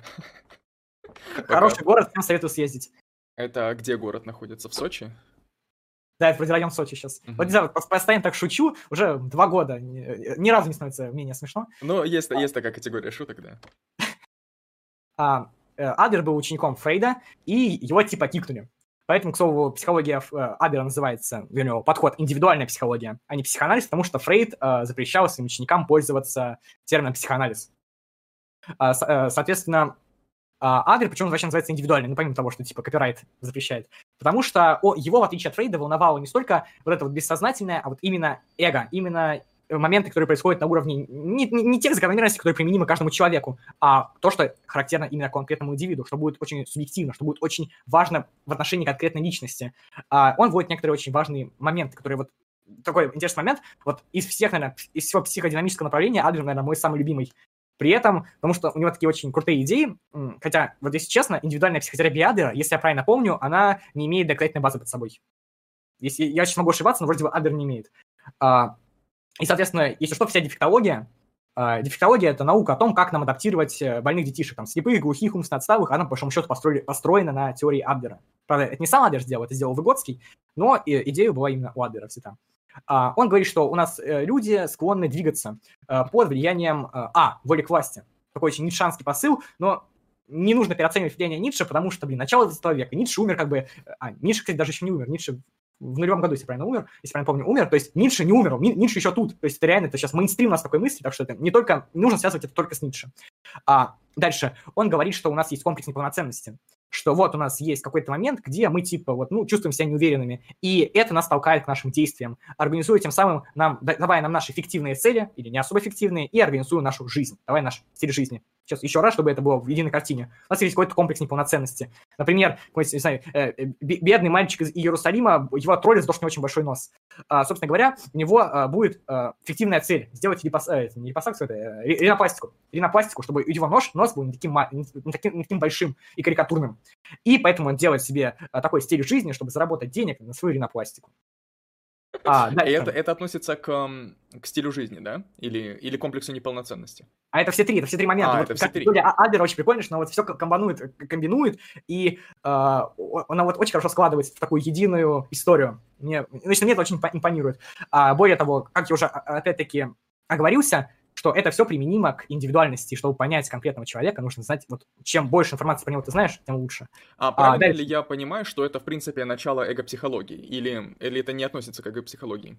Хороший город, всем советую съездить. Это где город находится? В Сочи? Да, это вроде район Сочи сейчас. Uh-huh. Вот не знаю, постоянно так шучу, уже два года. Ни, ни разу не становится менее смешно. Ну, есть, а. есть такая категория шуток, да. а, э, Адлер был учеником Фрейда, и его типа кикнули. Поэтому, к слову, психология э, Адлера называется, него подход индивидуальная психология, а не психоанализ, потому что Фрейд э, запрещал своим ученикам пользоваться термином психоанализ. А, э, соответственно, а, Адлер, почему он вообще называется индивидуальный, ну, помимо того, что, типа, копирайт запрещает. Потому что его, в отличие от Фрейда, волновало не столько вот это вот бессознательное, а вот именно эго, именно моменты, которые происходят на уровне не, не, не тех закономерностей, которые применимы каждому человеку, а то, что характерно именно конкретному индивиду, что будет очень субъективно, что будет очень важно в отношении конкретной личности. А, он вводит некоторые очень важные моменты, которые вот такой интересный момент. Вот из всех, наверное, из всего психодинамического направления Адлер, наверное, мой самый любимый. При этом, потому что у него такие очень крутые идеи, хотя, вот если честно, индивидуальная психотерапия Адлера, если я правильно помню, она не имеет доказательной базы под собой. Если я сейчас могу ошибаться, но вроде бы Адлер не имеет. А, и, соответственно, если что, вся дефектология, Uh, дефектология – это наука о том, как нам адаптировать э, больных детишек, там, слепых, глухих, умственно отсталых, она, по большому счету, построили, построена на теории Адлера. Правда, это не сам Адлер сделал, это сделал Выгодский, но идея была именно у Адлера всегда. Uh, он говорит, что у нас uh, люди склонны двигаться э, под влиянием, а, воли к власти. Такой очень ницшанский посыл, но не нужно переоценивать влияние Ницше, потому что, блин, начало 20 века, Ницше умер как бы... А, Ницше, кстати, даже еще не умер, Ницше в нулевом году, если правильно умер, если правильно помню, умер, то есть Ницше не умер, Ницше еще тут, то есть это реально, это сейчас мейнстрим у нас такой мысли, так что это не только, не нужно связывать это только с Ницше. А, дальше, он говорит, что у нас есть комплекс неполноценности, что вот у нас есть какой-то момент, где мы типа вот, ну, чувствуем себя неуверенными, и это нас толкает к нашим действиям, организуя тем самым нам, давая нам наши фиктивные цели, или не особо фиктивные, и организуя нашу жизнь, давай наш стиль жизни. Сейчас еще раз, чтобы это было в единой картине. У нас есть какой-то комплекс неполноценности. Например, не знаю, э, э, бедный мальчик из Иерусалима, его троллит за то, что у него очень большой нос. А, собственно говоря, у него а, будет а, фиктивная цель сделать липос, э, не липосакцию, это ринопластику. Ринопластику, чтобы у его нож, нос был не таким, не, таким, не таким большим и карикатурным. И поэтому он делает себе такой стиль жизни, чтобы заработать денег на свою ринопластику. А, да, это, это относится к, к стилю жизни, да? Или, или комплексу неполноценности? А это все три, это все три момента. А, вот, это все три. Адлер очень прикольно, что она вот все комбинует, комбинует, и э, она вот очень хорошо складывается в такую единую историю. Мне, значит, мне это очень импонирует. А, более того, как я уже опять-таки оговорился, что это все применимо к индивидуальности, чтобы понять конкретного человека, нужно знать, вот чем больше информации про него ты знаешь, тем лучше. А правильно а, ли я понимаю, что это, в принципе, начало эго-психологии, или, или это не относится к эго-психологии?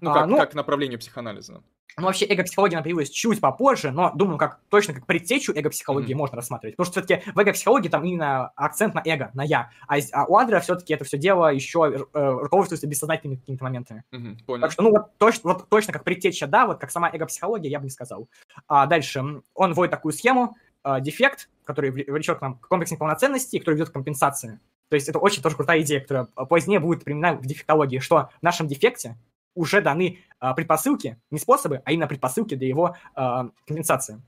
Ну, как, а, ну, как к направлению психоанализа. Ну, вообще, эго-психология появилась чуть попозже, но, думаю, как точно как предтечу эго-психологии mm-hmm. можно рассматривать. Потому что все-таки в эго-психологии там именно акцент на эго, на я. А, а у Адлера все-таки это все дело еще э, руководствуется бессознательными какими-то моментами. Mm-hmm, понял. Так что, ну, вот, точ, вот точно как предтеча, да, вот как сама эго-психология, я бы не сказал. А дальше, он вводит такую схему, э, дефект, который влечет к нам комплекс неполноценности, который ведет к компенсации. То есть это очень тоже крутая идея, которая позднее будет применена в дефектологии, что в нашем дефекте уже даны э, предпосылки, не способы, а именно предпосылки для его э, компенсации.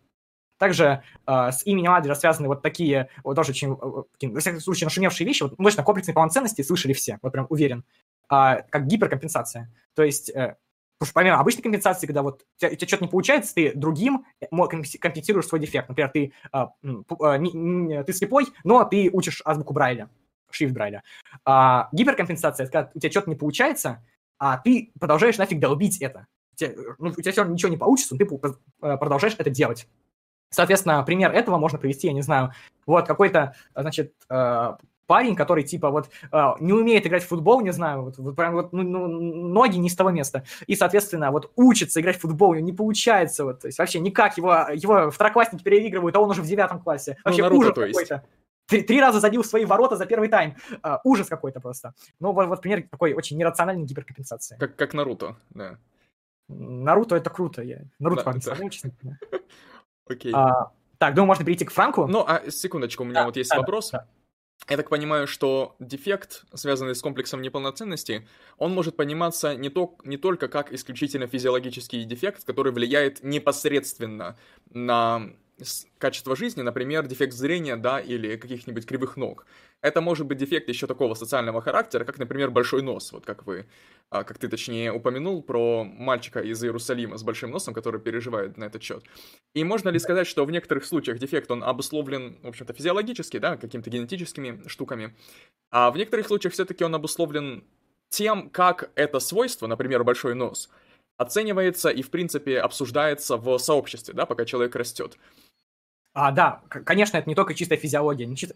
Также э, с именем Адлера связаны вот такие, вот тоже очень, э, во всяком случае, нашумевшие вещи. Вот точно комплексной полноценности слышали все, вот прям уверен, э, как гиперкомпенсация. То есть, э, потому что помимо обычной компенсации, когда вот у тебя, тебя что-то не получается, ты другим компенсируешь свой дефект. Например, ты, э, э, не, не, ты слепой, но ты учишь азбуку Брайля, шрифт Брайля. А гиперкомпенсация, это когда у тебя что-то не получается, а ты продолжаешь нафиг долбить это. У тебя, ну, у тебя все равно ничего не получится, но ты э, продолжаешь это делать. Соответственно, пример этого можно привести, я не знаю, вот какой-то, значит, э, парень, который типа вот э, не умеет играть в футбол, не знаю, вот, вот прям вот ну, ну, ноги не с того места, и, соответственно, вот учится играть в футбол, не получается, вот, то есть вообще никак, его, его второклассники переигрывают, а он уже в девятом классе. Ну, вообще ну, ужас какой-то. Три, три раза забил свои ворота за первый тайм. Uh, ужас какой-то просто. Ну, вот, вот пример такой очень нерациональной гиперкомпенсации. Как, как Наруто, да. Наруто это круто. Я... Наруто да, да. честно. Окей. А, так, думаю, можно перейти к Франку. Ну, а секундочку, у меня да, вот есть да, вопрос. Да. Я так понимаю, что дефект, связанный с комплексом неполноценности, он может пониматься не, то, не только как исключительно физиологический дефект, который влияет непосредственно на качества жизни, например, дефект зрения, да, или каких-нибудь кривых ног. Это может быть дефект еще такого социального характера, как, например, большой нос, вот как вы, а, как ты точнее упомянул про мальчика из Иерусалима с большим носом, который переживает на этот счет. И можно ли сказать, что в некоторых случаях дефект, он обусловлен, в общем-то, физиологически, да, какими-то генетическими штуками, а в некоторых случаях все-таки он обусловлен тем, как это свойство, например, большой нос, оценивается и, в принципе, обсуждается в сообществе, да, пока человек растет. А, да, конечно, это не только чистая физиология, не, чисто,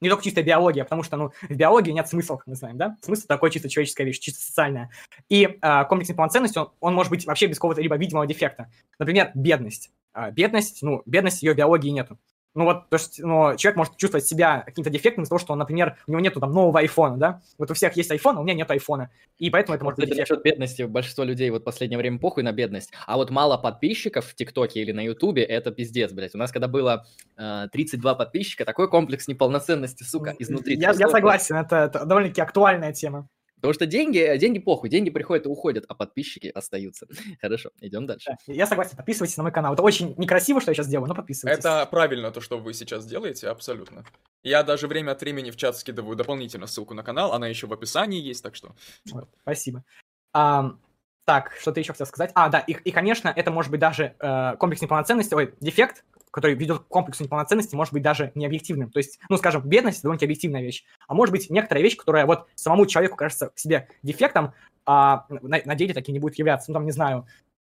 не только чистая биология, потому что, ну, в биологии нет смысла, как мы знаем, да? Смысл такой чисто человеческая вещь, чисто социальная. И э, комплексная полноценность, он, он может быть вообще без какого-то либо видимого дефекта. Например, бедность. А, бедность, ну, бедность ее биологии нету. Ну вот, то есть, ну, человек может чувствовать себя каким-то дефектом из-за того, что, он, например, у него нету там нового айфона, да? Вот у всех есть айфон, а у меня нет айфона. И поэтому это может быть дефект. Насчет бедности, большинство людей вот в последнее время похуй на бедность. А вот мало подписчиков в ТикТоке или на Ютубе, это пиздец, блядь. У нас когда было э, 32 подписчика, такой комплекс неполноценности, сука, изнутри. Я, я согласен, это, это довольно-таки актуальная тема. Потому что деньги, деньги похуй, деньги приходят и уходят, а подписчики остаются. Хорошо, идем дальше. Я согласен, подписывайтесь на мой канал. Это очень некрасиво, что я сейчас делаю, но подписывайтесь. Это правильно то, что вы сейчас делаете, абсолютно. Я даже время от времени в чат скидываю дополнительно ссылку на канал, она еще в описании есть, так что... Вот, спасибо. А, так, что ты еще хотел сказать? А, да, и, и конечно, это может быть даже э, комплекс неполноценности, ой, дефект, который ведет к комплексу неполноценности, может быть даже не объективным. То есть, ну, скажем, бедность – довольно объективная вещь. А может быть некоторая вещь, которая вот самому человеку кажется себе дефектом, а на, на деле таки не будет являться. Ну, там, не знаю,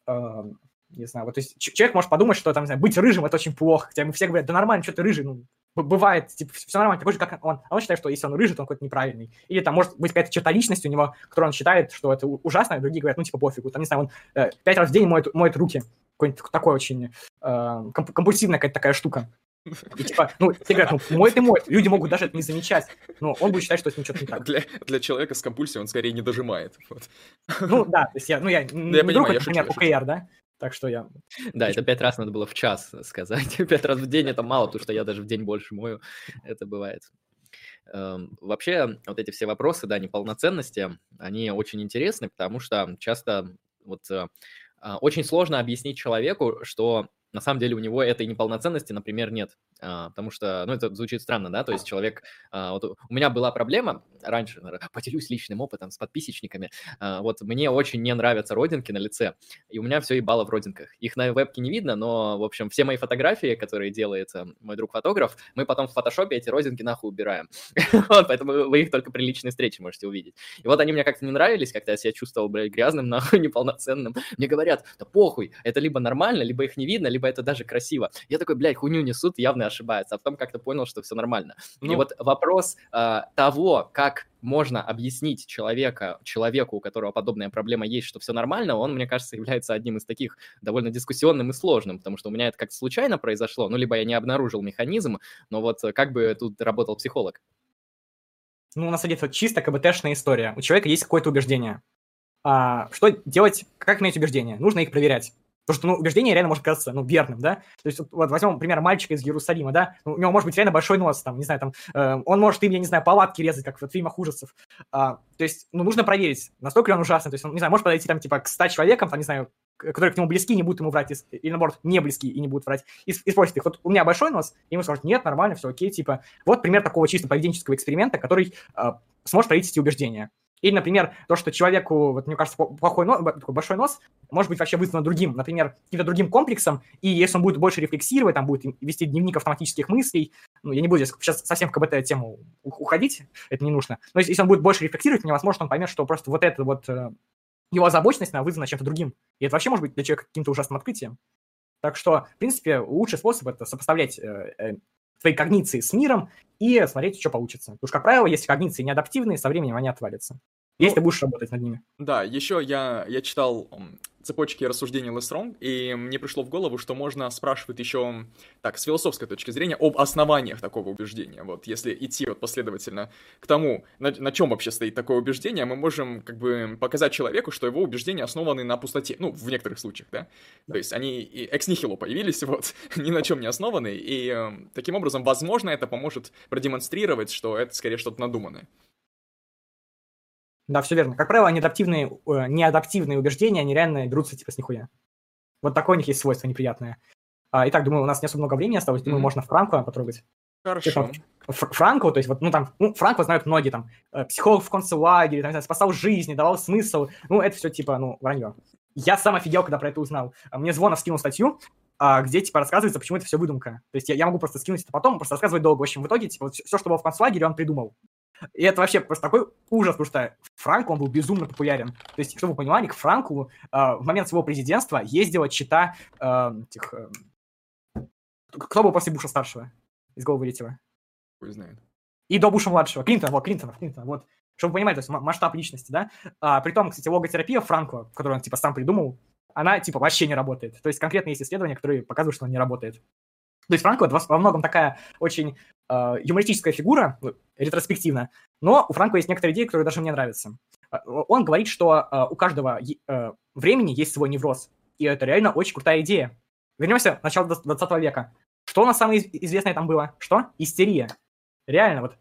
э, не знаю, вот, то есть человек может подумать, что там, не знаю, быть рыжим – это очень плохо, хотя мы все говорят, да нормально, что ты рыжий, ну, бывает, типа, все нормально, такой же, как он. А он считает, что если он рыжий, то он какой-то неправильный. Или там может быть какая-то черта личности у него, которую он считает, что это ужасно, а другие говорят, ну, типа, пофигу. Там, не знаю, он э, пять раз в день моет, моет руки. Какой-нибудь такой очень э, компульсивная какая-то такая штука. И типа, ну, все говорят, ну, моет и моет. Люди могут даже это не замечать. Но он будет считать, что с ним что-то не так. Для, для человека с компульсией он скорее не дожимает. Вот. Ну, да, то есть я, ну, я, да, не я понимаю, друг, например, ОКР, да? Так что я... Да, это пять раз надо было в час сказать. Пять раз в день это мало, потому что я даже в день больше мою. Это бывает. Эм, вообще, вот эти все вопросы, да, неполноценности, они очень интересны, потому что часто вот э, очень сложно объяснить человеку, что на самом деле у него этой неполноценности, например, нет. А, потому что, ну, это звучит странно, да, то есть человек... А, вот у меня была проблема раньше, поделюсь личным опытом с подписчиками. А, вот мне очень не нравятся родинки на лице, и у меня все ебало в родинках. Их на вебке не видно, но, в общем, все мои фотографии, которые делает мой друг-фотограф, мы потом в фотошопе эти родинки нахуй убираем. вот, поэтому вы их только при личной встрече можете увидеть. И вот они мне как-то не нравились, как-то я себя чувствовал, блядь, грязным, нахуй, неполноценным. Мне говорят, да похуй, это либо нормально, либо их не видно, либо это даже красиво. Я такой, блядь, хуйню несут, явно ошибается, а потом как-то понял, что все нормально. Ну... И вот вопрос э, того, как можно объяснить человека, человеку, у которого подобная проблема есть, что все нормально, он, мне кажется, является одним из таких довольно дискуссионным и сложным, потому что у меня это как-то случайно произошло, ну, либо я не обнаружил механизм, но вот как бы тут работал психолог? Ну, у нас идет чисто КБТшная история. У человека есть какое-то убеждение. А, что делать, как менять убеждения? Нужно их проверять. Потому что, ну, убеждение реально может казаться, ну, верным, да? То есть, вот возьмем, пример мальчика из Иерусалима, да? Ну, у него может быть реально большой нос, там, не знаю, там, э, он может им, я не знаю, палатки резать, как в фильмах ужасов. А, то есть, ну, нужно проверить, настолько ли он ужасный. То есть, он, не знаю, может подойти, там, типа, к 100 человекам, там, не знаю, которые к нему близки, не будут ему врать, или, наоборот, не близки и не будут врать, и, и спросит их, вот у меня большой нос, и ему скажут, нет, нормально, все окей, типа, вот пример такого чисто поведенческого эксперимента, который э, сможет проверить эти убеждения. Или, например, то, что человеку, вот, мне кажется, плохой нос, такой большой нос, может быть вообще вызвано другим, например, каким-то другим комплексом, и если он будет больше рефлексировать, там будет вести дневник автоматических мыслей, ну, я не буду сейчас совсем в КБТ-тему уходить, это не нужно, но если, он будет больше рефлексировать, мне возможно, он поймет, что просто вот это вот э, его озабоченность, она вызвана чем-то другим. И это вообще может быть для человека каким-то ужасным открытием. Так что, в принципе, лучший способ это сопоставлять твои когниции с миром и смотреть, что получится. Потому что, как правило, если когниции неадаптивные, со временем они отвалятся. Если ну, ты будешь работать над ними. Да, еще я, я читал цепочки рассуждений Лесрон, и мне пришло в голову, что можно спрашивать еще, так, с философской точки зрения, об основаниях такого убеждения. Вот, если идти вот последовательно к тому, на, на чем вообще стоит такое убеждение, мы можем как бы показать человеку, что его убеждения основаны на пустоте, ну, в некоторых случаях, да? да. То есть они экс нихило появились, вот, ни на чем не основаны, и э, таким образом, возможно, это поможет продемонстрировать, что это скорее что-то надуманное. Да, все верно. Как правило, неадаптивные, э, неадаптивные убеждения, они реально берутся типа с нихуя. Вот такое у них есть свойство неприятное. А, итак, думаю, у нас не особо много времени осталось, думаю, Мгм. можно Франко потрогать. Хорошо. Фр- Франко, то есть вот, ну там, ну, Франко знают многие, там, э, психолог в концлагере, там, спасал жизни, давал смысл, ну, это все типа, ну, вранье. Я сам офигел, когда про это узнал. А Мне Звонов скинул статью, а, где, типа, рассказывается, почему это все выдумка. То есть я, я могу просто скинуть это потом, просто рассказывать долго. В общем, в итоге, типа, все, что было в концлагере, он придумал. И это вообще просто такой ужас, потому что Франко, он был безумно популярен. То есть, чтобы вы понимали, к Франку а, в момент своего президентства ездила чита а, этих... а, кто был после Буша старшего? Из головы вылетело. Хуй знает. И до Буша младшего. Клинтон, вот, Клинтонов, Клинтон, вот. Чтобы вы понимали, то есть масштаб личности, да? А, при том, кстати, логотерапия Франко, которую он, типа, сам придумал, она, типа, вообще не работает. То есть конкретно есть исследования, которые показывают, что она не работает. То есть Франко это во- многом такая очень э, юмористическая фигура, ну, ретроспективно, но у Франко есть некоторые идеи, которые даже мне нравятся. Э, Он говорит, что э, у каждого э, времени есть свой невроз, и это реально очень крутая идея. Вернемся в начало 20 века. Что у нас самое из- известное там было? Что? Истерия. Реально, вот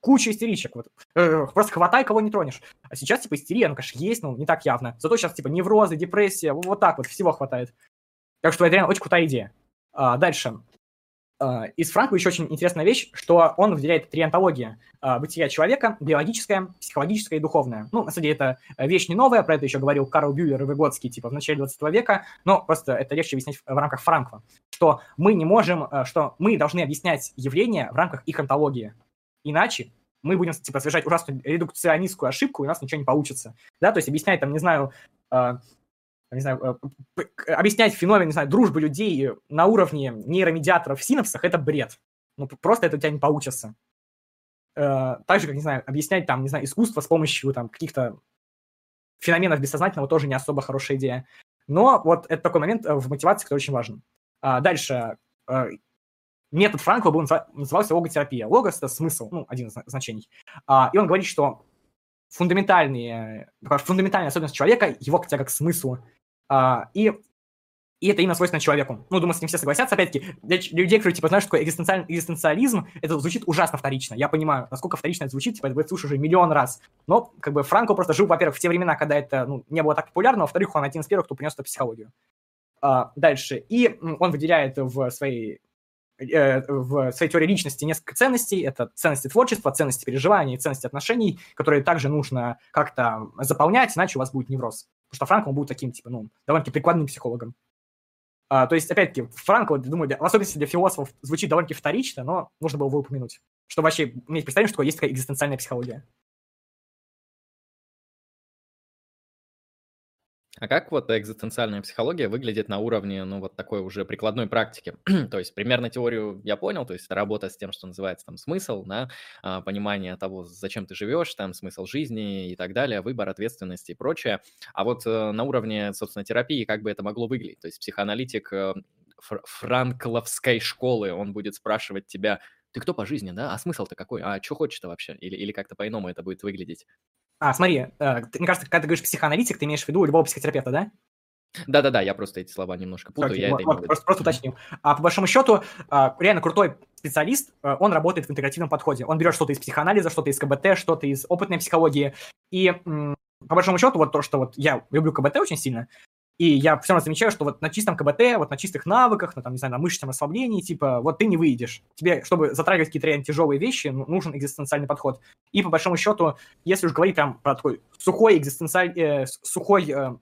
куча истеричек. Вот. Э, просто хватай, кого не тронешь. А сейчас, типа, истерия, ну, конечно, есть, но не так явно. Зато сейчас, типа, неврозы, депрессия, вот вот так вот, всего хватает. Так что это реально очень крутая идея. А, дальше. А, из Франка еще очень интересная вещь, что он выделяет три антологии. А, бытия человека, биологическое, психологическое и духовное. Ну, на самом деле, это э, вещь не новая, про это еще говорил Карл Бюллер и Выгодский, типа, в начале 20 века, но просто это легче объяснять в рамках Франкла, что мы не можем, э, что мы должны объяснять явления в рамках их антологии. Иначе мы будем, типа, совершать ужасную редукционистскую ошибку, и у нас ничего не получится. Да, то есть объяснять, там, не знаю, э, не знаю, э, п- объяснять феномен, не знаю, дружбы людей на уровне нейромедиаторов в синапсах, это бред. Ну, просто это у тебя не получится. Э, Так же, как, не знаю, объяснять, там, не знаю, искусство с помощью, там, каких-то феноменов бессознательного тоже не особо хорошая идея. Но вот это такой момент э, в мотивации, который очень важен. А дальше, э, метод Франкла был, назывался логотерапия. Логос — это смысл, ну, один из зна- значений. А, И он говорит, что фундаментальные, фундаментальная особенность человека — его тяга к смыслу. А, И и это именно свойственно человеку. Ну, думаю, с ним все согласятся. Опять-таки, для людей, которые, типа, знаешь, что такое экзистенциаль- экзистенциализм, это звучит ужасно вторично. Я понимаю, насколько вторично это звучит, типа, это слушаю уже миллион раз. Но, как бы, Франко просто жил, во-первых, в те времена, когда это, ну, не было так популярно, во-вторых, он один из первых, кто принес эту психологию. А, дальше. И он выделяет в своей э, в своей теории личности несколько ценностей. Это ценности творчества, ценности переживаний, ценности отношений, которые также нужно как-то заполнять, иначе у вас будет невроз. Потому что Франко он будет таким, типа, ну, довольно-таки прикладным психологом. А, то есть, опять-таки, Франко, вот, думаю, для- в особенности для философов звучит довольно-таки вторично, но нужно было его упомянуть. Чтобы вообще иметь представление, что есть такая экзистенциальная психология. А как вот экзистенциальная психология выглядит на уровне, ну, вот такой уже прикладной практики? то есть примерно теорию я понял, то есть работа с тем, что называется там смысл, да, а, понимание того, зачем ты живешь, там смысл жизни и так далее, выбор ответственности и прочее. А вот э, на уровне, собственно, терапии как бы это могло выглядеть? То есть психоаналитик э, фр- франкловской школы, он будет спрашивать тебя, ты кто по жизни, да? А смысл-то какой? А что хочешь-то вообще? Или, или как-то по-иному это будет выглядеть? А, смотри, э, мне кажется, когда ты говоришь психоаналитик, ты имеешь в виду любого психотерапевта, да? Да-да-да, я просто эти слова немножко путаю, Окей, я вот- это вот, просто, просто уточню. А по большому счету, а, реально крутой специалист, а, он работает в интегративном подходе. Он берет что-то из психоанализа, что-то из КБТ, что-то из опытной психологии. И по большому счету, вот то, что вот я люблю КБТ очень сильно, и я все равно замечаю, что вот на чистом КБТ, вот на чистых навыках, на, там, не знаю, на мышечном расслаблении, типа, вот ты не выйдешь. Тебе, чтобы затрагивать какие-то реально тяжелые вещи, ну, нужен экзистенциальный подход. И по большому счету, если уж говорить прям про такой сухой экзистенциаль... э, сухой э,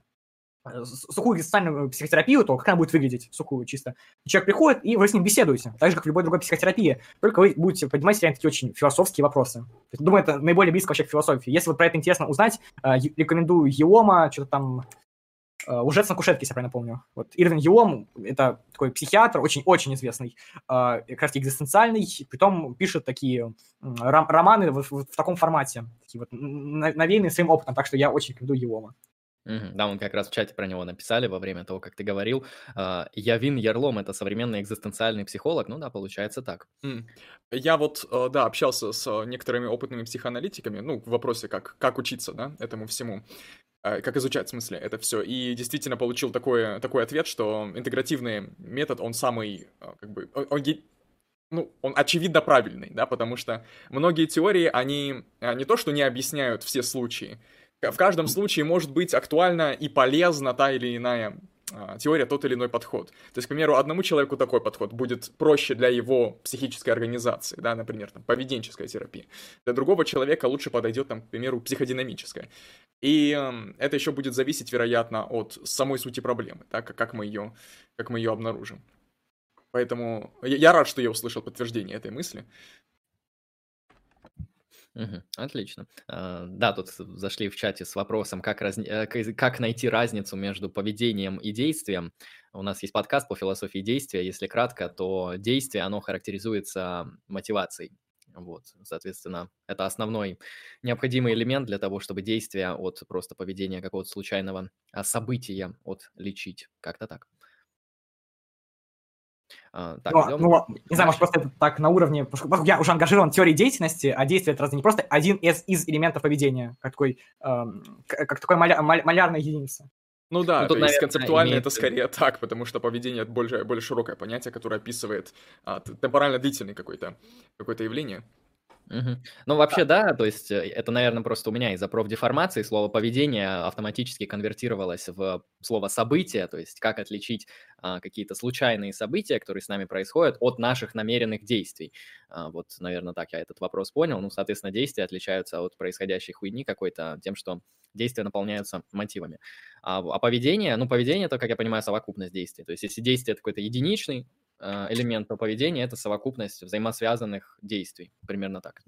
э, сухую экзистенциальную психотерапию, то как она будет выглядеть, сухую чисто. Человек приходит, и вы с ним беседуете, так же, как в любой другой психотерапии, только вы будете поднимать реально такие очень философские вопросы. Думаю, это наиболее близко вообще к философии. Если вот про это интересно узнать, э, рекомендую Еома, что-то там э, «Лжец на кушетке», если я правильно помню. Вот Ирвин Еом — это такой психиатр, очень-очень известный, э, как раз экзистенциальный, притом пишет такие романы в, в таком формате, такие вот навеянные своим опытом, так что я очень рекомендую Еома. Да, он как раз в чате про него написали во время того, как ты говорил. А, Явин Ярлом — это современный экзистенциальный психолог. Ну да, получается так. Я вот, э, да, общался с э, некоторыми опытными психоаналитиками, ну, в вопросе, как, как учиться, да, этому всему, э, как изучать, в смысле, это все, и действительно получил такой, такой ответ, что интегративный метод, он самый, э, как бы, он, ну, он очевидно правильный, да, потому что многие теории, они э, не то, что не объясняют все случаи, в каждом случае может быть актуальна и полезна та или иная а, теория тот или иной подход. То есть, к примеру, одному человеку такой подход будет проще для его психической организации, да, например, там, поведенческая терапия. Для другого человека лучше подойдет, там, к примеру, психодинамическая. И э, это еще будет зависеть, вероятно, от самой сути проблемы, да, как мы ее, как мы ее обнаружим. Поэтому я рад, что я услышал подтверждение этой мысли. Мгм. Отлично. А, Да, тут зашли в чате с вопросом, как, разни- э, как найти разницу между поведением и действием. У нас есть подкаст по философии действия. Если кратко, то действие, оно характеризуется мотивацией. Вот, соответственно, это основной необходимый элемент для того, чтобы действие от просто поведения какого-то случайного а, события отличить. Как-то так. А, так, ну, ну, не знаю, может, просто это так на уровне... Я уже ангажирован в теории деятельности, а действие это разве не просто один из, из элементов поведения, как такой, эм, как такой маля, маль, малярная единица? Ну да, ну, тут, то есть наверное, концептуально имеет... это скорее так, потому что поведение это более, более широкое понятие, которое описывает а, темпорально длительное какое-то какое явление. Угу. Ну, вообще, да. да, то есть э, это, наверное, просто у меня из-за профдеформации слово «поведение» автоматически конвертировалось в слово «событие», то есть как отличить а, какие-то случайные события, которые с нами происходят, от наших намеренных действий. А, вот, наверное, так я этот вопрос понял. Ну, соответственно, действия отличаются от происходящей хуйни какой-то тем, что действия наполняются мотивами. А, а поведение, ну, поведение – это, как я понимаю, совокупность действий. То есть если действие – это какой-то единичный, элемента поведения – это совокупность взаимосвязанных действий. Примерно так.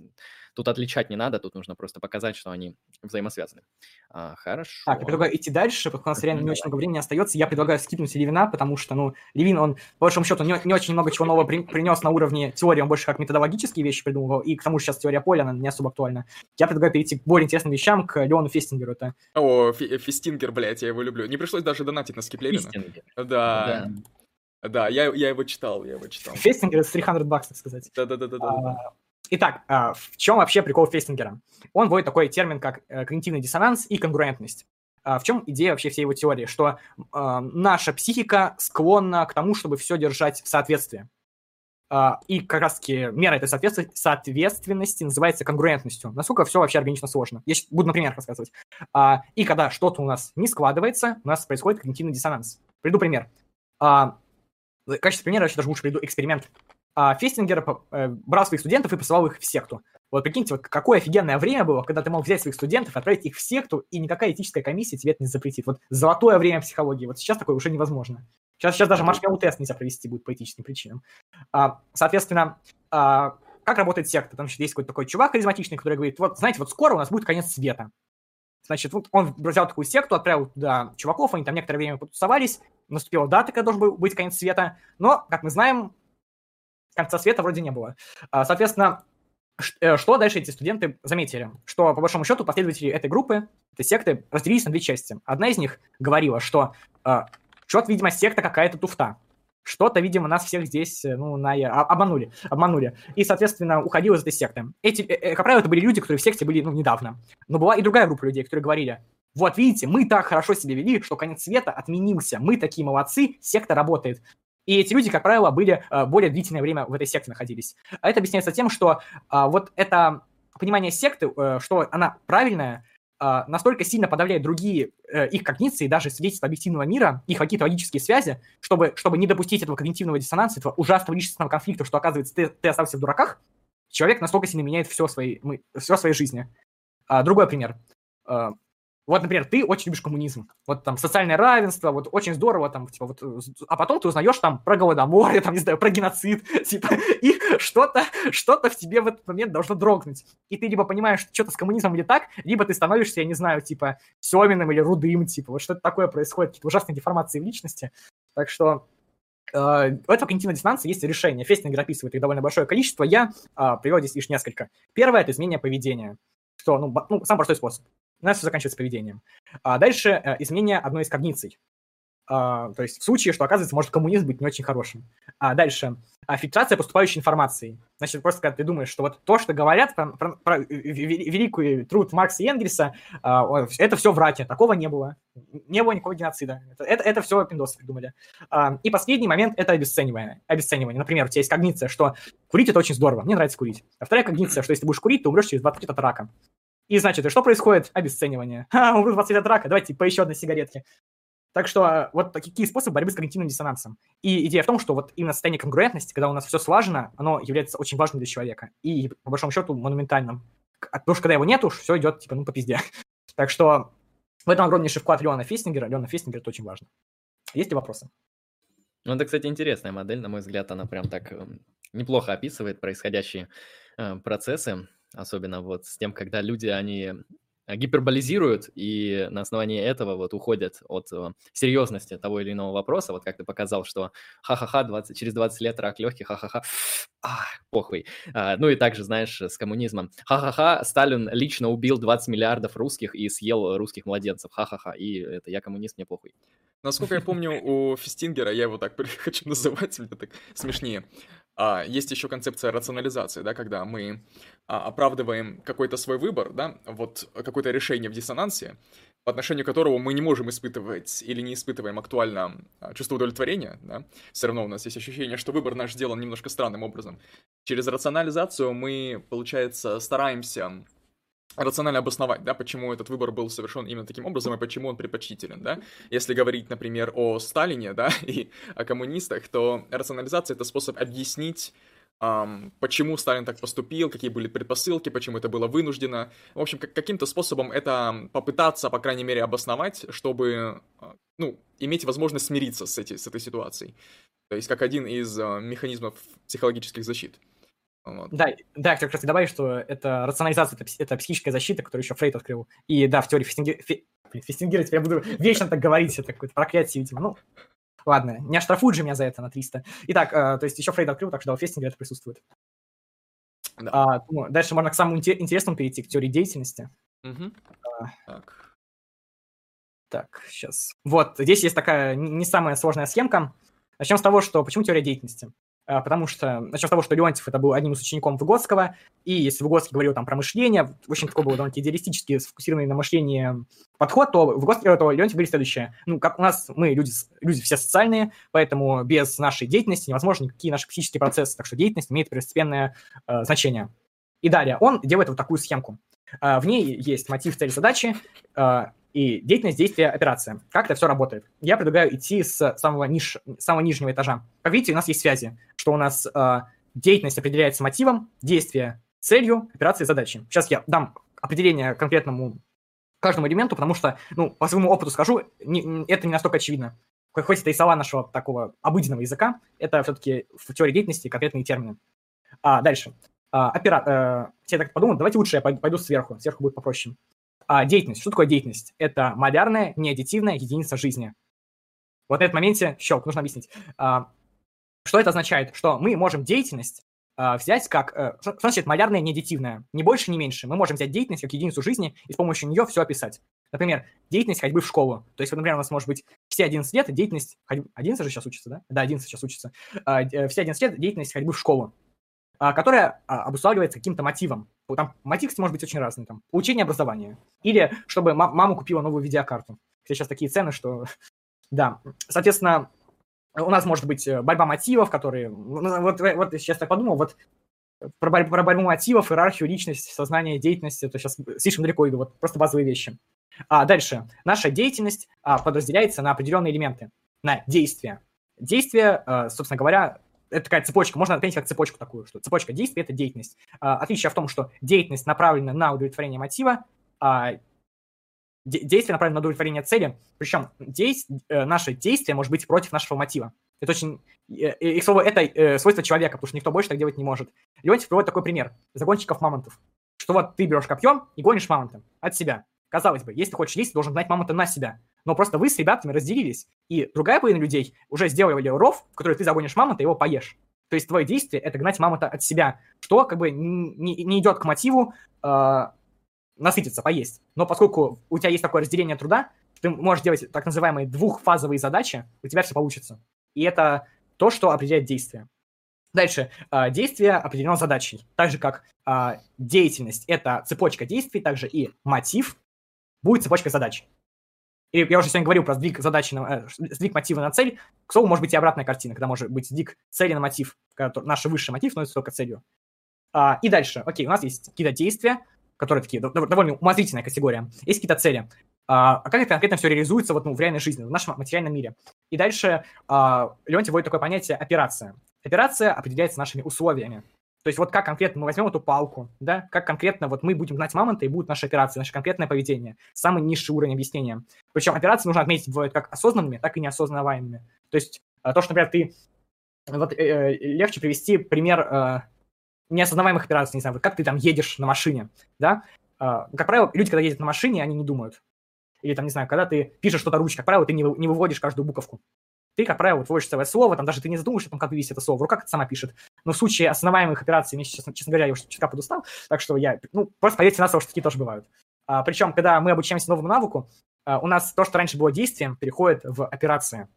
Тут отличать не надо, тут нужно просто показать, что они взаимосвязаны. А, хорошо. Так, я предлагаю идти дальше, потому что у нас реально не очень много времени остается. Я предлагаю скипнуть Левина, потому что, ну, Левин, он, по большому счету, не, не очень много чего нового при, принес на уровне теории, он больше как методологические вещи придумывал, и к тому же сейчас теория поля, она не особо актуальна. Я предлагаю перейти к более интересным вещам, к Леону Фестингеру. Это... О, Фестингер, блядь, я его люблю. Не пришлось даже донатить на skip Левина. Фестингер. Да. да. Да, я, я его читал, я его читал. Фестингер это 300 баксов, сказать. Да-да-да. А, итак, а, в чем вообще прикол Фестингера? Он вводит такой термин, как э, когнитивный диссонанс и конгруентность. А, в чем идея вообще всей его теории? Что наша психика склонна к тому, чтобы все держать в соответствии. И как раз-таки мера этой соответственности называется конгруентностью. Насколько все вообще органично сложно. Я буду на примерах рассказывать. И когда что-то у нас не складывается, у нас происходит когнитивный диссонанс. Приду пример в качестве примера я даже лучше приведу эксперимент. А, Фестингер э, брал своих студентов и посылал их в секту. Вот прикиньте, вот какое офигенное время было, когда ты мог взять своих студентов, отправить их в секту, и никакая этическая комиссия тебе это не запретит. Вот золотое время психологии. Вот сейчас такое уже невозможно. Сейчас, сейчас даже marshmallow тест нельзя провести будет по этическим причинам. А, соответственно, а, как работает секта? Там есть какой-то такой чувак харизматичный, который говорит, вот, знаете, вот скоро у нас будет конец света. Значит, вот он взял такую секту, отправил туда чуваков, они там некоторое время потусовались, наступила дата, когда должен был быть конец света, но, как мы знаем, конца света вроде не было. А, соответственно, э, что дальше эти студенты заметили? Что, по большому счету, последователи этой группы, этой секты, разделились на две части. Одна из них говорила, что э, что-то, видимо, секта какая-то туфта. Что-то, видимо, нас всех здесь, э, ну, на, а, обманули, обманули. И, соответственно, уходил из этой секты. Эти, как правило, это были люди, которые в секте были, ну, недавно. Но была и другая группа людей, которые говорили, вот видите, мы так хорошо себя вели, что конец света отменился. Мы такие молодцы, секта работает. И эти люди, как правило, были э, более длительное время в этой секте находились. А это объясняется тем, что э, вот это понимание секты, э, что она правильная, э, настолько сильно подавляет другие э, их когниции, даже свидетельства объективного мира, их какие-то логические связи, чтобы, чтобы не допустить этого когнитивного диссонанса, этого ужасного личностного конфликта, что, оказывается, ты, ты остался в дураках, человек настолько сильно меняет все, свои, мы, все своей жизни. А, другой пример. Вот, например, ты очень любишь коммунизм, вот там социальное равенство, вот очень здорово там, типа, вот, а потом ты узнаешь там про голодомор, там, не знаю, про геноцид, типа, и что-то, что-то в тебе в этот момент должно дрогнуть. И ты либо понимаешь, что что-то с коммунизмом не так, либо ты становишься, я не знаю, типа, Семиным или Рудым, типа, вот что-то такое происходит, какие-то ужасные деформации в личности. Так что э, у этого когнитивного диссонанса есть решение. Фестингер описывает их довольно большое количество, я э, привел здесь лишь несколько. Первое – это изменение поведения, что, ну, ну, самый простой способ у нас все заканчивается поведением. А дальше э, изменение одной из когниций. А, то есть в случае, что, оказывается, может коммунизм быть не очень хорошим. А дальше а, фильтрация поступающей информации. Значит, просто когда ты думаешь, что вот то, что говорят про, про, про великую труд Маркса и Энгельса, а, это все враки, такого не было. Не было никакого геноцида. Это, это, это все пиндосы придумали. А, и последний момент – это обесценивание. обесценивание. Например, у тебя есть когниция, что курить – это очень здорово, мне нравится курить. А вторая когниция, что если будешь курить, ты умрешь через 20 лет от рака. И значит, и что происходит? Обесценивание. Ха, умру 20 лет от рака, давайте по еще одной сигаретке. Так что а, вот такие способы борьбы с когнитивным диссонансом. И идея в том, что вот именно состояние конгруентности, когда у нас все слажено, оно является очень важным для человека. И, по большому счету, монументальным. Потому что когда его нет уж, все идет, типа, ну, по пизде. Так что в этом огромнейший вклад Леона Фестингера. Леона Фестингера это очень важно. Есть ли вопросы? Ну, это, кстати, интересная модель, на мой взгляд, она прям так эм, неплохо описывает происходящие э, процессы, особенно вот с тем, когда люди, они Э, гиперболизируют и на основании этого вот уходят от э, серьезности того или иного вопроса. Вот как ты показал, что ха-ха-ха, 20, через 20 лет рак легких, ха-ха-ха, а, похуй. А, ну и также, знаешь, с коммунизмом. Ха-ха-ха, Сталин лично убил 20 миллиардов русских и съел русских младенцев. Ха-ха-ха, и это я коммунист, мне похуй. Насколько я помню, у Фестингера, я его так хочу называть, мне так смешнее, а, есть еще концепция рационализации, да, когда мы а, оправдываем какой-то свой выбор, да, вот какое-то решение в диссонансе, по отношению к которому мы не можем испытывать или не испытываем актуально а, чувство удовлетворения, да, все равно у нас есть ощущение, что выбор наш сделан немножко странным образом. Через рационализацию мы, получается, стараемся рационально обосновать, да, почему этот выбор был совершен именно таким образом и почему он предпочтителен, да. Если говорить, например, о Сталине, да, и о коммунистах, то рационализация — это способ объяснить почему Сталин так поступил, какие были предпосылки, почему это было вынуждено. В общем, как, каким-то способом это попытаться, по крайней мере, обосновать, чтобы, а, ну, иметь возможность смириться с, эти, с этой ситуацией. То есть как один из uh, механизмов психологических защит. Вот. Да, да, хотел как раз добавить, что это рационализация, это, это психическая защита, которую еще Фрейд открыл. И да, в теории Фестингера, Фе... Фестингера теперь я буду вечно так говорить, это какое-то проклятие, видимо. Ну, ладно, не оштрафуют же меня за это на 300. Итак, э, то есть еще Фрейд открыл, так что да, у Фестингера это присутствует. Да. А, ну, дальше можно к самому интересному перейти, к теории деятельности. Угу. А, так. Так, сейчас. Вот, здесь есть такая не самая сложная схемка. Начнем с того, что почему теория деятельности? А, потому что, начнем с того, что Леонтьев это был одним из учеников Выгодского, и если Выгодский говорил там про мышление, общем, такой был довольно идеалистически сфокусированный на мышлении подход, то, Выгодский, то Леонтьев говорит следующее. Ну, как у нас, мы люди, люди все социальные, поэтому без нашей деятельности невозможны никакие наши психические процессы, так что деятельность имеет первостепенное э, значение. И далее, он делает вот такую схемку. Э, в ней есть мотив, цель, задачи, э, и деятельность, действие, операция. Как это все работает? Я предлагаю идти с самого, ниж, самого нижнего этажа. Как видите, у нас есть связи, что у нас э, деятельность определяется мотивом, действие целью, операция задачей. Сейчас я дам определение конкретному каждому элементу, потому что, ну, по своему опыту скажу, не, это не настолько очевидно. Хоть это и слова нашего такого обыденного языка, это все-таки в теории деятельности конкретные термины. А, дальше. А, опера... э, все так подумают, давайте лучше я пойду сверху, сверху будет попроще. А, деятельность. Что такое деятельность? Это малярная, неаддитивная единица жизни. Вот в этом моменте, щелк, нужно объяснить. А, что это означает? Что мы можем деятельность а, взять как... А, что значит малярная, неаддитивная? Ни больше, ни меньше. Мы можем взять деятельность как единицу жизни и с помощью нее все описать. Например, деятельность ходьбы в школу. То есть, вот, например, у нас может быть все 11 лет деятельность... Ходьбы... 11 же сейчас учится, да? Да, 11 сейчас учится. А, э, все 11 лет деятельность ходьбы в школу. А, которая а, обуславливается каким-то мотивом. Там мотив может быть очень разный. Там, получение образования. Или чтобы мама купила новую видеокарту. Сейчас такие цены, что... Да. Соответственно, у нас может быть э, борьба мотивов, которые... Ну, вот, вот сейчас так подумал, вот про, борь, про борьбу мотивов, иерархию, личность, сознание, деятельность, это сейчас слишком далеко иду, вот просто базовые вещи. А дальше. Наша деятельность а, подразделяется на определенные элементы, на действия. Действия, а, собственно говоря, это такая цепочка, можно понять как цепочку такую, что цепочка действий – это деятельность. А, отличие в том, что деятельность направлена на удовлетворение мотива, а действие направлено на удовлетворение цели, причем действ... Э, наше действие может быть против нашего мотива. Это очень... Э, и, слово это э, свойство человека, потому что никто больше так делать не может. Леонтьев приводит такой пример. Загонщиков мамонтов. Что вот ты берешь копьем и гонишь мамонта от себя. Казалось бы, если ты хочешь есть, ты должен гнать мамонта на себя. Но просто вы с ребятами разделились, и другая половина людей уже сделали ров, в который ты загонишь мамонта его поешь. То есть твое действие – это гнать мамонта от себя, что как бы не, не идет к мотиву э, насытиться, поесть. Но поскольку у тебя есть такое разделение труда, ты можешь делать так называемые двухфазовые задачи, у тебя все получится. И это то, что определяет действие. Дальше. Э, действие определено задачей. Так же, как э, деятельность – это цепочка действий, также и мотив будет цепочка задач. И я уже сегодня говорил про сдвиг задачи, на, э, сдвиг мотива на цель. К слову, может быть и обратная картина, когда может быть сдвиг цели на мотив, когда наш высший мотив становится только целью. А, и дальше, окей, у нас есть какие-то действия, которые такие довольно умозрительная категория. Есть какие-то цели. а, а как это конкретно все реализуется вот, ну, в реальной жизни, в нашем материальном мире. И дальше а, Леонтий вводит такое понятие операция. Операция определяется нашими условиями. То есть вот как конкретно мы возьмем эту палку, да, как конкретно вот мы будем гнать мамонта, и будет наша операция, наше конкретное поведение, самый низший уровень объяснения. Причем операции нужно отметить бывают как осознанными, так и неосознаваемыми. То есть а, то, что, например, ты... Вот э, э, легче привести пример э, неосознаваемых операций, не знаю, вот как ты там едешь на машине, да, э, как правило, люди, когда ездят на машине, они не думают. Или там, не знаю, когда ты пишешь что-то ручкой, как правило, ты не выводишь каждую буковку ты, как правило, вводишь целое слово, там даже ты не задумываешься, там, как вывести это слово, в руках это сама пишет. Но в случае основаемых операций, мне, честно, честно говоря, я уже чутка подустал, так что я, ну, просто поверьте на слово, что такие тоже бывают. А, причем, когда мы обучаемся новому навыку, а, у нас то, что раньше было действием, переходит в операции.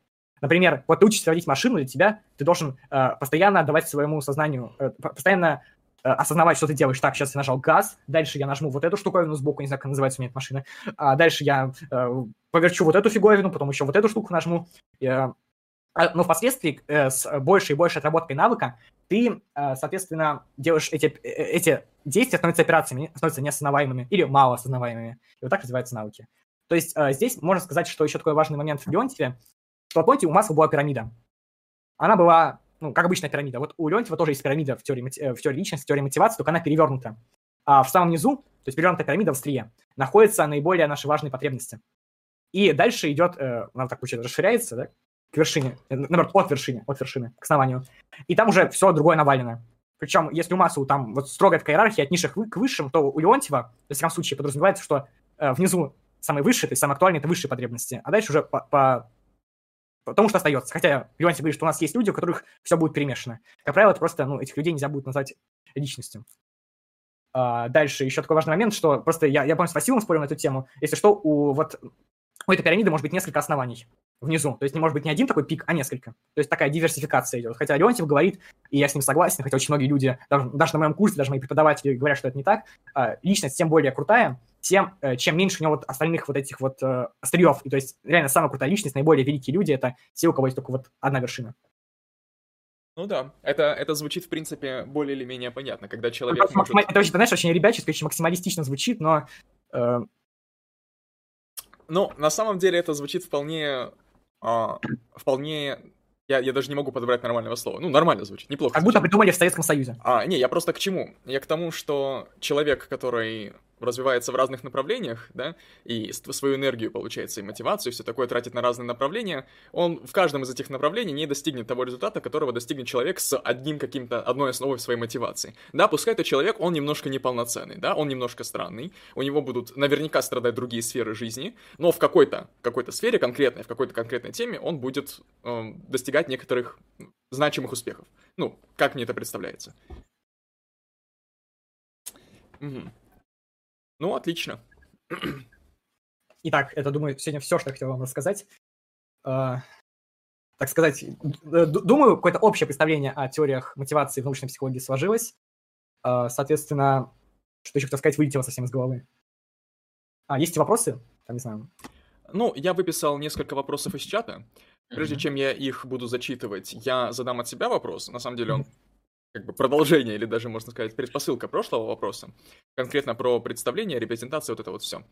Например, вот ты учишься водить машину, для тебя ты должен э, постоянно отдавать своему сознанию, э, постоянно э, осознавать, что ты делаешь. Так, сейчас я нажал газ, дальше я нажму вот эту штуковину сбоку, не знаю, как называется у меня эта машина, а дальше я э, поверчу вот эту фиговину, потом еще вот эту штуку нажму. Э, а, но впоследствии э, с большей и большей отработкой навыка ты, э, соответственно, делаешь эти, э, эти действия, становятся операциями, становятся неосознаваемыми или малоосознаваемыми. И вот так развиваются навыки. То есть здесь можно сказать, что еще такой важный момент в Леонтьеве, что, помните, у Масла была пирамида. Она была, ну, как обычная пирамида. Вот у Леонтьева тоже есть пирамида в теории, в теории личности, в теории мотивации, только она перевернута. А в самом низу, то есть перевернутая пирамида в острие, находятся наиболее наши важные потребности. И дальше идет, она так получается, расширяется, да, к вершине, э, наоборот, от вершины, от вершины, к основанию. И там уже все другое навалено. Причем, если у Масу там вот строгая такая иерархия от низших к высшим, то у Леонтьева, в всяком случае, подразумевается, что э, внизу самые высшие, то есть самые актуальные, это высшие потребности, а дальше уже по, по, по тому, что остается. Хотя Леонтьев говорит, что у нас есть люди, у которых все будет перемешано. Как правило, это просто, ну, этих людей нельзя будет назвать личностью. А, дальше еще такой важный момент, что просто я, я помню, с Василием спорил на эту тему. Если что, у вот у этой пирамиды может быть несколько оснований внизу. То есть не может быть не один такой пик, а несколько. То есть такая диверсификация идет. Хотя Леонтьев говорит, и я с ним согласен, хотя очень многие люди, даже, даже на моем курсе, даже мои преподаватели говорят, что это не так, а, личность тем более крутая, тем, э, чем меньше у него вот остальных вот этих вот э, остриев. И то есть реально самая крутая личность, наиболее великие люди, это те, у кого есть только вот одна вершина. Ну да, это, это звучит, в принципе, более или менее понятно, когда человек это, может... Это, очень, знаешь, очень ребячески, очень максималистично звучит, но... Э... Ну, на самом деле это звучит вполне а, вполне... Я, я даже не могу подобрать нормального слова. Ну, нормально звучит, неплохо. Как будто придумали в Советском Союзе. А, не, я просто к чему? Я к тому, что человек, который развивается в разных направлениях, да, и свою энергию, получается, и мотивацию, и все такое тратит на разные направления, он в каждом из этих направлений не достигнет того результата, которого достигнет человек с одним каким-то, одной основой своей мотивации. Да, пускай этот человек, он немножко неполноценный, да, он немножко странный, у него будут наверняка страдать другие сферы жизни, но в какой-то, какой-то сфере конкретной, в какой-то конкретной теме он будет э, достигать некоторых значимых успехов. Ну, как мне это представляется. Угу. Ну, отлично. Итак, это, думаю, сегодня все, что я хотел вам рассказать. Uh, так сказать, думаю, какое-то общее представление о теориях мотивации в научной психологии сложилось. Uh, соответственно, что еще хотел сказать, вылетело совсем из головы. А, есть вопросы? Там, не знаю. Ну, я выписал несколько вопросов из чата. Прежде mm-hmm. чем я их буду зачитывать, я задам от себя вопрос. На самом деле он как бы продолжение или даже, можно сказать, предпосылка прошлого вопроса, конкретно про представление, репрезентацию, вот это вот все.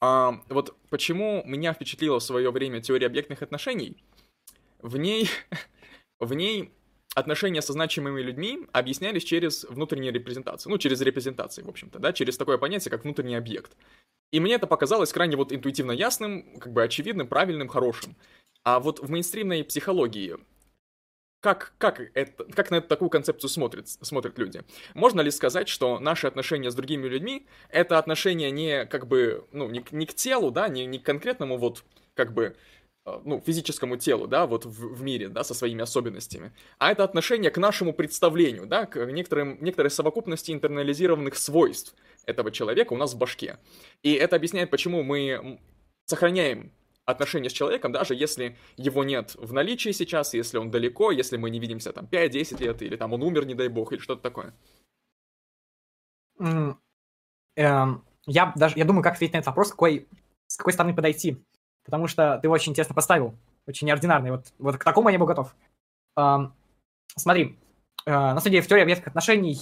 А, вот почему меня впечатлила в свое время теория объектных отношений? В ней, в ней отношения со значимыми людьми объяснялись через внутреннюю репрезентацию, ну, через репрезентации, в общем-то, да, через такое понятие, как внутренний объект. И мне это показалось крайне вот интуитивно ясным, как бы очевидным, правильным, хорошим. А вот в мейнстримной психологии как, как, это, как на такую концепцию смотрят, смотрят люди? Можно ли сказать, что наши отношения с другими людьми — это отношения не как бы, ну, не, не к телу, да, не, не к конкретному вот, как бы, э, ну, физическому телу, да, вот в, в мире, да, со своими особенностями, а это отношение к нашему представлению, да, к некоторым, некоторой совокупности интернализированных свойств этого человека у нас в башке. И это объясняет, почему мы сохраняем отношения с человеком, даже если его нет в наличии сейчас, если он далеко, если мы не видимся там 5-10 лет, или там он умер, не дай бог, или что-то такое? Эм, я даже, я думаю, как ответить на этот вопрос, какой, с какой стороны подойти, потому что ты его очень интересно поставил, очень неординарный, вот, вот к такому я был готов. Эм, смотри, на самом деле, в теории объектных отношений,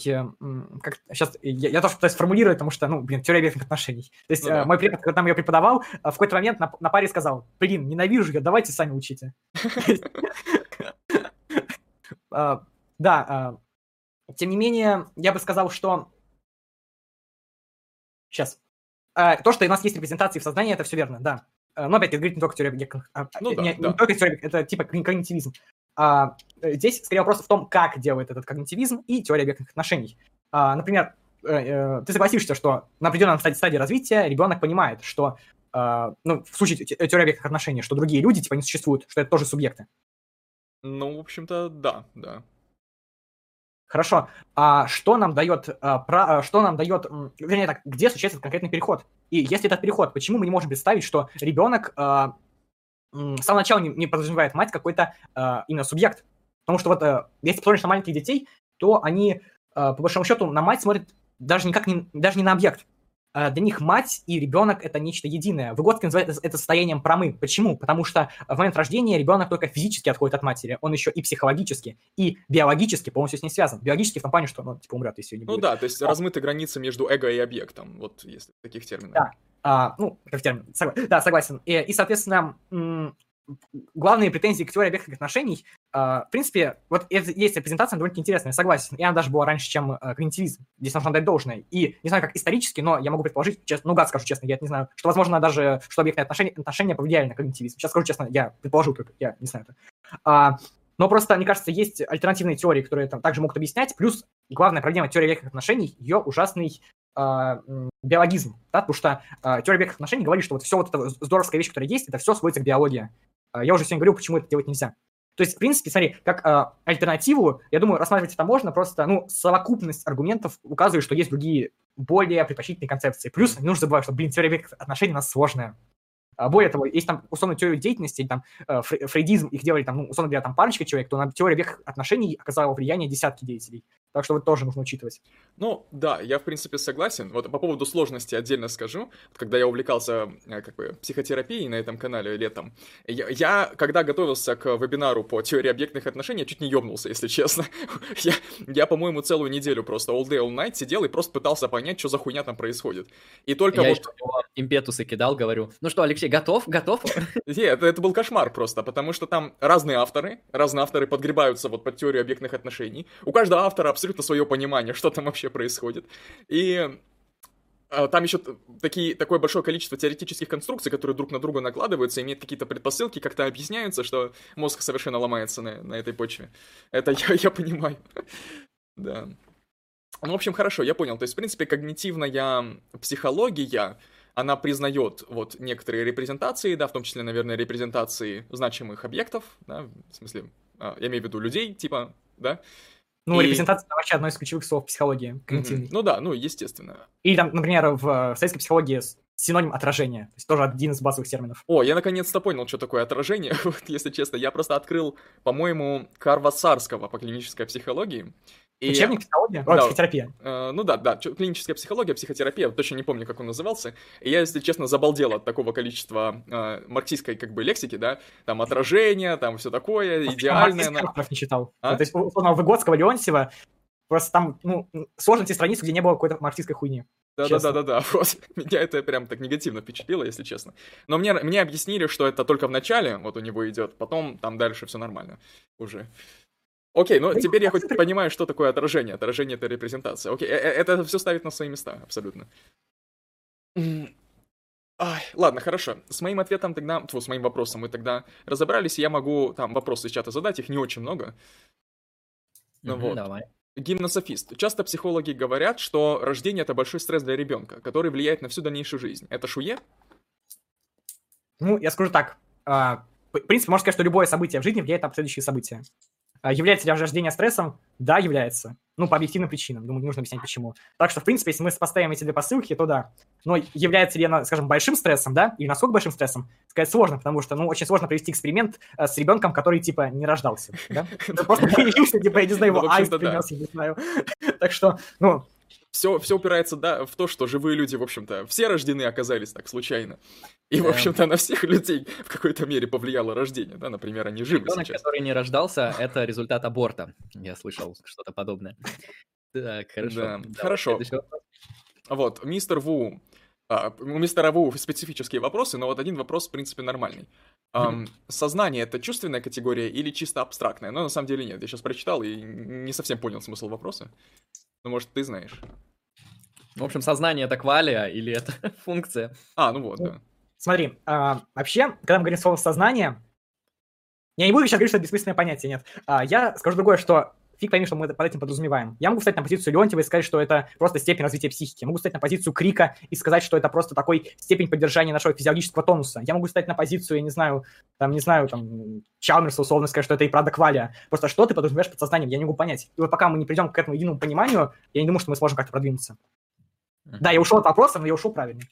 как, сейчас я, я тоже пытаюсь сформулировать, потому что, ну, блин, теория объектных отношений. То есть ну, да. мой препод, когда там ее преподавал, в какой-то момент на, на паре сказал, блин, ненавижу ее, давайте сами учите. Да, тем не менее, я бы сказал, что... Сейчас. То, что у нас есть репрезентации в сознании, это все верно, да. Но опять-таки, говорит не только теория объектных... Ну, да, не, да. не только теория, это типа когнитивизм. А, э, здесь скорее вопрос в том, как делает этот когнитивизм и теория объектных отношений. А, например, э, э, ты согласишься, что на определенном стадии, стадии развития ребенок понимает, что а, ну, в случае теории объектных отношений, что другие люди типа не существуют, что это тоже субъекты. Ну, в общем-то, да, да. Хорошо. А что нам дает, а, про, а, что нам дает, вернее так, где случается конкретный переход? И если этот переход, почему мы не можем представить, что ребенок а, с самого начала не, не подразумевает мать какой-то э, именно субъект. Потому что вот э, если посмотришь на маленьких детей, то они, э, по большому счету, на мать смотрят даже никак не, даже не на объект. Э, для них мать и ребенок это нечто единое. Выгодский называет это состоянием промы. Почему? Потому что в момент рождения ребенок только физически отходит от матери, он еще и психологически, и биологически полностью с ней связан. Биологически в том плане, что он ну, типа умрет, если не ну будет. Ну да, то есть а. размыты границы между эго и объектом, вот если таких терминов. Да, а, ну, как термин, согла... да, согласен. И, и соответственно, главные претензии к теории объектных отношений, а, в принципе, вот есть презентация довольно интересная, согласен, и она даже была раньше, чем э, когнитивизм, здесь нужно дать должное. И не знаю, как исторически, но я могу предположить, честно, ну, гад скажу честно, я это не знаю, что, возможно, даже, что объектные отношения, отношения повлияли на когнитивизм. Сейчас скажу честно, я предположу только, я не знаю это. А, но просто, мне кажется, есть альтернативные теории, которые там также могут объяснять, плюс главная проблема теории объектных отношений, ее ужасный э, биологизм, да, потому что э, теория объектных отношений говорит, что вот все вот это здоровская вещь, которая есть, это все сводится к биологии. Э, я уже сегодня говорил, почему это делать нельзя. То есть, в принципе, смотри, как э, альтернативу, я думаю, рассматривать это можно, просто, ну, совокупность аргументов указывает, что есть другие более предпочтительные концепции. Плюс не нужно забывать, что, блин, теория объектных отношений у нас сложная. А более того, есть там условно теорию деятельности, там э, фрейдизм, их делали там, ну, условно говоря, там парочка человек, то на теорию объектных отношений оказала влияние десятки деятелей. Так что вот тоже нужно учитывать. Ну, да, я, в принципе, согласен. Вот по поводу сложности отдельно скажу. Когда я увлекался э, как бы, психотерапией на этом канале летом, я, я, когда готовился к вебинару по теории объектных отношений, чуть не ёбнулся, если честно. я, я, по-моему, целую неделю просто all day, all night сидел и просто пытался понять, что за хуйня там происходит. И только я вот... импетусы кидал, говорю, ну что, Алексей, готов? Готов? Нет, это, это был кошмар просто, потому что там разные авторы, разные авторы подгребаются вот под теорию объектных отношений. У каждого автора абсолютно свое понимание, что там вообще происходит. И а, там еще такие, такое большое количество теоретических конструкций, которые друг на друга накладываются, имеют какие-то предпосылки, как-то объясняются, что мозг совершенно ломается на, на этой почве. Это я, я понимаю. да. Ну, в общем, хорошо, я понял. То есть, в принципе, когнитивная психология, она признает вот некоторые репрезентации, да, в том числе, наверное, репрезентации значимых объектов, да, в смысле, а, я имею в виду людей, типа, да, ну, и... репрезентация это вообще одно из ключевых слов психологии когнитивной. Mm-hmm. Ну да, ну естественно. Или там, например, в, в советской психологии синоним отражения. То есть тоже один из базовых терминов. О, я наконец-то понял, что такое отражение. вот, если честно, я просто открыл, по-моему, Карва Сарского по клинической психологии. И... Учебник психологии? Да, психотерапия. Э, ну да, да, клиническая психология, психотерапия, точно не помню, как он назывался. И я, если честно, забалдел от такого количества э, марксистской как бы лексики, да, там отражение, там все такое, идеальное. Я на... не читал. А? То есть, условно, Выгодского, Леонтьева, просто там, ну, сложно найти страницу, где не было какой-то марксистской хуйни. Да-да-да-да-да, вот. Меня это прям так негативно впечатлило, если честно. Но мне, мне объяснили, что это только в начале, вот у него идет, потом там дальше все нормально уже. Окей, ну теперь я хоть понимаю, что такое отражение. Отражение — это репрезентация. Окей, э, э, это все ставит на свои места, абсолютно. Ай, ладно, хорошо. С моим ответом тогда, тьфу, с моим вопросом мы тогда разобрались, я могу там вопросы из чата задать, их не очень много. Ну вот. Давай. Гимнософист. Часто психологи говорят, что рождение это большой стресс для ребенка, который влияет на всю дальнейшую жизнь. Это шуе? Ну, я скажу так. А, в принципе, можно сказать, что любое событие в жизни влияет на последующие события. А является ли рождение стрессом? Да, является. Ну, по объективным причинам. Думаю, не нужно объяснять, почему. Так что, в принципе, если мы поставим эти две посылки, то да. Но является ли она, скажем, большим стрессом, да, или насколько большим стрессом, сказать сложно, потому что, ну, очень сложно провести эксперимент э, с ребенком, который, типа, не рождался, да? Просто появился, типа, я не знаю, его ну, айс принес, я не знаю. Так что, ну, все, все упирается да, в то, что живые люди, в общем-то, все рождены оказались так случайно. И, в общем-то, на всех людей в какой-то мере повлияло рождение, да, например, они живы Ребенок, сейчас. который не рождался, это результат аборта. Я слышал что-то подобное. Так, хорошо. Да, Давай, хорошо. Вот, мистер Ву, а, у мистера Ву специфические вопросы, но вот один вопрос, в принципе, нормальный. Ам, сознание — это чувственная категория или чисто абстрактная? Но на самом деле нет, я сейчас прочитал и не совсем понял смысл вопроса. Ну, может, ты знаешь. В общем, сознание это квалия или это функция? А, ну вот, да. Смотри, а, вообще, когда мы говорим слово «сознание», я не буду сейчас говорить, что это бессмысленное понятие, нет. А, я скажу другое, что фиг пойми, что мы под этим подразумеваем. Я могу встать на позицию Леонтьева и сказать, что это просто степень развития психики. Я могу встать на позицию Крика и сказать, что это просто такой степень поддержания нашего физиологического тонуса. Я могу встать на позицию, я не знаю, там, не знаю, там, Чалмерса условно сказать, что это и правда квалия. Просто что ты подразумеваешь под сознанием, я не могу понять. И вот пока мы не придем к этому единому пониманию, я не думаю, что мы сможем как-то продвинуться. Да, я ушел от вопроса, но я ушел правильно.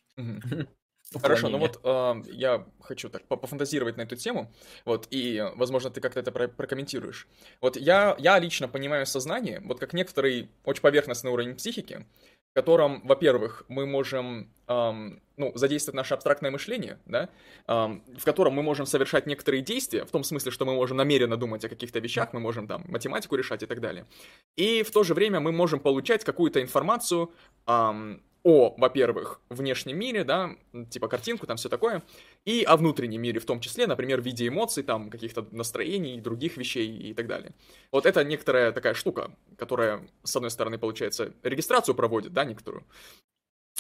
Хорошо, ну вот ам, я хочу так по- пофантазировать на эту тему, вот, и, возможно, ты как-то это про- прокомментируешь. Вот я, я лично понимаю сознание, вот как некоторый очень поверхностный уровень психики, в котором, во-первых, мы можем, ам, ну, задействовать наше абстрактное мышление, да, ам, в котором мы можем совершать некоторые действия, в том смысле, что мы можем намеренно думать о каких-то вещах, мы можем там математику решать и так далее. И в то же время мы можем получать какую-то информацию ам, о, во-первых, внешнем мире, да, типа картинку, там все такое, и о внутреннем мире в том числе, например, в виде эмоций, там, каких-то настроений, других вещей и так далее. Вот это некоторая такая штука, которая, с одной стороны, получается, регистрацию проводит, да, некоторую,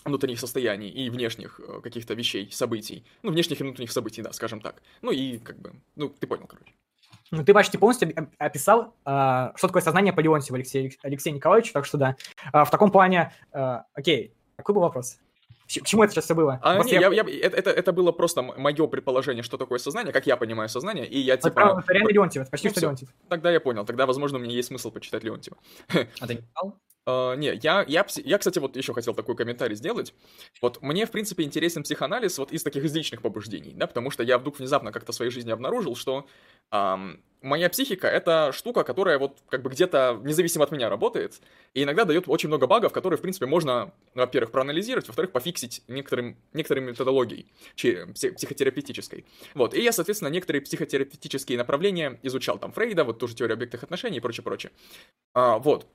внутренних состояний и внешних э, каких-то вещей, событий. Ну, внешних и внутренних событий, да, скажем так. Ну и как бы, ну, ты понял, короче. Ну, ты почти полностью оп- описал, а, что такое сознание по Леонтьеву Алексею Алексею Николаевичу, так что да. А, В таком плане, а, окей, какой был вопрос? К чему это сейчас все было? А, не, я- я, я- это, это, это было просто мое предположение, что такое сознание, как я понимаю сознание, и я Это типа... правда, это реально Леонтьев, это почти Ну, что всё. Леонтьев. Тогда я понял, тогда, возможно, у меня есть смысл почитать Леонтьева. А ты не читал? А, не, я, я, я, кстати, вот еще хотел такой комментарий сделать. Вот мне, в принципе, интересен психоанализ вот из таких личных побуждений, да, потому что я вдруг внезапно как-то в своей жизни обнаружил, что ам, моя психика — это штука, которая вот как бы где-то независимо от меня работает, и иногда дает очень много багов, которые, в принципе, можно, во-первых, проанализировать, во-вторых, пофиксить некоторым, некоторой методологией психотерапевтической. Вот, и я, соответственно, некоторые психотерапевтические направления изучал, там, Фрейда, вот тоже теория объектных отношений и прочее-прочее. А, вот.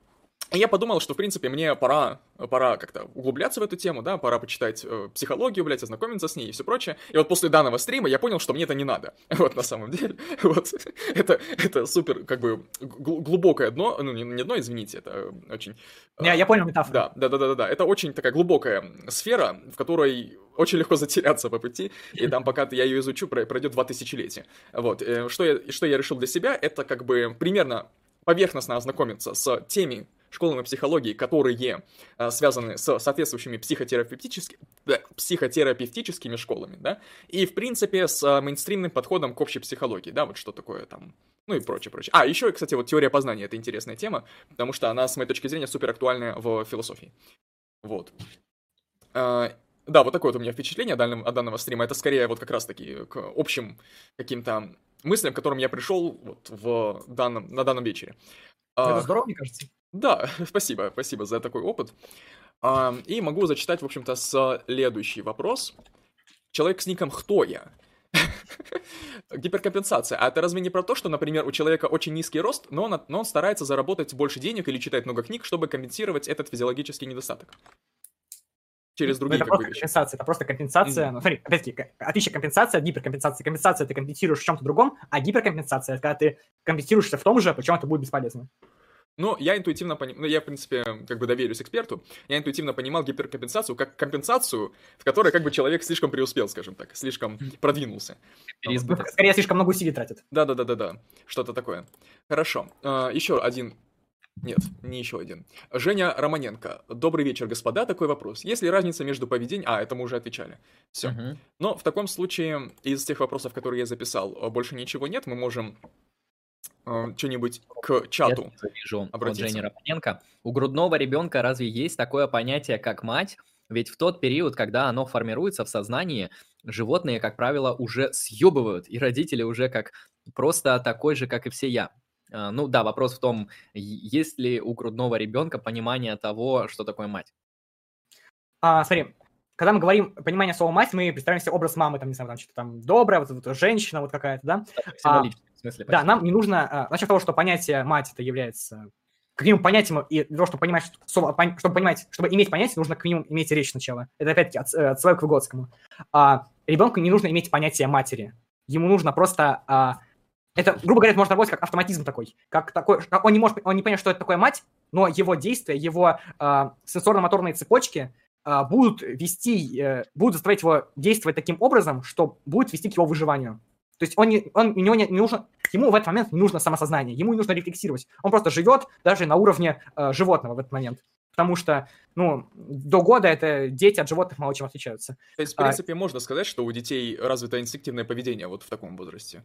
И я подумал, что, в принципе, мне пора, пора как-то углубляться в эту тему, да, пора почитать э, психологию, блядь, ознакомиться с ней и все прочее. И вот после данного стрима я понял, что мне это не надо. Вот, на самом деле. Вот. Это, это супер, как бы, гл- глубокое дно, ну, не, не дно, извините, это очень... э, Я, я понял метафору. да, да, да, да, да, да. Это очень такая глубокая сфера, в которой очень легко затеряться по пути, и там, пока я ее изучу, про- пройдет два тысячелетия. Вот. э, Что я, что я решил для себя, это как бы примерно поверхностно ознакомиться с теми школами психологии, которые э, связаны с соответствующими психотерапевтическими, психотерапевтическими школами, да, и, в принципе, с э, мейнстримным подходом к общей психологии, да, вот что такое там, ну и прочее, прочее. А, еще, кстати, вот теория познания — это интересная тема, потому что она, с моей точки зрения, супер актуальная в философии. Вот. А, Да, вот такое вот у меня впечатление от данного, от данного стрима. Это скорее вот как раз-таки к общим каким-то мыслям, к которым я пришел вот в данном, на данном вечере. А, Это здорово, мне кажется. Да, спасибо, спасибо за такой опыт. А, И могу зачитать, в общем-то, следующий вопрос. Человек с ником «Кто я?» Гиперкомпенсация. А это разве не про то, что, например, у человека очень низкий рост, но он, но он старается заработать больше денег или читать много книг, чтобы компенсировать этот физиологический недостаток? Через Ну, другие это просто вещи. компенсация, это просто компенсация. Ну, смотри, опять-таки, отличие компенсации от гиперкомпенсации. Компенсация ты компенсируешь в чем-то другом, а гиперкомпенсация это когда ты компенсируешься в том же, причем это будет бесполезно. Но я интуитивно понимаю, ну я, в принципе, как бы доверюсь эксперту, я интуитивно понимал гиперкомпенсацию как компенсацию, в которой как бы человек слишком преуспел, скажем так, слишком продвинулся. Ну, Переизбыток. скорее, слишком много усилий тратит. Да-да-да-да-да, что-то такое. Хорошо, А, еще один... Нет, не еще один. Женя Романенко. Добрый вечер, господа. Такой вопрос. Есть ли разница между поведением... А, это мы уже отвечали. Все. Мгм. Но в таком случае, из тех вопросов, которые я записал, больше ничего нет. Мы можем что-нибудь к чату. Я вижу от обратиться. Жени Романенко. У грудного ребенка разве есть такое понятие, как мать? Ведь в тот период, когда оно формируется в сознании, животные, как правило, уже съебывают, и родители уже как просто такой же, как и все я. А, Ну да, вопрос в том, есть ли у грудного ребенка понимание того, что такое мать. а, смотри, когда мы говорим понимание слова мать, мы представляем себе образ мамы, там, не знаю, там что-то там добрая, вот, вот женщина вот какая-то, да? А, в смысле, да, нам не нужно, а, начав того, что понятие мать это является к минимум понятием, и для того, чтобы понимать, что, чтобы понимать, чтобы иметь понятие, нужно к минимум иметь речь сначала. Это опять-таки от, отсылаю к Выгодскому. А, ребенку не нужно иметь понятие матери. Ему нужно просто... А, это, грубо говоря, может работать как автоматизм такой. Как такой как он, не может, он не понимает, что это такое мать, но его действия, его а, сенсорно-моторные цепочки а, будут вести, э, будут заставлять его действовать таким образом, что будет вести к его выживанию. То есть он, не, он, у него не, не нужно, ему в этот момент не нужно самосознание, ему не нужно рефлексировать. Он просто живет даже на уровне э, животного в этот момент. Потому что, ну, до года это дети от животных мало чем отличаются. То есть, в а принципе, а, можно сказать, что у детей развито инстинктивное поведение вот в таком возрасте.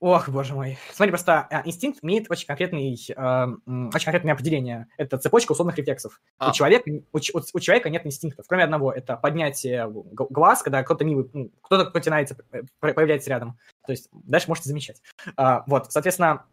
Ох, боже мой. Смотри, просто э, инстинкт имеет очень, конкретный, э, очень конкретное определение. Это цепочка условных рефлексов. А. У, человека, у, у человека нет инстинктов, кроме одного. Это поднятие глаз, когда кто-то милый, ну, кто-то потянается, э, появляется рядом. То есть дальше можете замечать. А, вот, соответственно,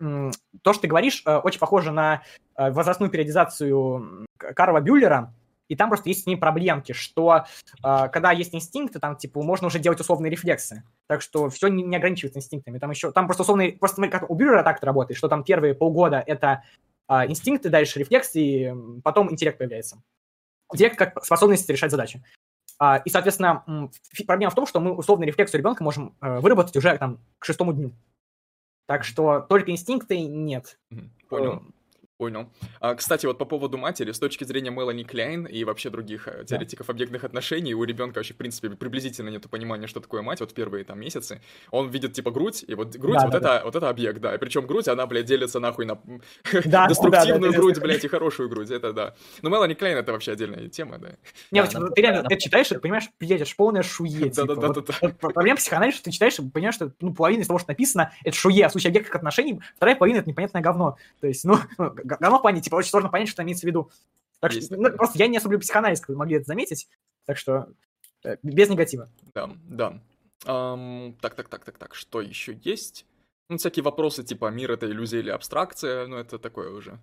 то, что ты говоришь, э, очень похоже на возрастную периодизацию Карла Бюллера, и там просто есть с ней проблемки, что э, когда есть инстинкты, там, типа, можно уже делать условные рефлексы. Так что все не, не ограничивается инстинктами. Там еще, там просто условные, просто смотри, как у Бюрера так это работает, что там первые полгода это э, инстинкты, дальше рефлексы, и потом интеллект появляется. Интеллект как способность решать задачи. А, и, соответственно, проблема в том, что мы условный рефлекс у ребенка можем э, выработать уже там к шестому дню. Так что только инстинкты нет. Понял. Понял. А, кстати, вот по поводу матери, с точки зрения Мелани Кляйн и вообще других э, теоретиков да. объектных отношений, у ребенка вообще, в принципе, приблизительно нет понимания, что такое мать, вот первые там месяцы. Он видит, типа, грудь, и вот грудь, да, вот, да, это, да. вот это объект, да. И причем грудь, она, блядь, делится нахуй на да, деструктивную да, да, грудь, блядь, и хорошую грудь, это да. Но Мелани Кляйн это вообще отдельная тема, да. Не, да, ты реально, ты читаешь и понимаешь, это полная шуе, Да-да-да. Проблема психоанализа, что ты читаешь и понимаешь, что, ну, половина из того, что написано, это шуе, а в случае объектных отношений, вторая половина — это непонятное говно. То есть, ну, ну говно плане, типа, очень сложно понять, что имеется в виду. Так Есть что, ну, просто я не особо люблю психоанализ, как вы могли это заметить. Так что э, без негатива. Да, да. Um, так, так, так, так, так, что еще есть? Ну, всякие вопросы типа мир это иллюзия или абстракция, ну, это такое уже.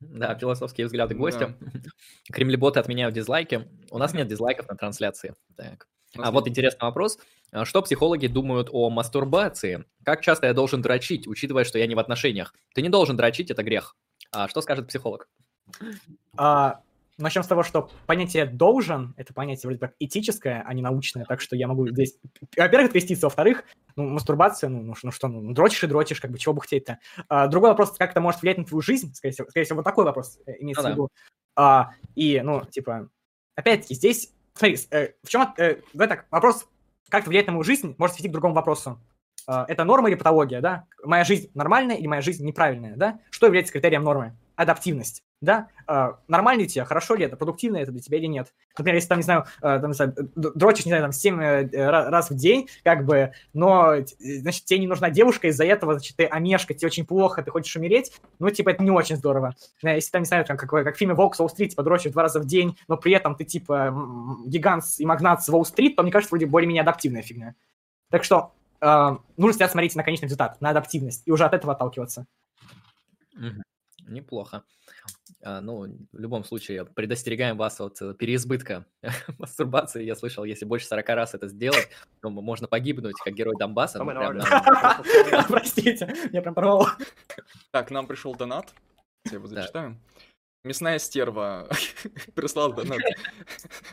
Да, философские взгляды гостя. Да. Кремлеботы отменяют дизлайки. У нас нет дизлайков на трансляции. Так. А вот интересный вопрос. А что психологи думают о мастурбации? Как часто я должен дрочить, учитывая, что я не в отношениях? Ты не должен дрочить, это грех. А что скажет психолог? А, начнем с того, что понятие «должен» — это понятие вроде как этическое, а не научное, так что я могу здесь, во-первых, креститься, во-вторых, ну, мастурбация, ну, ну, ну что, ну, дрочишь и дрочишь, как бы, чего бы хотеть-то. А, другой вопрос, как это может влиять на твою жизнь, скорее всего, скорее всего, вот такой вопрос э, имеется ну, в виду. Да. А, и, ну, типа, опять-таки, здесь, смотри, э, в чем, э, в это вопрос, как это влияет на мою жизнь, может вести к другому вопросу. А, это норма или патология, да? Моя жизнь нормальная или моя жизнь неправильная, да? Что является критерием нормы? Адаптивность, да? Uh, нормально ли тебе, хорошо ли это, продуктивно это для тебя или нет? Например, если там, не знаю, uh, там, не знаю дрочишь, не знаю, там, 7 uh, э, раз в день, как бы, но, значит, тебе не нужна девушка, из-за этого, значит, ты омешка, тебе очень плохо, ты хочешь умереть, ну, типа, это не очень здорово. Если там, не знаю, там, как, как в фильме «Волк с Уолл-стрит», типа, дрочишь два раза в день, но при этом ты, типа, гигант и магнат с Уолл-стрит, то, мне кажется, вроде более-менее адаптивная фигня. Так что э, нужно всегда смотреть на конечный результат, на адаптивность, и уже от этого отталкиваться. Неплохо. А, ну, в любом случае, предостерегаем вас от э, переизбытка мастурбации. Я слышал, если больше 40 раз это сделать, то можно погибнуть, как герой Донбасса. Ну, Простите, я прям порвал. Так, нам пришел донат. Я его зачитаю. Мясная стерва прислал донат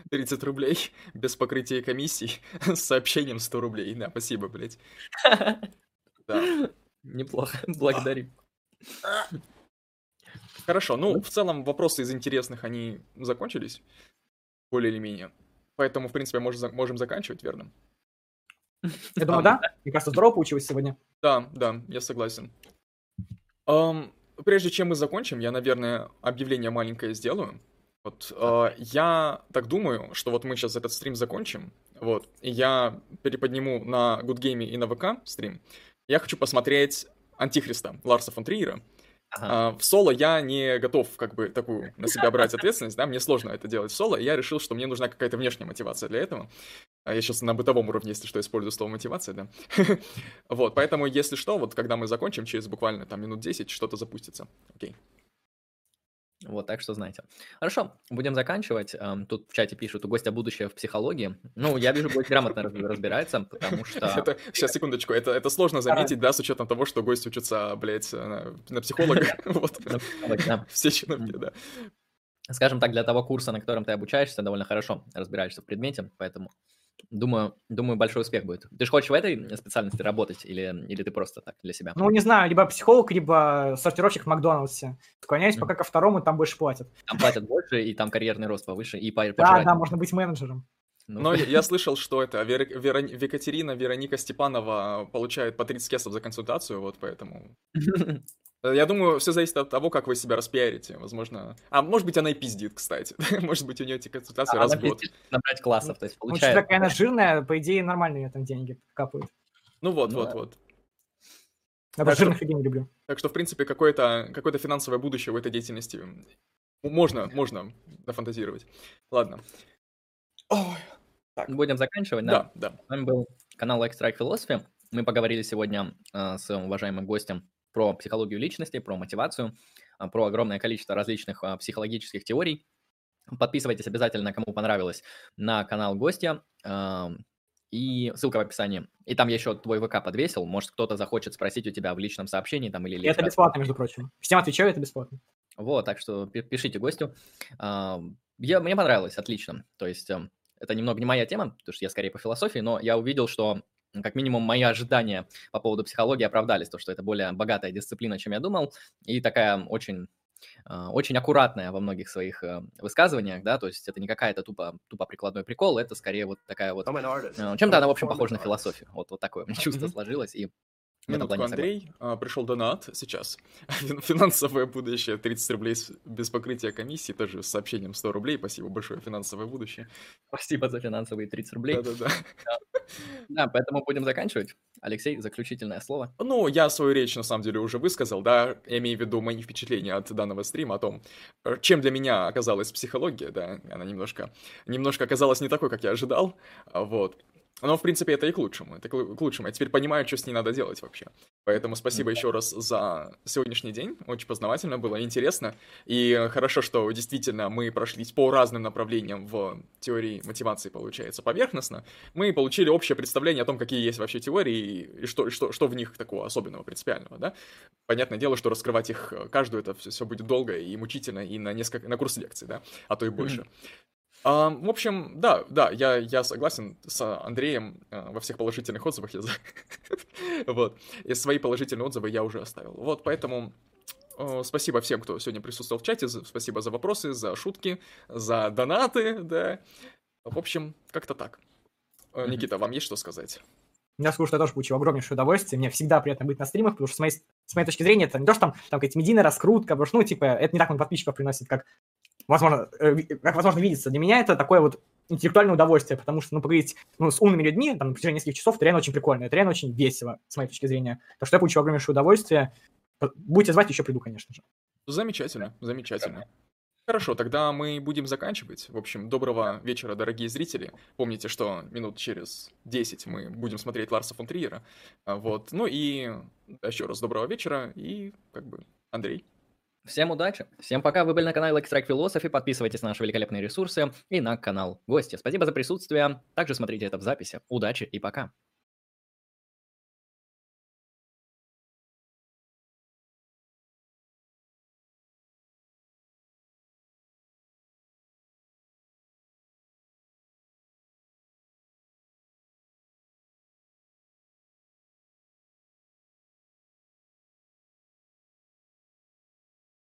30 рублей без покрытия комиссий с сообщением 100 рублей. Да, спасибо, блядь. Да. Неплохо, благодарим. Хорошо, ну, в целом вопросы из интересных, они закончились, более или менее. Поэтому, в принципе, можем, можем заканчивать, верно? Я думаю, да. Мне кажется, здорово получилось сегодня. Да, да, я согласен. Um, прежде чем мы закончим, я, наверное, объявление маленькое сделаю. Вот, э, я так думаю, что вот мы сейчас этот стрим закончим, вот, и я переподниму на Good Game и на ВК стрим. Я хочу посмотреть Антихриста Ларса фон Триера. Ага. А, в соло я не готов как бы такую на себя брать ответственность, да, мне сложно это делать в соло, и я решил, что мне нужна какая-то внешняя мотивация для этого. А я сейчас на бытовом уровне, если что, использую слово мотивация, да. вот, поэтому, если что, вот когда мы закончим, через буквально там минут 10 что-то запустится. Окей. Вот, так что знаете. Хорошо, будем заканчивать. Эм, Тут в чате пишут, у гостя будущее в психологии. Ну, я вижу, гость грамотно раз- разбирается, потому что... Это, сейчас, секундочку, это, это сложно заметить, да, с учетом того, что гость учится, блядь, на, на психолога. Вот. Все чиновники, да. Скажем так, для того курса, на котором ты обучаешься, довольно хорошо разбираешься в предмете, поэтому думаю, думаю, большой успех будет. Ты же хочешь в этой специальности работать или, или ты просто так для себя? Ну, не знаю, либо психолог, либо сортировщик в Макдональдсе. Склоняюсь Мгм. пока ко второму, там больше платят. Там платят больше, и там карьерный рост повыше, и по- Да, да, можно быть менеджером. Ну, Но я, я слышал, что это Вера, Вера- Екатерина Вероника Степанова получает по 30 кесов за консультацию, вот поэтому... Э, Я думаю, все зависит от того, как вы себя распиарите, возможно. А может быть, она и пиздит, кстати. Может быть, у нее эти консультации раз Она в год. набрать классов, то есть Ну, что получает. такая она жирная, по идее, нормальные там деньги капают. Ну вот, Ну вот, да. вот. Я Так просто что- жирных людей не люблю. Так что, в принципе, какое-то какое финансовое будущее в этой деятельности можно, можно нафантазировать. Ладно. Ой, Будем заканчивать, да? да, да. С вами был канал Strike Philosophy. Мы поговорили сегодня э, с уважаемым гостем про психологию личности, про мотивацию, э, про огромное количество различных э, психологических теорий. Подписывайтесь обязательно, кому понравилось, на канал гостя. э, и ссылка в описании. И там я еще твой ВК подвесил. Может, кто-то захочет спросить у тебя в личном сообщении там или это раз. бесплатно, между прочим. Всем отвечаю, это бесплатно. Вот, так что пи- пишите гостю. А, Я, мне понравилось, отлично. То есть эм, это немного не моя тема, потому что я скорее по философии, но я увидел, что как минимум мои ожидания по поводу психологии оправдались, то, что это более богатая дисциплина, чем я думал, и такая очень а, очень аккуратная во многих своих э, высказываниях, да, то есть это не какая-то тупо, тупо прикладной прикол, это скорее вот такая вот... э, Чем-то она, в общем, похожа на философию. Вот, вот такое меня чувство сложилось, и Минутку. Андрей. А, Пришел донат сейчас. Фин- Финансовое будущее 30 рублей без покрытия комиссии, тоже с сообщением 100 рублей. Спасибо большое, финансовое будущее. Спасибо за финансовые 30 рублей. Да-да-да. Да, поэтому будем заканчивать. Алексей, заключительное слово. Ну, я свою речь на самом деле уже высказал, да, я имею в виду мои впечатления от данного стрима, о том, чем для меня оказалась психология, да, она немножко, немножко оказалась не такой, как я ожидал, вот. Но, в принципе, это и к лучшему, это к лу- к лучшему. Я теперь понимаю, что с ней надо делать вообще. Поэтому спасибо еще раз за сегодняшний день, очень познавательно было, интересно. И хорошо, что действительно мы прошлись по разным направлениям в теории мотивации, получается, поверхностно. Мы получили общее представление о том, какие есть вообще теории и, что, что, что в них такого особенного, принципиального, да. Понятное дело, что раскрывать их каждую, это все, будет долго и мучительно, и на несколько, на курс лекций, да, а то и больше. А, в общем, да, да, я, я согласен с Андреем э, во всех положительных отзывах. Я Вот. И свои положительные отзывы я уже оставил. Вот, поэтому э, спасибо всем, кто сегодня присутствовал в чате. за- Спасибо за вопросы, за шутки, за донаты, да. В общем, как-то так. Мгм. Никита, вам есть что сказать? Я скажу, что я тоже получил огромнейшее удовольствие. Мне всегда приятно быть на стримах, потому что с моей, с моей точки зрения это не то, что там, там какая-то медийная раскрутка, потому что, ну, типа, это не так много подписчиков приносит, как возможно, э, как возможно видится. Для меня это такое вот интеллектуальное удовольствие, потому что, ну, поговорить ну, с умными людьми, там, на протяжении нескольких часов, это реально очень прикольно, это реально очень весело, с моей точки зрения. Так что я получил огромнейшее удовольствие. Будете звать, еще приду, конечно же. Замечательно, замечательно. Хорошо, тогда мы будем заканчивать. В общем, доброго вечера, дорогие зрители. Помните, что минут через 10 мы будем смотреть Ларса фон Триера. А, Вот. Ну и еще раз доброго вечера. И как бы Андрей. Всем удачи. Всем пока. Вы были на канале Extract Philosophy. Подписывайтесь на наши великолепные ресурсы и на канал Гости. Спасибо за присутствие. Также смотрите это в записи. Удачи и пока.